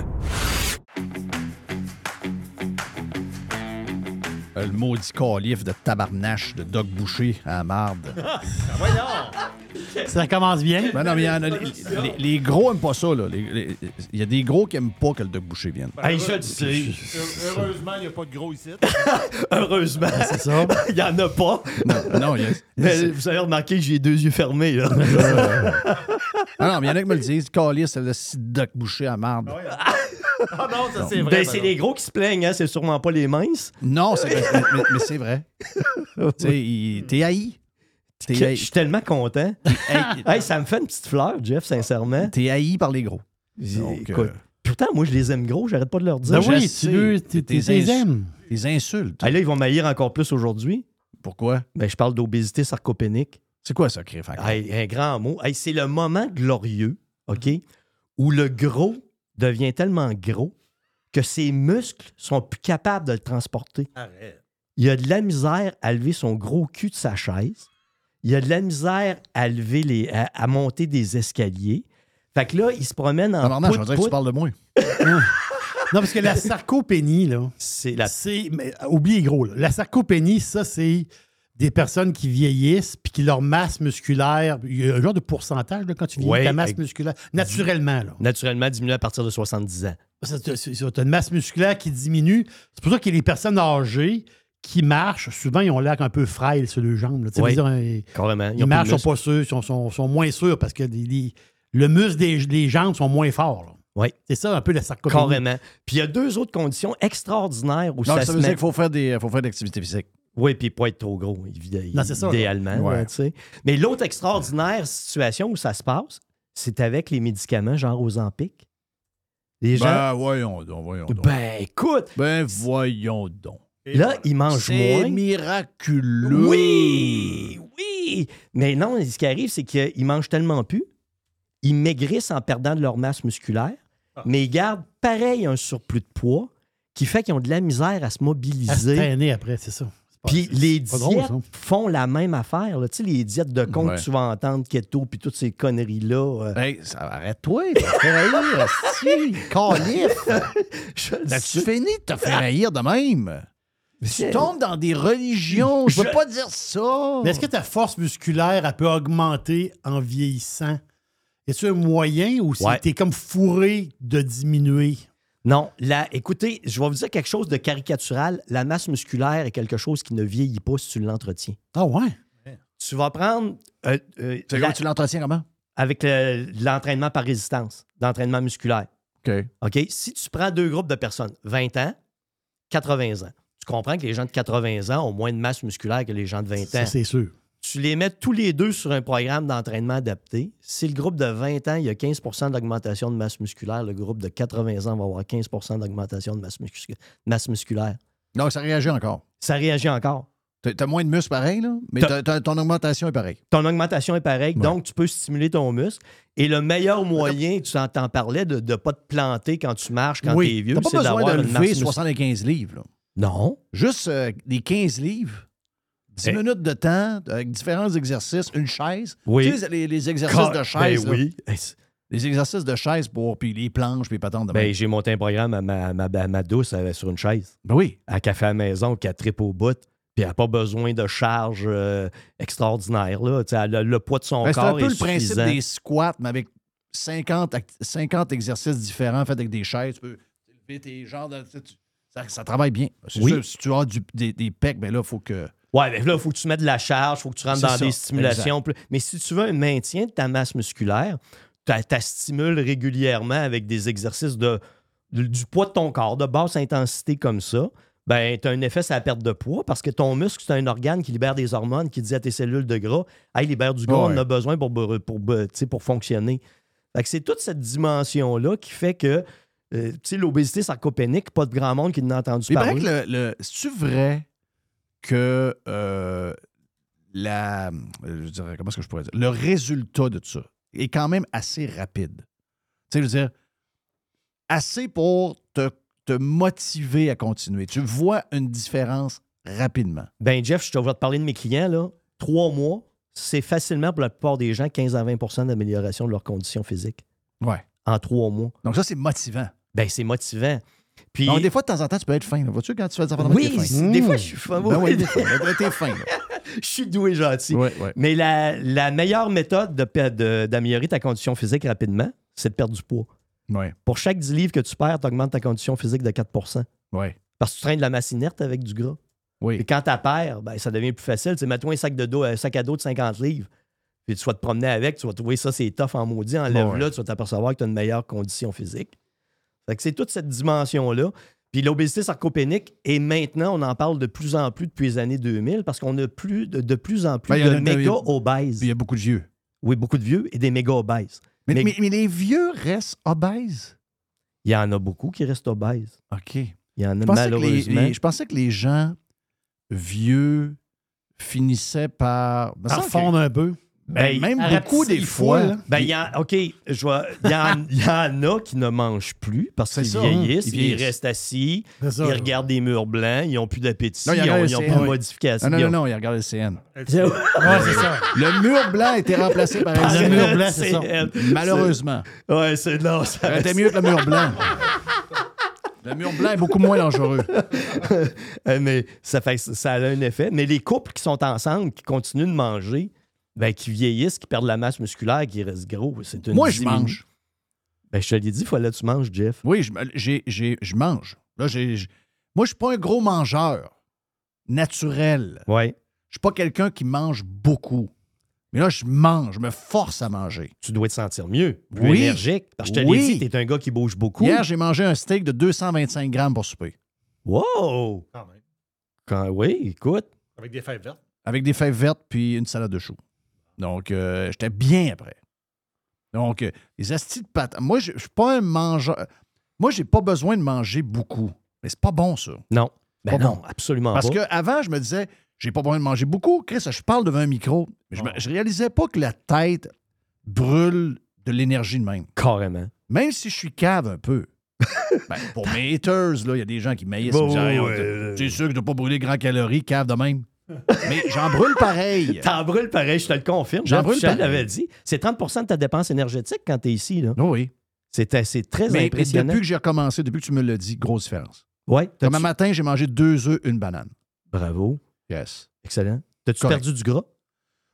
Le maudit calife de tabarnache de Doc Boucher à la marde. Ça commence bien. Ben non, mais il y en a- les, les- les gros aiment pas ça. là. Les- les- Il y a des gros qui aiment pas que le Doc Boucher vienne. Hey, je le sais. Heu- Heureusement, il n'y a pas de gros ici. Heureusement. C'est ça. Il n'y en a pas. Non, non, il y a- Mais vous avez remarqué que j'ai deux yeux fermés, là. Ah non, mais il y en a qui me le disent. Calice, c'est le site Doc Boucher à la marde. Ah non, ça c'est vrai. Ben, c'est les gros qui se plaignent, hein. C'est sûrement pas les minces. Non, c'est mais, mais- mais c'est vrai. tu t'es haï. T'es Je haï. suis tellement content. Hey, Hey, ça me fait une petite fleur, Jeff, sincèrement. T'es haï par les gros. Donc, Écoute, euh, Pourtant, moi, je les aime gros, j'arrête pas de leur dire. Ben oui, je tu veux- tu- les ins- aimes. Des insultes. Hey, là, ils vont m'haïr encore plus aujourd'hui. Pourquoi? Ben, je parle d'obésité sarcopénique. C'est quoi ça, encore? Hey, un grand mot. Hey, c'est le moment glorieux, OK, où le gros devient tellement gros que ses muscles sont plus capables de le transporter. Arrête. Il a de la misère à lever son gros cul de sa chaise. Il a de la misère à lever les, à, à monter des escaliers. Fait que là, il se promène en Tabarnak, je veux dire que tu parles de moi. Non, parce que la sarcopénie, là, C'est la c'est. mais, oubliez gros, là. La sarcopénie, ça, c'est des personnes qui vieillissent puis qui leur masse musculaire. Il y a un genre de pourcentage là, quand tu vieillis, Ouais, ta masse avec- musculaire, naturellement. Là. naturellement diminué à partir de 70 ans. Tu as une masse musculaire qui diminue. C'est pour ça que les personnes âgées qui marchent, souvent, ils ont l'air un peu frêles sur les jambes. veux dire, ils- Carrément. ils ont marchent, sont pas sûrs, sont, sont, sont moins sûrs parce que les- les- le muscle des, des jambes sont moins forts. là. Oui. C'est ça un peu la sarcopénie. Carrément. Puis il y a deux autres conditions extraordinaires où Non, ça, ça se veut dire met... qu'il faut faire des, faut faire de l'activité physique. Oui, puis pas être trop gros, évidemment. Non, c'est ça, là. Idéalement, Ouais. là, tu sais. Mais l'autre extraordinaire situation où ça se passe, c'est avec les médicaments genre aux Zampic. Les gens... Ben, voyons donc, voyons donc. Ben, écoute, Ben, voyons donc. Et là, voilà. ils mangent C'est moins. miraculeux. Oui, oui. Mais non, ce qui arrive, c'est qu'ils mangent tellement plus, ils maigrissent en perdant de leur masse musculaire, Ah. mais ils gardent pareil un surplus de poids qui fait qu'ils ont de la misère à se À se mobiliser. traîner après, c'est ça. Puis les drôle, diètes font la même affaire. là. Tu sais, les diètes de con Ouais. que tu vas entendre, keto, puis toutes ces conneries-là. euh, Hey, ça- arrête-toi, tu te fais rire, si, calif. je le As-tu sais. fini de te faire haïr de même? Tu C'est- tombes dans des religions. Je peux Je- pas dire ça. Mais est-ce que ta force musculaire, elle peut augmenter en vieillissant? Est ce un moyen ou si Ouais. t'es comme fourré de diminuer? Non, là, écoutez, je vais vous dire quelque chose de caricatural. La masse musculaire est quelque chose qui ne vieillit pas si tu l'entretiens. Ah ouais? Tu vas prendre euh, euh, Tu la- l'entretiens comment? avec le- l'entraînement par résistance, l'entraînement musculaire. OK. OK? Si tu prends deux groupes de personnes, 20 ans, 80 ans, tu comprends que les gens de 80 ans ont moins de masse musculaire que les gens de 20 Ça, ans. c'est sûr. Tu les mets tous les deux sur un programme d'entraînement adapté. Si le groupe de 20 ans, il y a 15% d'augmentation de masse musculaire, le groupe de 80 ans va avoir 15% d'augmentation de masse, muscu- masse musculaire. Non, ça réagit encore. Ça réagit encore. T'as moins de muscles pareil, là, mais ton augmentation est pareille. Ton augmentation est pareille, Ouais. donc tu peux stimuler ton muscle. Et le meilleur moyen, tu en t'en parlais, de ne pas te planter quand tu marches, quand Oui. tu es vieux, c'est d'avoir une masse lever musculaire. 75 livres. là. Non. Juste euh, des 15 livres, 10 Eh. minutes de temps, avec différents exercices, une chaise. Oui. Tu sais, les, les exercices de chaise. Ben là. oui. Les exercices de chaise pour, puis les planches, puis les patentes de Ben, j'ai monté un programme à ma, ma, ma douce euh, sur une chaise. Ben oui. À café à la maison, qui a trip au bout. Puis elle n'a pas besoin de charge euh, extraordinaire. Là. Elle a le poids de son Ben, c'est un corps peu est le principe suffisant. des squats, mais avec 50, act- 50 exercices différents faits avec des chaises. Tu peux lever tes jambes. ça, ça travaille bien. C'est Oui. sûr, si tu as du- des, des pecs, ben là, il faut que. Ouais, mais là, il faut que tu mettes de la charge, il faut que tu rentres C'est dans ça, des stimulations. Mais si tu veux un maintien de ta masse musculaire, tu la stimules régulièrement avec des exercices de, de- du poids de ton corps, de basse intensité comme ça. Ben, tu as un effet sur la perte de poids parce que ton muscle, c'est un organe qui libère des hormones, qui dit à tes cellules de gras Hey, libère du gras, Ouais. on en a besoin pour, pour, pour, pour fonctionner. Fait que c'est toute cette dimension-là qui fait que euh, tu sais, l'obésité sarcopénique, pas de grand monde qui n'a entendu Il paraît parler. que le. le- C'est-tu vrai que euh, la. Je dirais, comment est-ce que je pourrais dire? Le résultat de ça est quand même assez rapide. Tu sais, je veux dire, assez pour te, te motiver à continuer. Tu vois une différence rapidement. Ben, Jeff, je te vais te parler de mes clients, là. Trois mois, c'est facilement pour la plupart des gens 15 à 20% d'amélioration de leurs conditions physiques Ouais. en trois mois. Donc, ça, c'est motivant. Ben, c'est motivant. Puis, Donc, des fois, de temps en temps, tu peux être fin. Vois-tu quand tu fais des affaires de Oui, fin? c'est- des fois, je suis fin. Ben Oui. des fois. T'es fin. je suis doué gentil. Ouais, ouais. Mais la, la meilleure méthode de pe- de- d'améliorer ta condition physique rapidement, c'est de perdre du poids. Ouais, Pour chaque 10 livres que tu perds, tu augmentes ta condition physique de 4 ouais. Parce que tu traînes de la masse inerte avec du gras. Oui. Et quand tu perds, ben, ça devient plus facile. Tu mets-toi un sac, de dos, un sac à dos de 50 livres. Puis tu vas te promener avec, tu vas trouver ça, c'est tough en maudit. Enlève-le, tu vas t'apercevoir que tu as une meilleure condition physique. Fait que c'est toute cette dimension-là. Puis l'obésité sarcopénique, et maintenant, on en parle de plus en plus depuis les années 2000 parce qu'on a plus de, de plus en plus Ben, il y en de a- il y a- méga Puis obèses. il y a beaucoup de vieux. Oui, beaucoup de vieux et des méga obèses. Mais, Mais- mais- mais les vieux restent obèses? Il y en a beaucoup qui restent obèses. OK. Il y en a Je les, malheureusement. les- je pensais que les gens vieux finissaient par. me Par fondre un peu. Ben, même à beaucoup des le fois. là. Ben, il y en, OK, je vois, il y, en, il y en a qui ne mangent plus parce qu'ils ça, vieillissent, hein, ils ils, restent assis, ça. ils regardent des murs blancs, ils n'ont plus d'appétit, Non, ils il n'ont plus le de modification. Non, non, Ils non, ont- non, il regarde le CN. Ouais, c'est ça. Le mur blanc a été remplacé par un Le CN. mur blanc, c'est ça. CN. Malheureusement. Ouais, c'est non, ça aurait mieux que le mur blanc. Le mur blanc est beaucoup moins dangereux. Euh, mais ça, fait, ça a un effet. Mais les couples qui sont ensemble, qui continuent de manger, ben, qui vieillissent, qui perdent la masse musculaire, qui restent gros, c'est Moi, je mange. Ben, je te l'ai dit, il fallait que tu manges, Jeff. Oui, je, j'ai- j'ai- je mange. Là, j'ai- moi, je suis pas un gros mangeur naturel. Ouais. Je suis pas quelqu'un qui mange beaucoup. Mais là, je mange, je me force à manger. Tu dois te sentir mieux, plus Oui. énergique. Parce que je te Oui. l'ai dit, t'es un gars qui bouge beaucoup. Hier, j'ai mangé un steak de 225 grammes pour souper. Wow! Quand même. Quand, oui, écoute. Avec des fèves vertes. Avec des fèves vertes puis une salade de choux. Donc, euh, j'étais bien après. Donc, euh, les astis de pâte. Moi, je je suis pas un mangeur. Moi, j'ai pas besoin de manger beaucoup. Mais c'est pas bon, ça. Non. Ben Pas non, bon. absolument Parce pas. qu'avant, je me disais, j'ai pas besoin de manger beaucoup. Chris, je parle devant un micro. Mais je, me- je réalisais pas que la tête brûle de l'énergie de même. Carrément. Même si je suis cave un peu. Ben, pour mes haters, là, il y a des gens qui maïssent. Bon, Hey, on- ouais. C'est sûr que je dois pas brûler grand calories, cave de même? Mais j'en brûle pareil. T'en brûles pareil, je te le confirme. J'en brûle pareil. l'avait dit. C'est 30% de ta dépense énergétique quand tu es ici. Là. oui. C'est, très Mais, mais impressionnant. depuis que j'ai recommencé, depuis que tu me l'as dit, grosse différence. T'as-tu- un matin, j'ai mangé deux œufs, une banane. Bravo. Yes. Excellent. T'as-tu perdu du gras?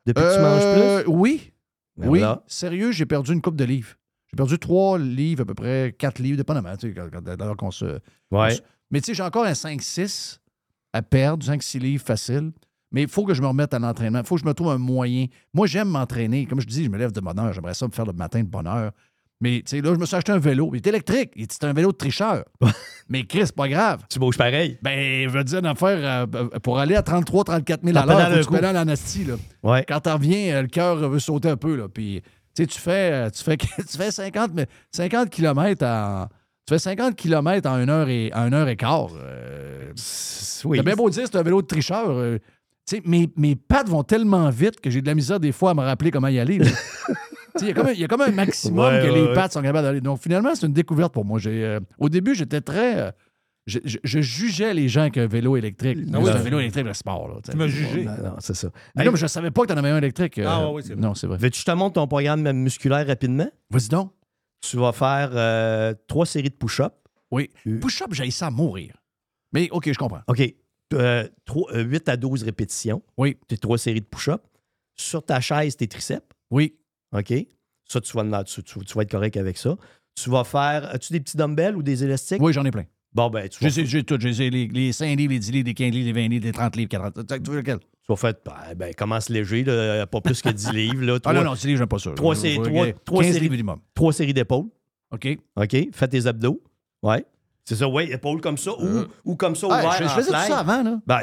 Depuis que tu manges Euh, plus? Oui. Ben oui. voilà. Sérieux, j'ai perdu une coupe de livres. J'ai perdu trois livres, à peu près quatre livres, dépendamment. Tu sais, alors qu'on se. Ouais. on se- Mais tu sais, j'ai encore un 5-6 à perdre, 5-6 livres facile. Mais il faut que je me remette à l'entraînement. Il faut que je me trouve un moyen. Moi, j'aime m'entraîner. Comme je dis, je me lève de bonne heure. J'aimerais ça me faire le matin de bonne heure. Mais tu sais, là, je me suis acheté un vélo. Il est électrique. Il- C'est un vélo de tricheur. Mais Chris, c'est pas grave. Tu bouges pareil. Ben, je veux dire une affaire, euh, pour aller à 33 34 000 à l'heure, tu pédales en asti, là. Ouais. Quand t'en reviens, euh, le cœur veut sauter un peu, là. Puis, tu sais, tu fais, euh, tu fais, tu fais 50, mais 50 km en... Tu fais 50 km en une heure et, en une heure et quart. Euh, oui. T'as bien beau dire c'est un vélo de tricheur. euh, tu sais, mes, mes pattes vont tellement vite que j'ai de la misère des fois à me rappeler comment y aller. Il y, a comme un- il y a comme un maximum Ouais, que ouais, les ouais. pattes sont capables d'aller. Donc, finalement, c'est une découverte pour moi. J'ai, euh, au début, j'étais très. euh, je, je- je jugeais les gens avec un vélo électrique. Non, c'est un vélo électrique de sport. Là, tu m'as jugé. Non, non, c'est ça. Mais non, mais je ne savais pas que tu en avais un électrique. euh, Ah, oui, c'est vrai. Non, c'est vrai. Veux-tu que je te montre ton programme musculaire rapidement? Vas-y donc. Tu vas faire euh, trois séries de push-ups. Oui. Euh. Push-up, j'ai ça à mourir. Mais OK, je comprends. OK. Euh, trois- euh, 8 à 12 répétitions. Oui. Tes trois séries de push-ups. Sur ta chaise, tes triceps. Oui. OK. Ça, tu vas, tu, tu- tu vas être correct avec ça. Tu vas faire. As-tu des petits dumbbells ou des élastiques? Oui, j'en ai plein. Bon, ben, tu J'ai, tout. J'ai les, les 5 livres, les 10 livres, les 15 livres, les 20 livres, les 30 livres, 40. Tu tu veux lequel? Tu vas faire. Ben, ben, commence léger, là, pas plus que 10 livres. Là, Ah Trois- non, non, 10 livres, j'aime pas ça. Trois, Je- sé- je- trois- je- trois 15 séries- minimum. Trois séries d'épaules. OK. OK. Fais tes abdos. Ouais. C'est ça, ouais, épaules comme ça ou, Euh. ou comme ça, Ah, ouvert je, je faisais tout ça avant, là. Ben,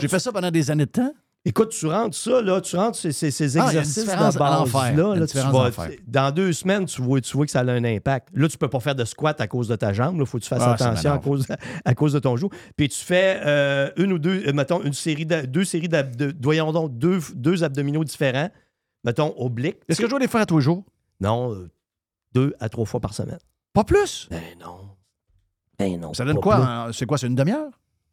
J'ai fait ça pendant des années de temps. Écoute, tu rentres ça, là, tu rentres ces, ces, ces Ah, exercices différence de base là, tu vas- dans deux semaines, tu vois, tu vois que ça a un impact. Là, tu peux pas faire de squat à cause de ta jambe. Il faut que tu fasses Ah, attention à cause, à cause de ton genou. Puis tu fais euh, une ou deux, euh, mettons, une série de, deux séries voyons donc, deux, deux abdominaux différents, mettons, obliques. Est-ce que je dois les faire tous les jours? Non, euh, deux à trois fois par semaine. Pas plus? Ben non. Ben non. Ça donne quoi? C'est quoi? C'est une demi-heure?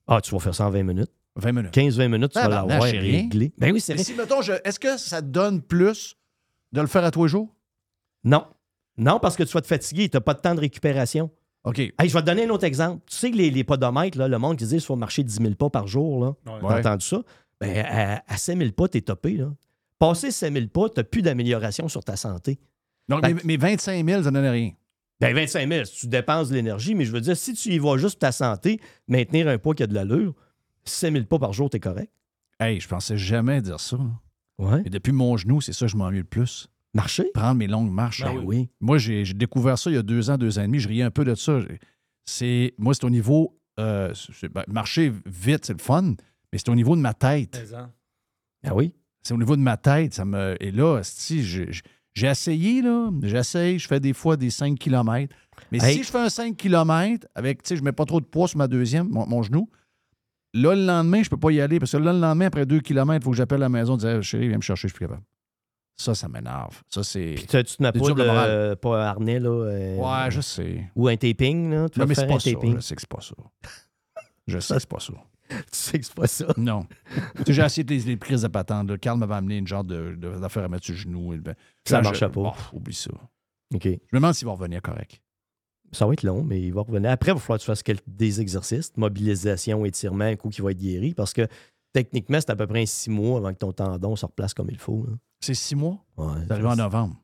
Ah, tu vas faire ça en 20 minutes. 20 minutes. 15-20 minutes, tu vas Tabarnak, l'avoir réglé. Ben oui, c'est Mais vrai. si, mettons, je- est-ce que ça te donne plus de le faire à tous les jours? Non. Non, parce que tu vas te fatiguer, tu n'as pas de temps de récupération. OK. Hey, je vais te donner un autre exemple. Tu sais que les, les podomètres, là, le monde qui dit qu'il faut marcher 10 000 pas par jour, là, Ouais. t'as entendu ça? Ben, à, à 5 000 pas, t'es topé. Là. Passer 5 000 pas, t'as plus d'amélioration sur ta santé. Donc, Ben- mes 25 000, ça donne rien. Ben, 25 000, tu dépenses de l'énergie, mais je veux dire, si tu y vas juste pour ta santé, maintenir un poids qui a de l'allure, 5 000 pas par jour, t'es correct. Hey, je pensais jamais dire ça. Ouais. Et depuis mon genou, c'est ça que je m'ennuie le plus. Marcher? Prendre mes longues marches. Ben oui. Moi, j'ai découvert ça il y a deux ans, deux ans et demi. Je riais un peu de ça. C'est, moi, c'est au niveau. euh, ben, marcher vite, c'est le fun, mais c'est au niveau de ma tête. Ah oui? C'est au niveau de ma tête. Ça me... Et là, si j'ai j'ai essayé, là. J'essaye, je fais des fois des 5 km. Mais Hey. si je fais un 5 km avec, tu sais, je mets pas trop de poids sur ma deuxième, mon, mon genou, là, le lendemain, je peux pas y aller parce que là, le lendemain, après 2 km, il faut que j'appelle à la maison et dire chérie, viens me chercher, je suis plus capable. Ça, ça m'énerve. Ça, c'est. Puis tu n'as pas de le moral. pas un harnais, là. euh, Ouais, je sais. Ou un taping, là? Tu Non, mais c'est pas ça. taping. Je sais que c'est pas ça. Je sais que c'est pas ça. tu sais que c'est pas ça? Non. J'ai essayé des, des prises de patente. là. Carl m'avait amené une genre de- de- d'affaire à mettre sur le genou. Et ben, Ça là, marchait pas. Oh, oublie ça. OK. Je me demande s'il va revenir correct. Ça va être long, mais il va revenir. Après, il va falloir que tu fasses quelques- des exercices, mobilisation, étirement, un coup qui va être guéri, parce que techniquement, c'est à peu près six mois avant que ton tendon se replace comme il faut. là. C'est six mois? Ouais, C'est arrivé en novembre.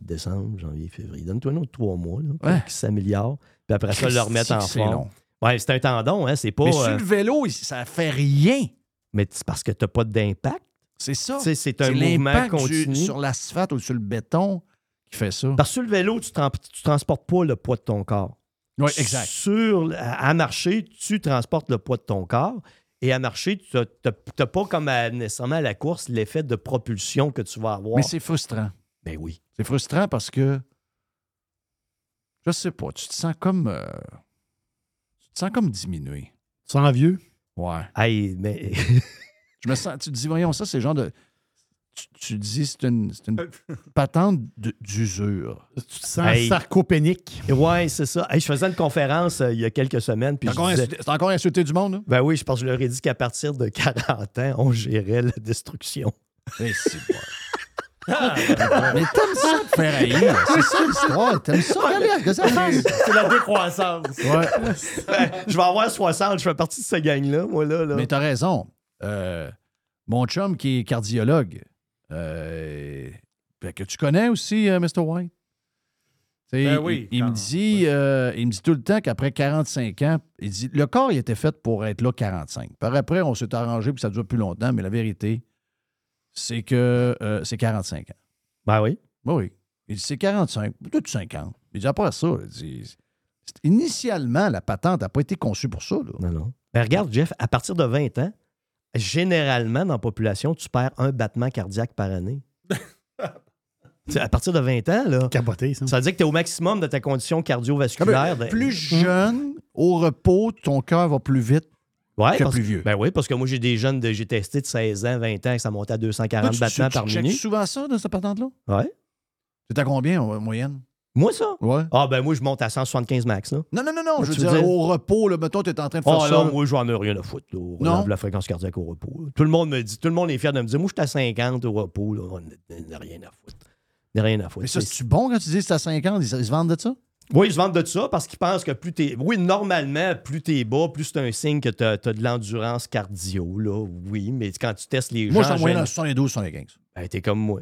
Décembre, janvier, février. Donne-toi un autre trois mois, là, pour Ouais. qu'il s'améliore. Puis après ça, le remettre en forme. long. Ouais, c'est un tendon, hein, c'est pas. Mais sur euh, le vélo, ça fait rien. mais c'est parce que tu n'as pas d'impact. C'est ça. C'est un C'est mouvement du- continu. sur l'asphalte ou sur le béton qui fait ça. Parce que sur le vélo, tu ne transportes pas le poids de ton corps. Oui, exact. Sur, à, marcher, tu transportes le poids de ton corps. Et à marcher, tu n'as pas comme à- nécessairement à la course l'effet de propulsion que tu vas avoir. Mais c'est frustrant. Ben oui. C'est frustrant parce que, je sais pas, tu te sens comme, euh, tu te sens comme diminué. Tu sens vieux? Ouais. Hey, mais Je me sens, tu te dis, voyons, ça, c'est le genre de. Tu, tu dis c'est une, c'est une patente de- d'usure. Tu te sens sarcopénique. Ouais, c'est ça. Hey, je faisais une conférence euh, il y a quelques semaines. puis C'est je encore, disais- insulté- c'est encore insulté du monde, là? Ben oui, je pense que je leur ai dit qu'à partir de 40 ans, on gérait la destruction. Eh, c'est bon. Mais t'aimes ça te faire haïr. C'est ça l'histoire. T'aimes ça. Regarde, regarde, que ça fasse. C'est la décroissance. Ouais. je vais avoir 60, je fais partie de cette gang-là, moi, là. là. Mais t'as raison. Euh, mon chum qui est cardiologue, que tu connais aussi, euh, Mr. White? Ben il- oui, il, me dit, euh, il me dit tout le temps qu'après 45 ans, il dit le corps il était fait pour être là 45. Par après, on s'est arrangé puis ça dure plus longtemps, mais la vérité, c'est que euh, c'est 45 ans. Ben oui. Ben oui. Il dit c'est 45, peut-être 50. Il dit après ça, il dit, initialement, la patente n'a pas été conçue pour ça. là. Non, non. Ben regarde, Jeff, à partir de 20 ans, généralement, dans la population, tu perds un battement cardiaque par année. Tu à partir de 20 ans, là, Capoté, ça. ça veut dire que tu es au maximum de ta condition cardiovasculaire. Ben, de- plus jeune, au repos, ton cœur va plus vite Ouais, que parce- plus vieux. Ben oui, parce que moi, j'ai des jeunes, de, j'ai testé de 16 ans, 20 ans, et ça montait à 240 Toi, tu- tu- battements tu par minute. souvent ça, dans cette patente-là? Ouais. C'est à combien en moyenne? Moi, ça? Ouais. Ah, ben moi, je monte à 175 max, là. Non, non, non, non. Je veux dire, au repos, là, mettons, tu es en train de faire Oh ça. non, là. moi, j'en ai rien à foutre. Là, on Non? relève la fréquence cardiaque au repos. Tout le monde me dit, tout le monde est fier de me dire, moi, je suis à 50 au repos. Là, on n'a rien à foutre. On rien à foutre. Mais ça, C'est- c'est-tu bon quand tu dis que c'est à 50? Ils, ils se vendent de ça? Oui, ils se vendent de ça parce qu'ils pensent que plus t'es. Oui, normalement, plus t'es bas, plus c'est un signe que t'as as de l'endurance cardio, là. Oui, mais quand tu testes les Moi, je gens. suis en moyenne à 72, 75. Ben, t'es comme moi.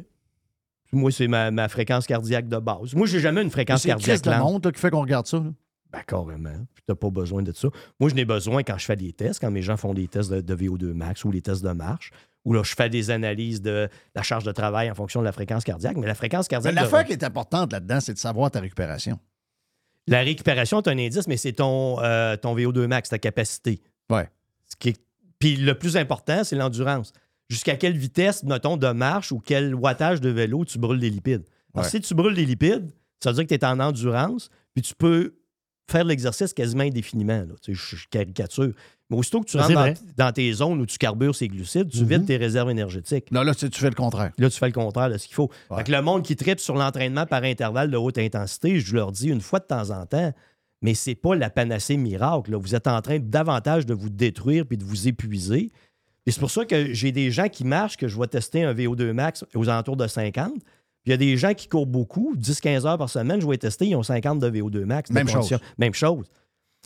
Moi, c'est ma, ma fréquence cardiaque de base. Moi, j'ai jamais une Mais fréquence C'est cardiaque de lente. montre là, qui fait qu'on regarde ça. là. Ben, carrément. Puis t'as pas besoin de ça. Moi, je n'ai besoin quand je fais des tests, quand mes gens font des tests de, de VO2 max ou les tests de marche, où là, je fais des analyses de la charge de travail en fonction de la fréquence cardiaque. Mais la fréquence Mais cardiaque. de- L'affaire qui est importante là-dedans, c'est de savoir ta récupération. La récupération est un indice, mais c'est ton, euh, ton VO2 max, ta capacité. Est- Puis le plus important, c'est l'endurance. Jusqu'à quelle vitesse, mettons, de marche ou quel wattage de vélo tu brûles des lipides. Ouais. si tu brûles des lipides, ça veut dire que tu es en endurance, puis tu peux faire l'exercice quasiment indéfiniment. là. Tu sais, je caricature. Mais aussitôt que tu Ça, rentres dans, tes zones où tu carbures ces glucides, tu Mhm. vides tes réserves énergétiques. Là, là, tu tu fais le contraire. Là, tu fais le contraire de ce qu'il faut. Ouais. Fait que le monde qui tripe sur l'entraînement par intervalle de haute intensité, je leur dis une fois de temps en temps, mais c'est pas la panacée miracle. là. Vous êtes en train davantage de vous détruire puis de vous épuiser. Et c'est pour ça que j'ai des gens qui marchent, que je vais tester un VO2 max aux alentours de 50. Puis il y a des gens qui courent beaucoup, 10-15 heures par semaine, je vais tester, ils ont 50 de VO2 max. Même chose. Même chose.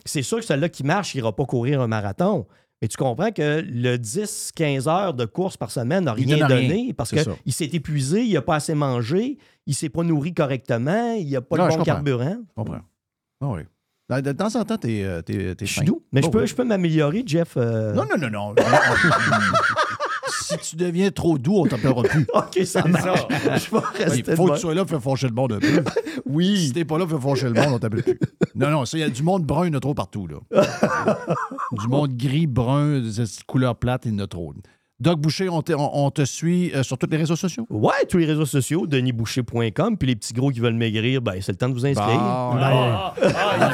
C'est sûr que celui-là qui marche, il n'ira pas courir un marathon. Mais tu comprends que le 10-15 heures de course par semaine n'a rien donné parce qu'il s'est épuisé, il n'a pas assez mangé, il ne s'est pas nourri correctement, il n'a pas Non, le bon carburant. Je comprends. Ah oui. De de temps en temps, t'es euh, t'es- t'es Je suis doux. Mais je Oh, peux, je peux m'améliorer, Jeff. euh, Non, non, non, non. si tu deviens trop doux, on t'appellera plus. OK, ça marche. Je vais rester Il faut que tu sois là pour faire foncher le monde un peu. Oui. Si t'es pas là pour faire foncher le monde, on t'appelle plus. Non, non, ça, il y a du monde brun, il y en a trop partout, là. du monde gris, brun, des couleurs plates, il y en a trop. Doc Boucher, on te, on- on te suit euh, sur tous les réseaux sociaux? Ouais, tous les réseaux sociaux, denisboucher.com. Puis les petits gros qui veulent maigrir, ben, c'est le temps de vous inscrire. Bon, Ah, un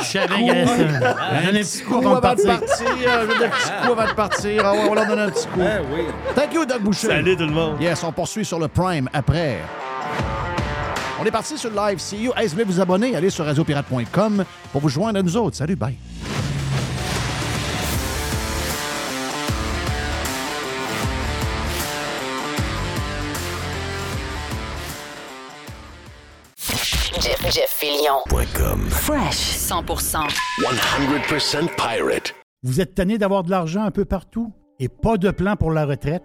petit qu'il y avait ça. Donne un petit coup avant de partir. un petit coup avant de partir. Ah ouais, on leur donne un petit coup. oui. Thank you, Doc Boucher. Salut tout le monde. Yes, on poursuit sur le Prime après. On est parti sur le live. See you. Hey, si vous voulez vous abonner, allez sur radiopirate.com pour vous joindre à nous autres. Salut, bye. Jeff, Jeff. Fresh 100%. 100% pirate. Vous êtes tanné d'avoir de l'argent un peu partout et pas de plan pour la retraite?